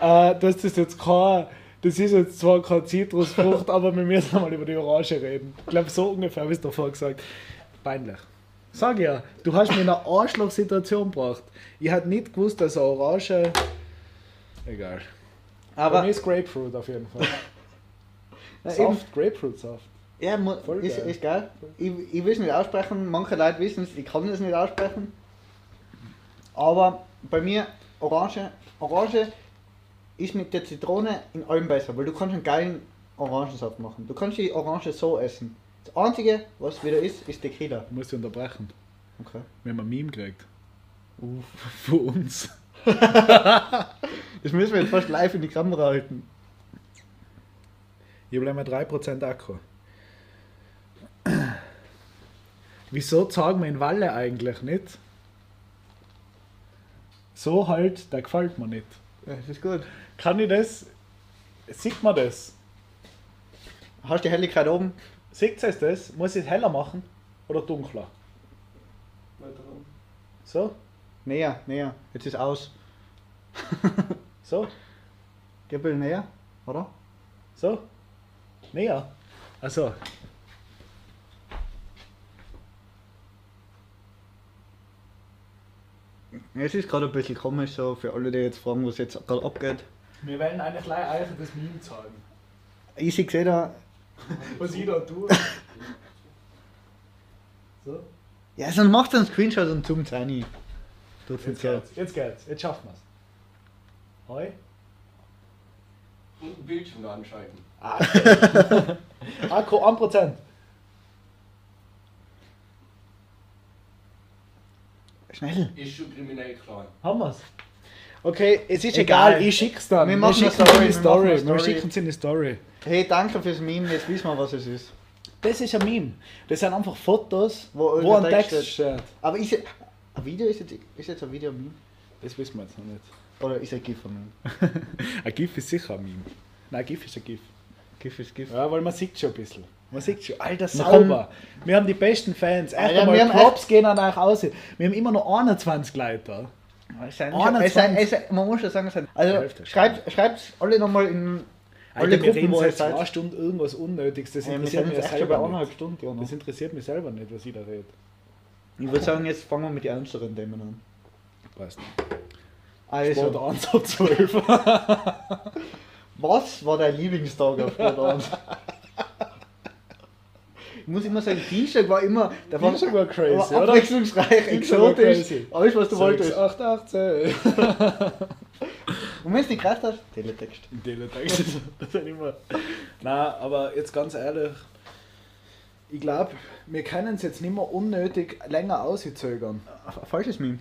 äh, dass das jetzt kein. Das ist jetzt zwar keine Zitrusfrucht, aber wir müssen mal über die Orange reden. Ich glaube, so ungefähr habe ich es davor gesagt. Peinlich. Sag ja, du hast mir in eine Arschloch-Situation gebracht. Ich hätte nicht gewusst, dass eine Orange. Egal. Aber Aber mir ist Grapefruit auf jeden Fall. Saft, Grapefruit-Saft. ja, Voll ist, geil. ist geil. Ich, ich will es nicht aussprechen, manche Leute wissen es, ich kann es nicht aussprechen. Aber bei mir, Orange, Orange ist mit der Zitrone in allem besser, weil du kannst einen geilen Orangensaft machen. Du kannst die Orange so essen. Das Einzige, was wieder ist, ist Tequila. Ich muss dich unterbrechen. Okay. Wir haben ein Meme gekriegt. Für uns. Das müssen wir jetzt fast live in die Kamera halten. Hier bleiben wir 3% Akku. Wieso zeigen wir in Walle eigentlich nicht? So halt, der gefällt mir nicht. Ja, das ist gut. Kann ich das? Sieht man das? Hast du die Helligkeit oben? Sieht es das? Muss ich es heller machen oder dunkler? So? Näher, näher. Jetzt ist aus. So? Bisschen näher, oder? So? Näher? Also. Es ist gerade ein bisschen komisch so für alle, die jetzt fragen, was jetzt gerade abgeht. Wir werden eigentlich gleich euch das Meme zeigen. Ich sehe gesehen, da. Was ich da tue. So? Ja, sonst macht einen Screenshot und zoomt rein. Jetzt geht's. Jetzt geht's. Jetzt schaffen wir's. Hoi. Und ein Bildschirm anschalten. Akku 1%. Schnell. Ist schon kriminell klar. Haben wir's. Okay, es ist Egal. egal, ich schick's dann. Wir machen schicken eine Story, es in die wir Wir schicken es in die Story. Hey, danke fürs Meme, jetzt wissen wir, was es ist. Das ist ein Meme. Das sind einfach Fotos, Wo wo, ein Text Text steht. Aber ist, ein Video ist jetzt, ist jetzt ein Video ein Meme? Das wissen wir jetzt noch nicht. Oder ist ein GIF ein Meme? Ein GIF ist sicher ein Meme. Nein, ein GIF ist ein GIF. GIF ist GIF. Ja, weil man sieht schon ein bisschen. Man sieht schon, alter sauber. Wir haben die besten Fans. Echt Alter, einmal wir haben Props gehen an euch aus. Wir haben immer noch 21 Leute da. Es sind, 21. es sind, es sind, man muss schon sagen, es sind, also schreibt, schreibt alle nochmal in alle Alter, wir Gruppen, reden wo seid. zwei Stunden irgendwas Unnötiges. Das interessiert mich jetzt echt schon bei selber eineinhalb nicht. Stunden. Ja, noch. Das interessiert mich selber nicht, was ich da rede. Ich würde sagen, jetzt fangen wir mit den ernsteren Themen an. Passt. Also, Sport 1 ab 12. was war dein Lieblingstag auf Sport 1? Ich muss immer sagen, Dienstag war immer, der war, Dienstag war crazy, war abwechslungsreich, exotisch, alles was du wolltest. 8, 18. Und wenn es nicht gereicht hast, Teletext. Teletext. Das ist immer. Nein, aber jetzt ganz ehrlich, ich glaube, wir können es jetzt nicht mehr unnötig länger auszögern. Falsches Meme.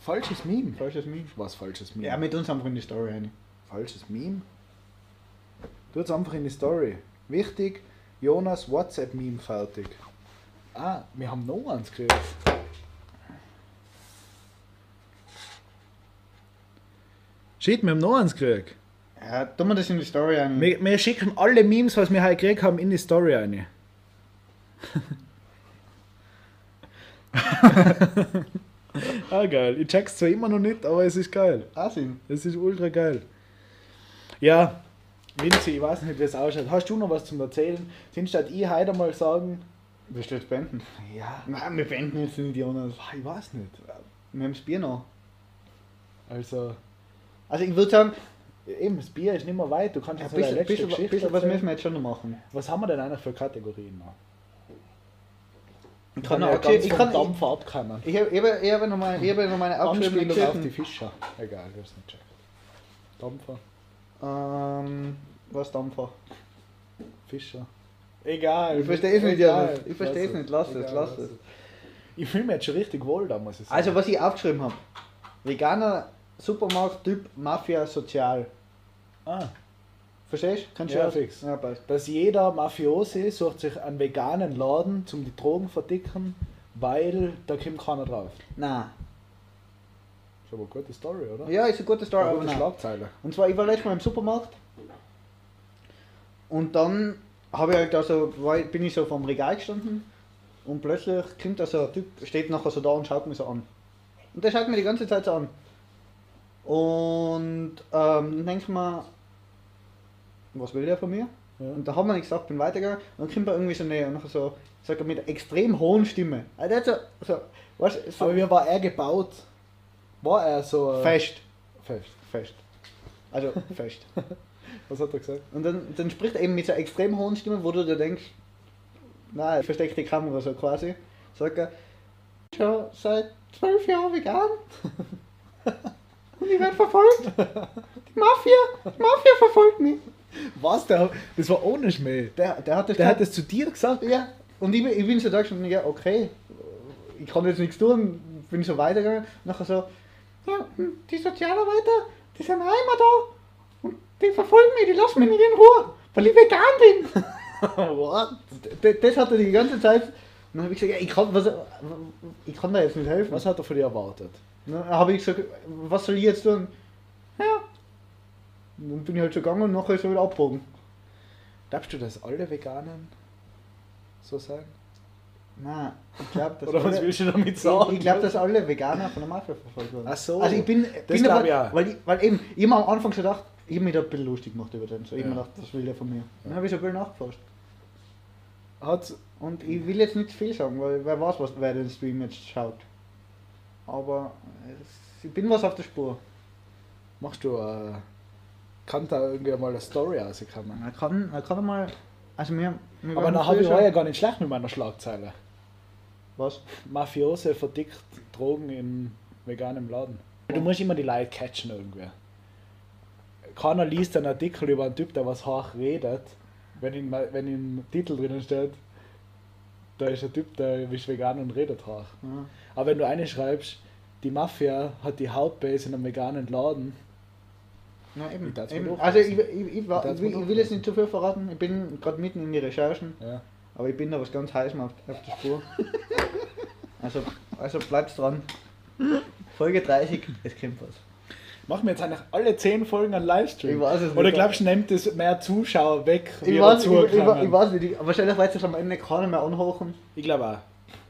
Falsches Meme. Falsches Meme. Was falsches Meme? Ja, mit uns einfach in die Story rein. falsches Meme. Tu es einfach in die Story. Wichtig, Jonas WhatsApp-Meme fertig. Ah, wir haben noch eins gekriegt. Shit, wir haben noch eins gekriegt. Ja, tun wir das in die Story ein. Wir, wir schicken alle Memes, was wir heute gekriegt haben, in die Story rein. ah, geil. Ich check's zwar immer noch nicht, aber es ist geil. Asin. Es ist ultra geil. Ja, Vinci, ich weiß nicht, wie es ausschaut. Hast du noch was zum Erzählen? Sind statt ich heute mal sagen. Du jetzt beenden? Ja, Nein, wir beenden jetzt nicht, Jonas. ich weiß nicht. Wir haben das Bier noch. Also, Also ich würde sagen, eben, das Bier ist nicht mehr weit. Du kannst ein jetzt eine bisschen, bisschen, bisschen was müssen wir jetzt schon noch machen. Was haben wir denn eigentlich für Kategorien noch? Ich kann kann, ja okay, ich kann, Dampfer abkommen. ich, ich, habe, ich habe noch meine, ich habe noch meine Anspielung auf die. Fischer. Egal, ich hab's nicht checkt. Dampfer, Ähm, was Dampfer? Fischer. Egal. Ich verstehe es nicht, egal. Ich verstehe es nicht. Lass es, Egal, lass lass es. Ich fühle mich jetzt schon richtig wohl da, muss ich sagen. Also was ich aufgeschrieben habe. Veganer Supermarkt-Typ Mafia Sozial. ah, Verstehst du? Kannst du Ja, fix. Ja, passt. dass jeder Mafiosi sucht sich einen veganen Laden zum die Drogen verdicken, weil da kommt keiner drauf. Nein. Ist aber eine gute Story, oder? Ja, ist eine gute Story, Eine aber gute nein. Schlagzeile. Und zwar, ich war letztes Mal im Supermarkt und dann habe ich halt also, bin ich so vom Regal gestanden und plötzlich kommt da so ein Typ, steht nachher so da und schaut mich so an. Und der schaut mir die ganze Zeit so an. Und ähm, dann denke ich mir, was will der von mir? Ja. Und da haben wir nichts gesagt, bin weitergegangen und dann kommt er irgendwie so näher und nachher so, sagt er mit einer extrem hohen Stimme. Also der hat so, so, weißt, so Aber wie war er gebaut? War er so. äh, fest. Fest. Fest. Also fest. Was hat er gesagt? Und dann, dann spricht er eben mit so einer extrem hohen Stimme, wo du dir denkst, nein, versteckte Kamera so quasi. Sagt er, schon seit zwölf Jahren vegan. Und ich werde verfolgt. Die Mafia, die Mafia verfolgt mich. Was? Der, das war ohne Schmäh. Der, der hat das Der hat das zu dir gesagt? Ja. Und ich, bin- ich bin so da gestanden, ja, okay, ich kann jetzt nichts tun, bin so weitergegangen. Nachher so, ja, hm, die Sozialarbeiter, die sind auch immer da. Und die verfolgen mich, die lassen mich nicht in Ruhe, weil ich vegan bin. What? Das hat er die ganze Zeit. Und dann habe ich gesagt, ja, ich kann, was, ich kann da jetzt nicht helfen. Was hat er von dir erwartet? Dann habe ich gesagt, was soll ich jetzt tun? Ja. Und dann bin ich halt schon gegangen und nachher ist er wieder abgebogen. Glaubst du, dass alle Veganen so sein? Nein, ich glaube, dass Oder was alle- willst du damit Ich, sagen? ich glaube, dass alle Veganer von der Mafia verfolgt wurden. Ach so. Also ich bin, bin aber, ich weil, ich, weil eben, ich hab mir am Anfang schon gedacht, ich habe mich da ein bisschen lustig gemacht über den. So, ich hab Ja. mir gedacht, das will der von mir. Dann habe ich so ein bisschen nachgefasst. Hat, Und ich will jetzt nicht viel sagen, weil wer weiß, was, wer den Stream jetzt schaut. Aber es, ich bin was auf der Spur. machst du, äh, kann da irgendwie mal eine Story rauskommen? Man kann, man kann mal. Also wir, wir Aber dann habe ich war ja gar nicht schlecht mit meiner Schlagzeile. Was? Mafiose verdickt Drogen in veganem Laden. Du musst immer die Leute catchen irgendwie. Keiner liest einen Artikel über einen Typ, der was hoch redet, wenn, in, wenn im Titel drinnen steht, da ist ein Typ, der ist vegan und redet hoch. Ja. Aber wenn du eine schreibst, die Mafia hat die Hauptbase in einem veganen Laden, Ja, eben. Eben. Also ich, ich, ich, war, Ich will- ich will jetzt nicht zu viel verraten, ich bin gerade mitten in die Recherchen, ja, aber ich bin da was ganz heiß auf, auf der Spur. also, also bleibst dran. Folge 30, es kommt was. machen wir jetzt eigentlich alle 10 Folgen einen Livestream? Ich weiß es nicht. Oder glaubst du, nimmt das mehr Zuschauer weg, Ich wie weiß, ich, ich, ich, weiß nicht, ich, wahrscheinlich wird es am Ende keiner mehr anhochen. Ich glaube auch.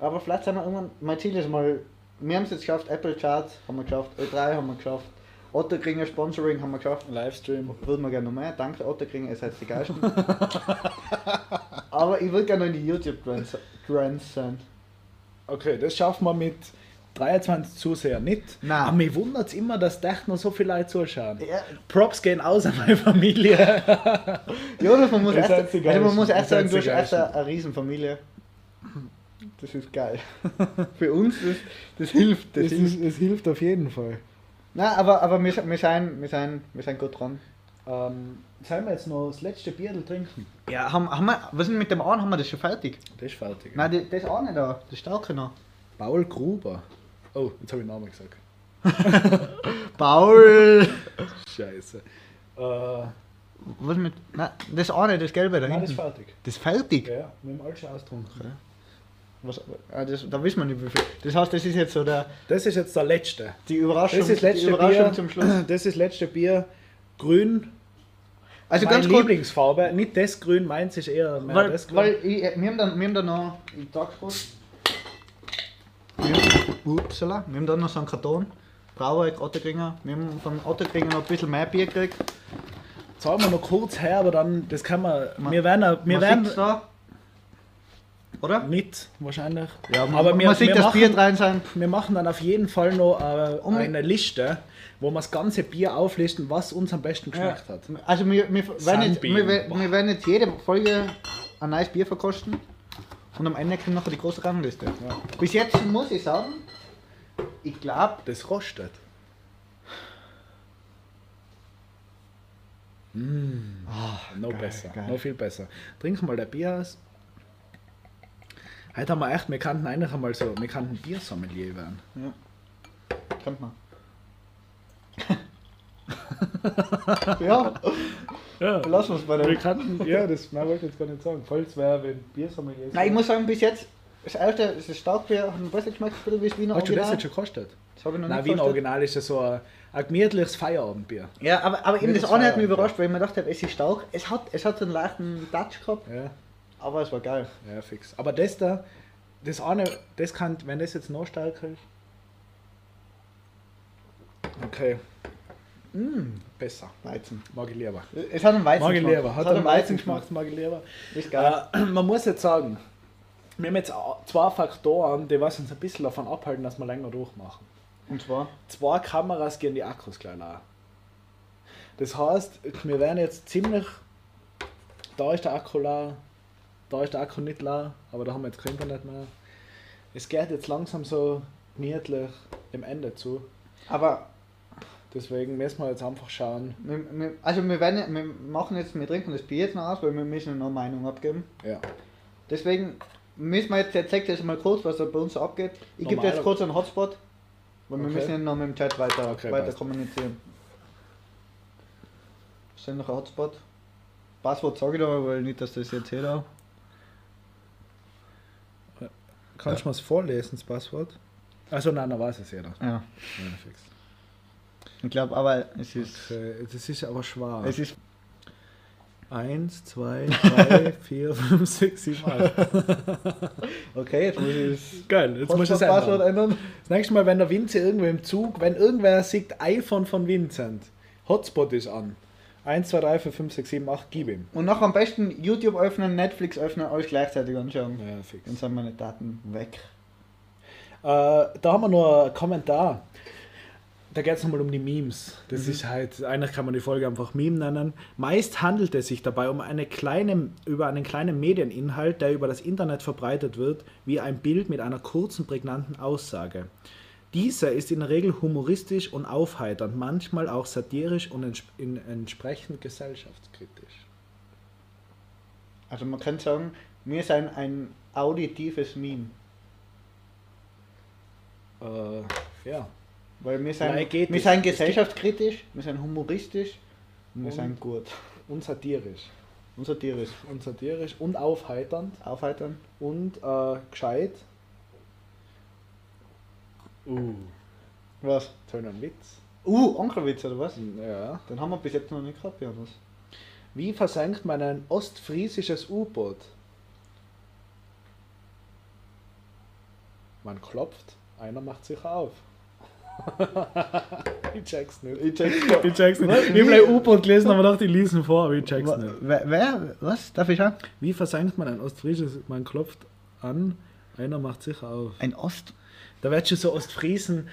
Aber vielleicht sind wir irgendwann, mein Ziel ist mal, wir haben es jetzt geschafft, Apple Charts haben wir geschafft, Ö3 haben wir geschafft, Otto kriegen Sponsoring haben wir geschafft. Livestream. Würden wir gerne noch mehr. Danke, Otto kriegen, ihr seid die Geisten. Aber ich würde gerne noch in die YouTube-Trends Trends sein. Okay, das schaffen wir mit 23 Zusehern nicht. Nein. Aber mich wundert es immer, dass echt noch so viele Leute zuschauen. Ja, Props gehen aus an meine Familie. Jonas, man muss erst, also man muss Geilsten. erst sagen, du hast erst eine, Geilsten. eine Riesenfamilie. Das ist geil. Für uns, das, das hilft. Das Das hilft. ist, es hilft auf jeden Fall. Nein, aber, aber wir, wir, sind, wir, sind, wir sind gut dran. Ähm, sollen wir jetzt noch das letzte Bierl trinken? Ja, haben, haben wir, was ist mit dem einen? Haben wir das schon fertig? Das ist fertig. Nein, das, das auch nicht da. Das starke noch. Paul Gruber. Oh, jetzt habe ich den Namen gesagt. Paul! Scheiße. Äh, Was mit. Nein, das eine, das gelbe da nein, das ist fertig. Das ist fertig. Ja, ja, wir haben alles schon austrunken. Was, ah, das, da wissen wir nicht wie viel. Das heißt, das ist jetzt so der, Das ist jetzt der letzte. die Überraschung, Das ist letzte Überraschung Bier. zum Schluss. Das ist das letzte Bier. Grün. Also meine ganz kurz, Lieblingsfarbe. Nicht das Grün, meins ist eher mehr weil, das Grün. weil ich, wir, haben dann, wir haben dann noch, ich sag's kurz, upsala, wir haben dann noch so einen Karton, Brauerei Otterkringer, wir haben von Otterkringer noch ein bisschen mehr Bier gekriegt. Sagen wir noch kurz her, aber dann, das kann man. Man- wir werden, wir werden da, oder? mit wahrscheinlich. Ja, man, aber wir, man sieht wir, das machen, Bier rein sein. wir machen dann auf jeden Fall noch äh, eine Liste, wo wir das ganze Bier auflisten, was uns am besten geschmeckt hat. Also wir, wir, werden jetzt, wir, wir wir werden jetzt jede Folge ein neues Bier verkosten und am Ende kriegen wir nachher die große Rangliste. Bis jetzt muss ich sagen, ich glaube, Das rostet. Mm. noch geil, besser, geil. noch viel besser. Trink mal der Bier aus. Heute haben wir echt, wir kannten eigentlich einmal so, wir kannten Biersommelier werden. kennt man. ja, Ja, lassen wir es bei wir der. kannten, ja, das man wollte ich jetzt gar nicht sagen. Falls wäre, wenn Biersommelier ist. Nein, ich muss sagen, bis jetzt, das erste, das Starkbier hat mir besser geschmeckt wie das Wiener Hast du das Original. jetzt schon gekostet? Das habe ich noch Nein, nicht Wien gekostet. Original ist ja so ein, ein gemütliches Feierabendbier. Ja, aber, aber eben das das eine hat mich überrascht, weil ich mir gedacht habe, es ist stark. Es hat, es hat so einen leichten Touch gehabt, Ja, aber es war geil. ja, fix. Aber das da, das eine, das kann, wenn das jetzt noch stärker ist. Okay. Mm, besser. Weizen. Mag ich lieber. Es hat einen Weizen Mag ich lieber. Hat einen einen Weizen gemacht, mag ich lieber. Ist geil. Äh, man muss jetzt sagen, wir haben jetzt zwei Faktoren, die was uns ein bisschen davon abhalten, dass wir länger durchmachen. Und zwar? Zwei Kameras gehen die Akkus gleich leer. Das heißt, wir werden jetzt ziemlich. Da ist der Akku leer, da ist der Akku nicht leer, aber da haben wir jetzt kein Internet mehr. Es geht jetzt langsam so gemütlich im Ende zu. Aber Deswegen müssen wir jetzt einfach schauen. wir, wir, also wir, werden, wir machen jetzt, wir trinken das Bier jetzt noch aus, weil wir müssen noch Meinung abgeben. Ja. Deswegen müssen wir jetzt, jetzt zeigt jetzt mal kurz, was da bei uns abgeht. Ich gebe jetzt kurz einen Hotspot, weil wir Okay. müssen ja noch mit dem Chat weiter, Okay, weiter passt. kommunizieren. Ist denn noch ein Hotspot? Passwort sage ich da, weil nicht, dass das jetzt jeder. Kannst du mir das vorlesen, das Passwort? Also nein, dann weiß es jeder. Ja. Ja, fix. Ich glaube, aber es ist. Okay, das ist aber schwer. Es ist 1, 2, 3, 4, 5, 6, 7, 8. okay, jetzt muss ich das Geil, jetzt muss ich es Hotspot-Passwort ändern. Das nächste Mal, wenn der Vinze irgendwo im Zug, wenn irgendwer sieht iPhone von Vincent, Hotspot ist an. 1, 2, 3, 4, 5, 6, 7, 8, gib ihm. Und noch am besten YouTube öffnen, Netflix öffnen, alles gleichzeitig anschauen. Ja, fix. Dann sind meine Daten weg. Äh, da haben wir noch einen Kommentar. Da geht es nochmal um die Memes. Das ist halt, eigentlich kann man die Folge einfach Meme nennen. Meist handelt es sich dabei um eine kleine, über einen kleinen Medieninhalt, der über das Internet verbreitet wird, wie ein Bild mit einer kurzen, prägnanten Aussage. Dieser ist in der Regel humoristisch und aufheiternd, manchmal auch satirisch und ents in, entsprechend gesellschaftskritisch. Also man kann sagen, wir sind ein auditives Meme. Äh, ja. Weil wir sind, Nein, wir sind gesellschaftskritisch, wir sind humoristisch und wir sind gut. Und satirisch. Und satirisch. Und satirisch und aufheiternd Aufheitern. und äh, gescheit. Uh, Was? tönen Witz. Uh, Onkelwitz oder was? Ja. Den haben wir bis jetzt noch nicht gehabt, ja was? Wie versenkt man ein ostfriesisches U-Boot? Man klopft, einer macht sich auf. ich check's nicht. Ich check's Ich check's nicht. Was? Ich hab gleich U-Boot gelesen, aber dachte, ich lese ihn vor, aber ich check's nicht. Wer, wer? Was? Darf ich schauen? Wie versenkt man ein ostfriesisches? Man klopft an, einer macht sich auf. Ein Ost. Da wird schon so Ostfriesen,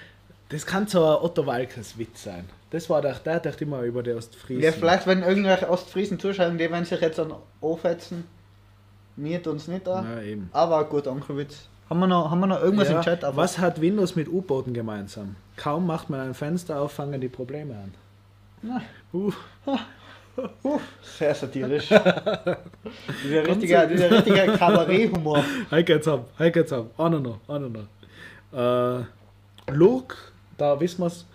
das kann so ein Otto Walkes Witz sein. Das war der, der dachte immer über die Ostfriesen. Ja, vielleicht, wenn irgendwelche Ostfriesen zuschauen, die werden sich jetzt an aufhetzen. Wir tun es nicht da. Ja, eben. Aber gut, Onkelwitz. Haben wir noch, haben wir noch irgendwas Ja, im Chat? Aber was hat Windows mit U-Booten gemeinsam? Kaum macht man ein Fenster auf, fangen die Probleme an. Na. Uh, Sehr satirisch. dieser richtige, dieser richtige Kabarett-Humor. halt geht's ab, halt geht's ab. Einer noch, einer noch. Äh, Look, da wissen wir's,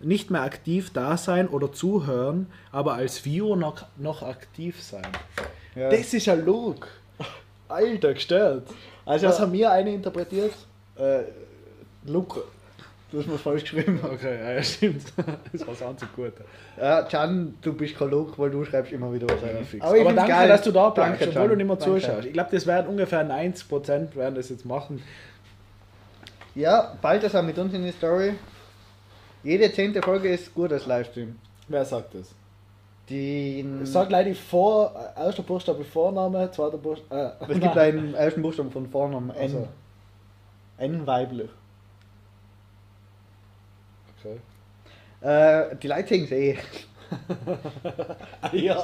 nicht mehr aktiv da sein oder zuhören, aber als Viewer noch, noch aktiv sein. Ja. Das ist ein Look. Alter, gestört. Also, Was haben wir eine interpretiert? äh, Luke. Du hast mir falsch geschrieben. Okay, ja, ja stimmt. Das war einzig Gute. Ja, Can, du bist kein Luke, weil du schreibst immer wieder was rein. fix. Aber, Aber, ich find's danke, geil. dass du da bleibst, obwohl du Can. nicht mehr zuschaust. Ich glaube, das werden ungefähr 90% werden das jetzt machen. Ja, bald ist er mit uns in die Story. Jede zehnte Folge ist gut als Livestream. Wer sagt das? Die, Ich sag gleich die Vor, äh, erster Buchstabe Vorname, zweiter Buchstabe. Äh, es gibt einen ersten Buchstaben von Vornamen. N. Also. N weiblich. Okay. Äh, die Leute sehen es eh. ja,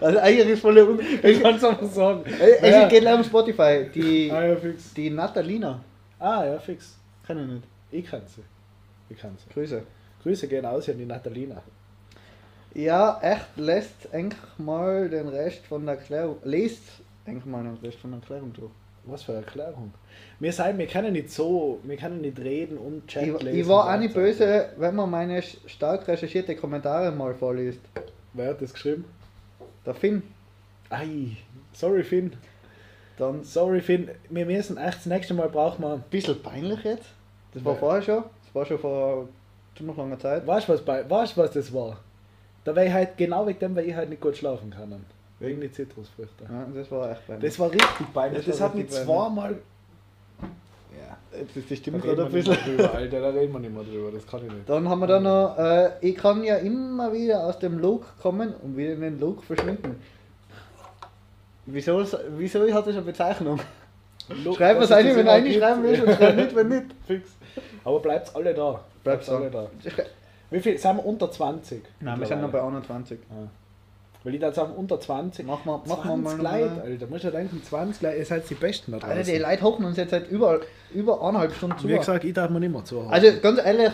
Also eigentlich ist voll ich kann es aber sagen. Es ja. es geht leider um Spotify. Die, Ah, ja, fix. die Natalina. Ah, ja, fix. Kann ich nicht. Ich kann sie. Ich kann sie. Grüße. Grüße gehen aus an die Natalina. Ja, echt, lässt eigentlich mal den Rest von der Erklärung. Lest eigentlich mal den Rest von der Erklärung durch. Was für eine Erklärung. Wir sagen, wir können nicht so, wir können nicht reden und Chat Ich, lesen. ich war auch nicht böse, wenn man meine stark recherchierte Kommentare mal vorliest. Wer hat das geschrieben? Der Finn, Ei, sorry Finn. Dann Sorry Finn, wir müssen echt das nächste Mal brauchen wir. ein bisschen peinlich jetzt. Das war Ja. vorher schon. Das war schon vor ziemlich langer Zeit. Weißt du, was, bei- weißt, was das war? Da war ich halt genau wegen dem, weil ich halt nicht gut schlafen kann. Wegen die Zitrusfrüchte. Ja, das war echt peinlich. Das war richtig peinlich. Das Das, hat mich zweimal. Ja, ist die da gerade wir ein bisschen. drüber, Alter, da reden wir nicht mehr drüber, das kann ich nicht. Dann haben wir da noch, äh, ich kann ja immer wieder aus dem Look kommen und wieder in den Look verschwinden. Wieso, wieso hat das eine Bezeichnung? Schreib was es ein, das wenn eine gibt. schreiben willst und schreib nicht, wenn nicht. Fix. Aber bleibt alle da. Bleibt's alle da. Wie viel? Sind wir unter 20? Nein, wir sind noch bei 21. Ah. Weil ich da sagen, unter 20. Machen wir, machen wir 20 mal noch Leute, mal. Alter. Musst du denken, 20 Leute, ihr seid die Besten da Alter, die draußen. Leute hocken uns jetzt seit über, über eineinhalb Stunden zu. Wie gesagt, ich darf mir nicht mehr zuhören. Also ganz ehrlich,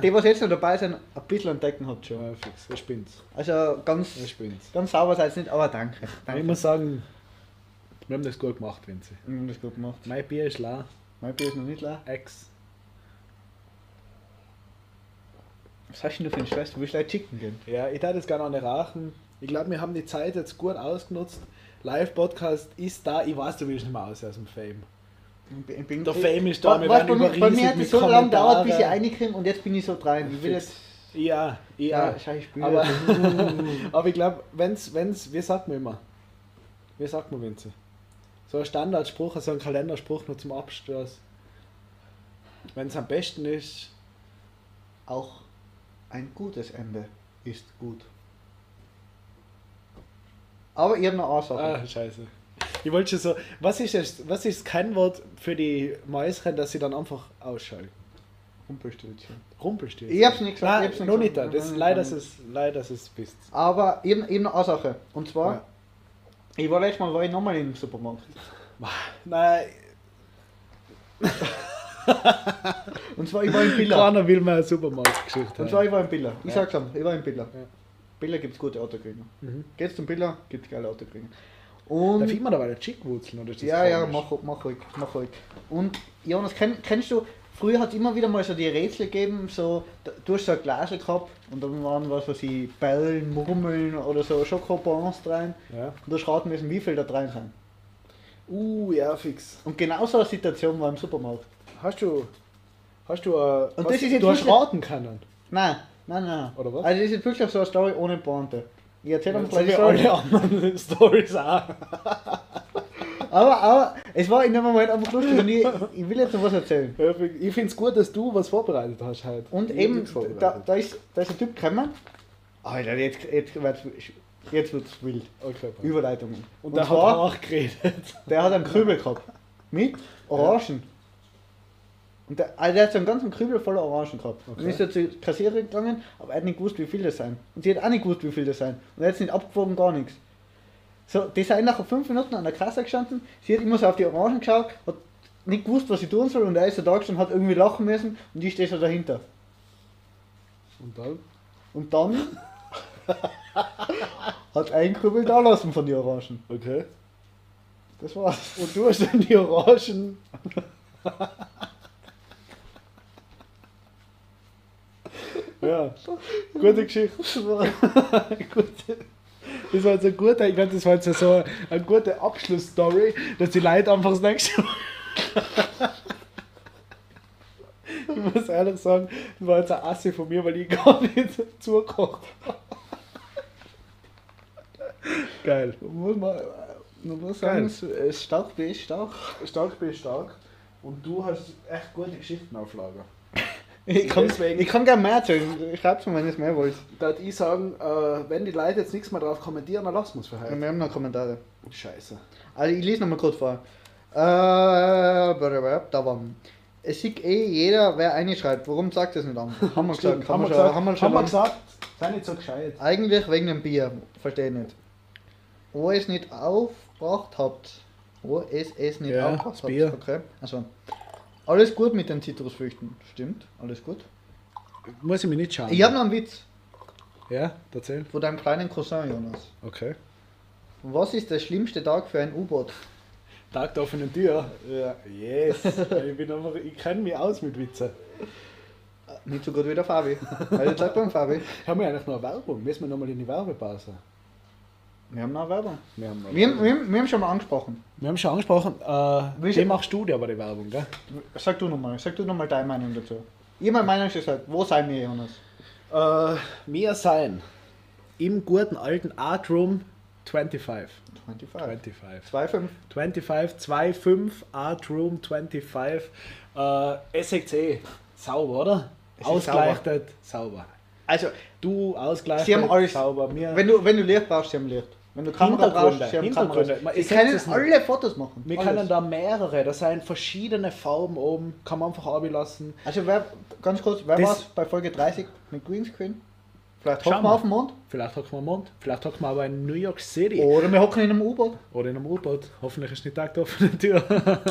die, was jetzt noch dabei sind, ein bisschen entdecken hat schon. ja, fix, ich bin's. Also ganz, Ich bin's. ganz sauber seid ihr nicht, aber danke. danke. Ich muss sagen, wir haben das gut gemacht, Vinzi. Wir haben das gut gemacht. Mein Bier ist leer, Mein Bier ist noch nicht leer. Ex. Was hast du denn für einen Stress? Du willst gleich chicken gehen. Ja, ich darf das gerne nicht rauchen. Ich glaube, wir haben die Zeit jetzt gut ausgenutzt. Live-Podcast ist da. Ich weiß, du willst nicht mehr aus aus dem Fame. Bin, ich Der Fame ist da, wir Weißt werden du, bei, mir- bei mir hat es so lange gedauert, bis ich reinkriege und jetzt bin ich so rein. Ich will jetzt. Ja, ja. Ja, ich spüre. Aber, aber ich glaube, wenn's, wenn's, wie sagt man immer? Wie sagt man, Vinzi? So ein Standardspruch, also ein Kalenderspruch nur zum Abstoß. Wenn es am besten ist, Auch ein gutes Ende ist gut. Aber ihr habt noch Aussage. Ah, scheiße. Ich wollte schon so, was ist das, was ist das Kennwort für die Mäuschen, dass sie dann einfach ausschalten? Rumpelstilzchen. Rumpelstilzchen. Ich hab's nicht gesagt, Nein, ich hab's nicht noch nicht gesagt. da. Das ist leider, dass es, leider, dass es bist. Aber eben, eben eine Aussage. Und zwar, Ja. Ich war letztes Mal war ich nochmal im Supermarkt. Nein, Und zwar, ich war in Billa. keiner will mehr eine Supermarktgeschichte Und zwar, ich war in Billa. Ich Ja. sag's schon, ich war in Billa. Ja. Billa gibt's gute Autokriegen. Mhm. Geht's zum Billa, gibt's geile Autokriegen. Darf Und. ich mir da eine Chickwurzeln oder ist das Ja, ja, komisch? mach, mach ruhig, mach ruhig. Und Jonas, kenn, kennst du, früher hat es immer wieder mal so die Rätsel gegeben, so, da- du hast so ein Glas gehabt und dann waren was weiß ich, Bällen, Murmeln oder so Schokobons drin Ja. und du hast raten müssen, wie viel da drin sind. Uh, ja, fix. Und genau so eine Situation war im Supermarkt. Hast du. Hast du. Äh, Und das ist jetzt du hast raten können. Nein, nein, nein. Oder was? Also das ist jetzt wirklich so eine Story ohne Pointe. Ich erzähle Ja, euch gleich alle anderen Stories auch. Aber, aber es war in dem Moment einfach lustig und ich, ich will jetzt noch was erzählen. Ja. Ich finde es gut, dass du was vorbereitet hast heute. Und Ich eben, da, da, ist, da ist ein Typ gekommen. Alter, jetzt, jetzt, wird's, jetzt wird's wild. Okay. Überleitungen. Und der zwar, hat auch geredet. der hat einen Krübel gehabt. Mit Orangen. Und der, also der hat so einen ganzen Krübel voller Orangen gehabt. Und Okay. ist er zur Kassiererin gegangen, aber er hat nicht gewusst, wie viel das sein. Und sie hat auch nicht gewusst, wie viel das sein. Und er hat es nicht abgewogen, gar nichts. So, die sind nach fünf Minuten an der Kasse gestanden, sie hat immer so auf die Orangen geschaut, hat nicht gewusst, was sie tun soll und er ist so da gestanden, hat irgendwie lachen müssen und ich stehe so dahinter. Und dann? Und dann hat ein Krübel da lassen von den Orangen. Okay. Das war's. Und du hast dann die Orangen. ja, gute Geschichte. gute. Das war jetzt ein guter, ich glaube, das war jetzt so eine gute Abschlussstory, dass die Leute einfach das nächste Mal. ich muss ehrlich sagen, das war jetzt ein Assi von mir, weil ich gar nicht zugekocht habe. Geil. Muss man, man muss sagen, stark, wie ist stark. Stark bist stark. Und du hast echt gute Geschichten auf Lager. Ich kann, Deswegen- ich kann gerne mehr erzählen. Schreibt mir, wenn ihr es mehr wollt. Da würde ich sagen, äh, wenn die Leute jetzt nichts mehr drauf kommentieren, dann lassen wir es für heute. Wir haben noch Kommentare. Scheiße. Also ich lese nochmal kurz vor. Äh, da war. Es sieht eh jeder, wer einschreibt. Warum sagt das nicht an? Haben wir gesagt. haben wir schon- gesagt, haben wir haben schon wir lang- gesagt, sei nicht so gescheit. Eigentlich wegen dem Bier. Verstehe ich nicht. Wo ihr es nicht aufgebracht habt. Wo es es nicht Ja, aufgebracht das habt. Bier. Okay. Also. Alles gut mit den Zitrusfrüchten. Stimmt. Alles gut. Muss ich mir nicht schauen. Ich habe noch einen Witz. Ja, erzähl. Von deinem kleinen Cousin, Jonas. Okay. Was ist der schlimmste Tag für ein U-Boot? Tag der offenen Tür. Ja. Yes. ich bin einfach, ich kenne mich aus mit Witzen. Nicht so gut wie der Fabi. Also sag beim Fabi. Haben wir eigentlich noch eine Werbung? Müssen wir nochmal in die Werbepause? Wir haben noch Werbung. Wir haben, noch Wir, haben- wir, haben- wir haben schon mal angesprochen. wir haben schon angesprochen, äh, wie machst du dir aber die Werbung, gell? Sag du nochmal, sag du nochmal deine Meinung dazu. Ich meine Meinung ist gesagt, wo seien wir, Jonas? Äh, wir sein im guten alten Art Room 25. 25. 25. 2,5. 25, 25, Art Room 25. Äh, SXE, sauber, oder? Ist Ausgeleuchtet, sauber. Also, Du ausgeleuchtet, Sie haben alles- sauber. Wir, wenn du, wenn du Licht brauchst, sie haben Licht. Wenn du Kamera Hintergründe, brauchst, sie haben Hintergründe. Kameras. Sie können es alle Fotos machen. wir alles. können da mehrere, da sind verschiedene Farben oben, kann man einfach ablassen. Also, wer, ganz kurz, wer Das- war's bei Folge 30 mit Greenscreen? Vielleicht hocken wir wir. auf dem Mond. Vielleicht hocken wir am Mond, vielleicht hocken wir aber in New York City. Oder wir hocken in einem U-Boot. Oder in einem U-Boot. Hoffentlich ist nicht Tag der offenen Tür.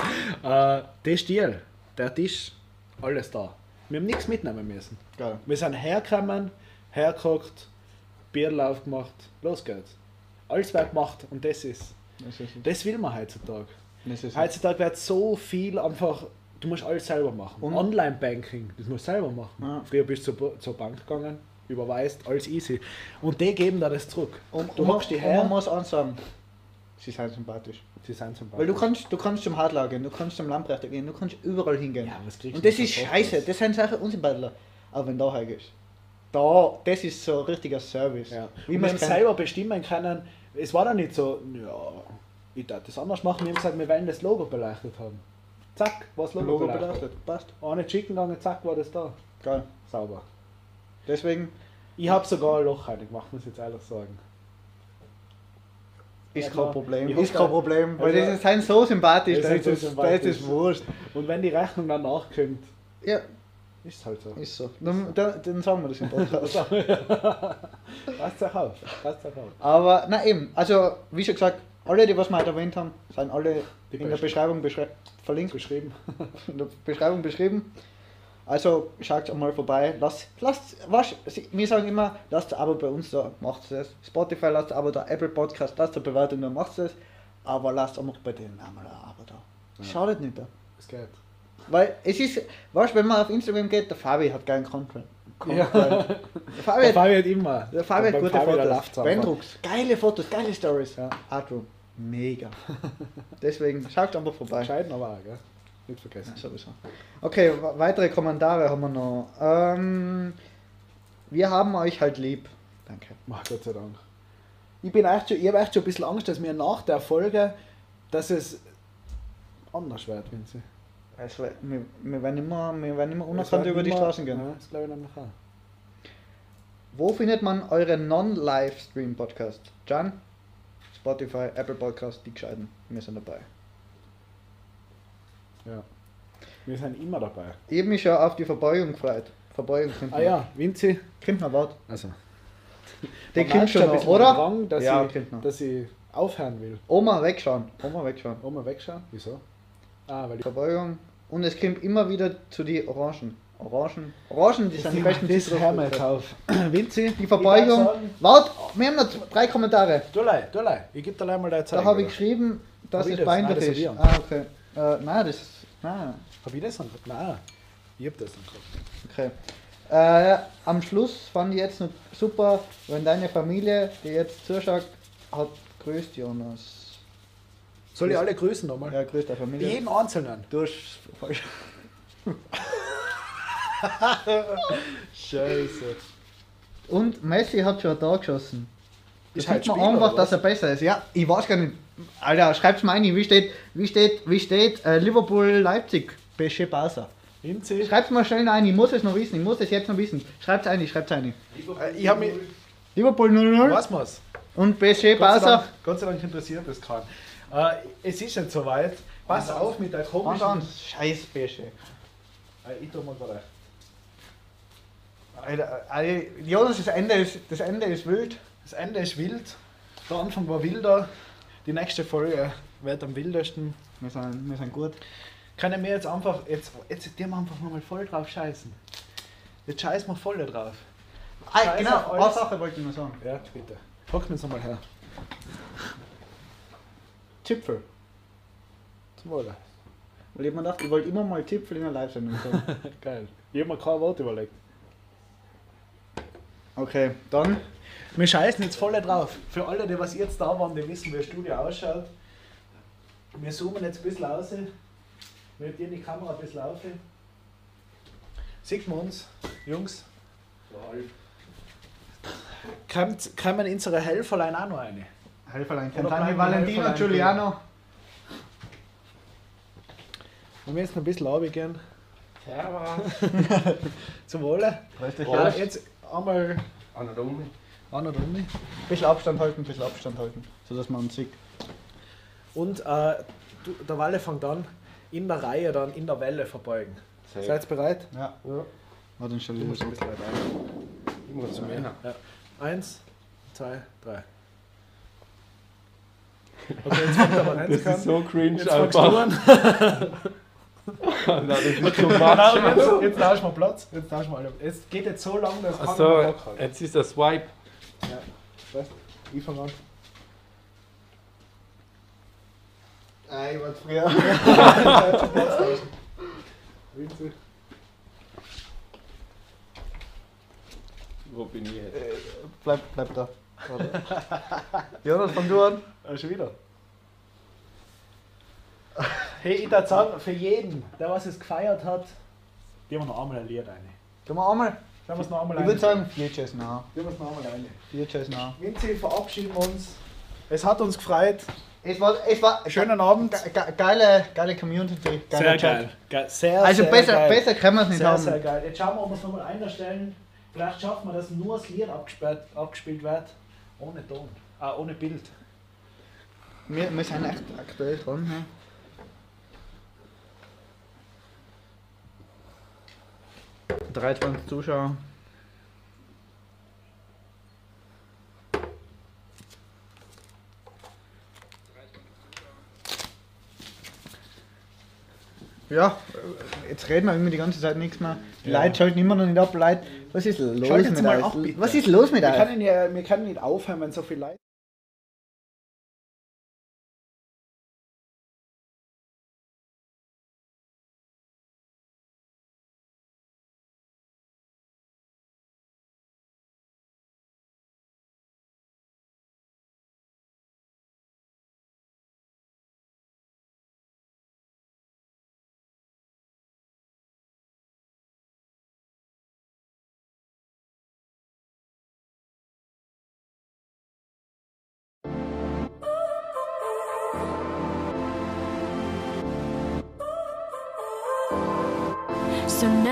äh, der Stil, der Tisch, alles da. Wir haben nichts mitnehmen müssen. Geil. Wir sind hergekommen, hergeguckt, Bierlauf gemacht, los geht's. Alles wird gemacht und das ist. Das ist, Das will man heutzutage. das ist Heutzutage wird so viel einfach, du musst alles selber machen. Und- Online-Banking, das musst du selber machen. Ja. Früher bist du zur, zur Bank gegangen, überweist, alles easy. Und die geben dir das zurück. Und, du machst die und her, man muss auch sagen, sie sind sympathisch. sie sind zum Weil du kannst, du kannst zum Hartlau gehen, du kannst zum Lamprechter gehen, du kannst überall hingehen. Ja, was kriegst und das ist scheiße, das sind Sachen unsympathischer. Aber wenn du da hergehst, da, das ist so ein richtiger Service. Ja. Wie man selber bestimmen können, es war dann nicht so, ja, ich darf das anders machen. Wir haben gesagt, wir wollen das Logo beleuchtet haben. Zack, war das Logo, Logo beleuchtet. beleuchtet, passt. Ohne Chicken gegangen, zack, war das da. Geil. Sauber. Deswegen Ich habe sogar ein Loch reingemacht, muss ich jetzt ehrlich sagen. ist Ja, kein. Problem. Ist kein Problem, weil Also- die sind so sympathisch, Die da sind ist so es da ist sympathisch. wurscht. Und wenn die Rechnung dann nachkommt, Ja, ist es halt so. ist so. Dann, dann, dann sagen wir das im Podcast. Passt euch auf, passt euch auf. Aber, na eben, also, wie schon gesagt, alle, die was wir heute erwähnt haben, sind alle Die in der. Beschreibung beschrei verlinkt. Geschrieben. in der Beschreibung beschrieben. Also schaut einmal vorbei. Lasst, lasst, was, wir sagen immer, lasst ein Abo bei uns da, macht es. Spotify lasst ein Abo da, Apple Podcast, lasst eine Bewertung da, macht es. Aber lasst auch noch bei denen einmal ein Abo da. Schadet nicht da. Es geht. Weil es ist, weißt wenn man auf Instagram geht, der Fabi hat keinen Content. Ja. Der Fabi Der hat, Fabi hat immer. der Fabi hat gute Fabi, Fotos. Wendrucks, geile Fotos, geile Stories. Ja. Artroom, mega. Deswegen schaut einfach vorbei. Entscheiden aber auch, gell? Nicht vergessen. Ja, sowieso. Okay, weitere Kommentare haben wir noch. Ähm, wir haben euch halt lieb. Danke. Ach, Gott sei Dank. Ich bin echt schon, ich habe echt schon ein bisschen Angst, dass mir nach der Folge, dass es anders wird, wenn Also, wir, wir werden immer, wir werden immer unerkannt über die Straßen gehen. Ja, das glaube ich nämlich auch. Wo findet man eure Non-Livestream-Podcast? Jan? Spotify, Apple Podcast, die gescheiten. Wir sind dabei. Ja. Wir sind immer dabei. Ich habe mich schon auf die Verbeugung gefreut. Verbeugung Ah ja. Kommt noch Wort. Also. Der merkt schon noch, oder? Drang, dass, Ja, ich, dass ich aufhören will. Oma wegschauen. Oma wegschauen. Wir wegschauen? Wieso? Ah, weil ich. Verbeugung. Und es kommt immer wieder zu die Orangen. Orangen. Orangen, die sind die besten das hören wir Zitrusfrüchte. jetzt auf. Vinci. Die Verbeugung. Warte, wir haben noch drei Kommentare. Dulei, Dulei. Ich gebe dir gleich mal deine Zeit. Da habe ich geschrieben, dass Hab ich es das? behindert das hab ist. Ah, okay. Äh, nein, das ist. Nein, Habe ich das angeguckt? Nein. Ich habe das angeguckt. okay. Äh, am Schluss fand ich jetzt noch super, wenn deine Familie, die jetzt zuschaut, hat grüßt Jonas. Soll ich alle grüßen nochmal? Ja, grüßt der Familie. Jeden Einzelnen. Du hast falsch. Scheiße. Und Messi hat schon da geschossen. Ist Das halt sieht man einfach, dass er besser ist. Ja, ich weiß gar nicht. Alter, schreib's mal ein. Wie steht, wie steht, wie steht äh, Liverpool Leipzig? PSG Barca. Schreib's mal schnell ein. Ich muss es noch wissen. Ich muss es jetzt noch wissen. Schreib's ein. Schreib's ein. Äh, Ich habe mich. Liverpool 0-0 Was muss? und PSG Barca. Gott sei Dank interessiert das keinen. Äh, es ist nicht so weit. Pass auf mit der komischen. an. Scheiß PSG. Äh, ich tu mal da recht. Alter, Alter, Jonas, das Ende ist, das Ende ist wild. Das Ende ist wild. Der Anfang war wilder. Die nächste Folge wird am wildesten. Wir sind, wir sind gut. Können wir jetzt einfach. Jetzt, jetzt wir einfach nochmal voll drauf scheißen. Jetzt scheißen wir voll da drauf. Ah, genau, eine. Sache wollte ich noch sagen. Ja, bitte. Hock mir nochmal her. Zipfel. Zum Wohle. Weil ich mir gedacht, ich wollte immer mal Zipfel in der Live-Sendung sagen. Geil. Ich hab mir kein Wort überlegt. Okay, dann. Wir scheißen jetzt voll drauf. Für alle, die was jetzt da waren, die wissen, wie das Studio ausschaut. Wir zoomen jetzt ein bisschen aus. Wir dir die Kamera ein bisschen auf. Sieht man uns, Jungs? Kommt, kommen unsere Helferlein auch noch eine? Helferlein, bleiben Valentino, Helferlein Giuliano. Wir müssen ein bisschen runtergehen. Zum Wohle. Ja, jetzt einmal an und um. Ein bisschen Abstand halten, ein bisschen Abstand halten, sodass man uns sieht. Und äh, du, der Walle fängt an, in der Reihe dann in der Welle verbeugen. Safe. Seid ihr bereit? Ja, Ja. warte, dann stell Du ich musst das ein bisschen weiter ein. Ich muss zu mir. Ja. Eins, zwei, drei. Okay, jetzt der Renz Das ist so cringe Jetzt einfach. Nein, das ist so jetzt, jetzt tauschen wir Platz. Jetzt wir alle. Es geht jetzt so lang, dass Achso, Bock hat. jetzt ist der Swipe. Weißt du, Ich fange an. Ey, ich war früher. Winzig. Wo bin ich jetzt? Bleib, bleib da. Jonas, fang du an. Ah, schon wieder. Hey, ich würde sagen, für jeden, der was es gefeiert hat, geben wir noch einmal ein Lied rein. Gehen wir einmal. Schauen wir es noch einmal Ich würde sagen, Future is now. Geben wir es noch einmal rein. Future is now. Vinzi, verabschieden wir uns. Es hat uns gefreut. Es war, es war Schönen Abend. ge ge geile, geile Community. Geiler Chat. geil. Sehr, Also sehr besser, geil. besser können wir es nicht Sehr, haben. sehr geil. Jetzt schauen wir, ob wir es nochmal einstellen. Vielleicht schaffen wir, dass nur das Lied abgespielt, abgespielt wird. Ohne Ton. Ah, ohne Bild. Wir, wir sind echt aktuell dran. Ja. ...23 Zuschauer. Ja, jetzt reden wir irgendwie die ganze Zeit nichts mehr. Die Ja. Leute schalten immer noch nicht ab. Leute, was ist los Schaltet's mit euch? Was ist los mit Wir euch? können, ja, wir können nicht aufhören, wenn so viel Leute.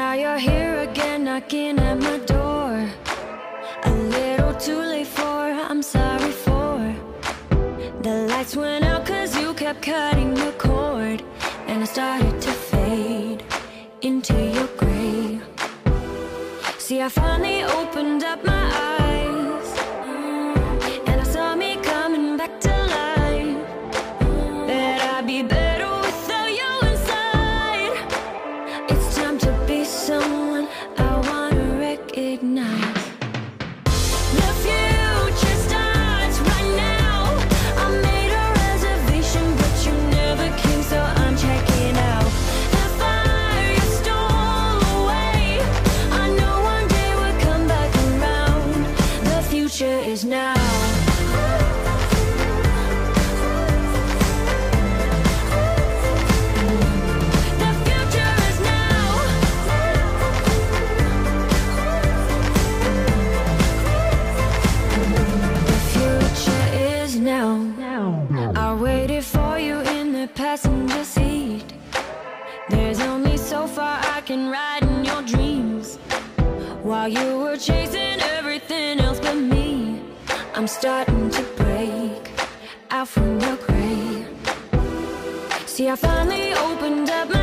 Now you're here again, knocking at my door. A little too late for, I'm sorry for. The lights went out cause you kept cutting the cord. And I started to fade into your grave. See, I finally opened up my While you were chasing everything else but me, I'm starting to break out from your grave. See, I finally opened up my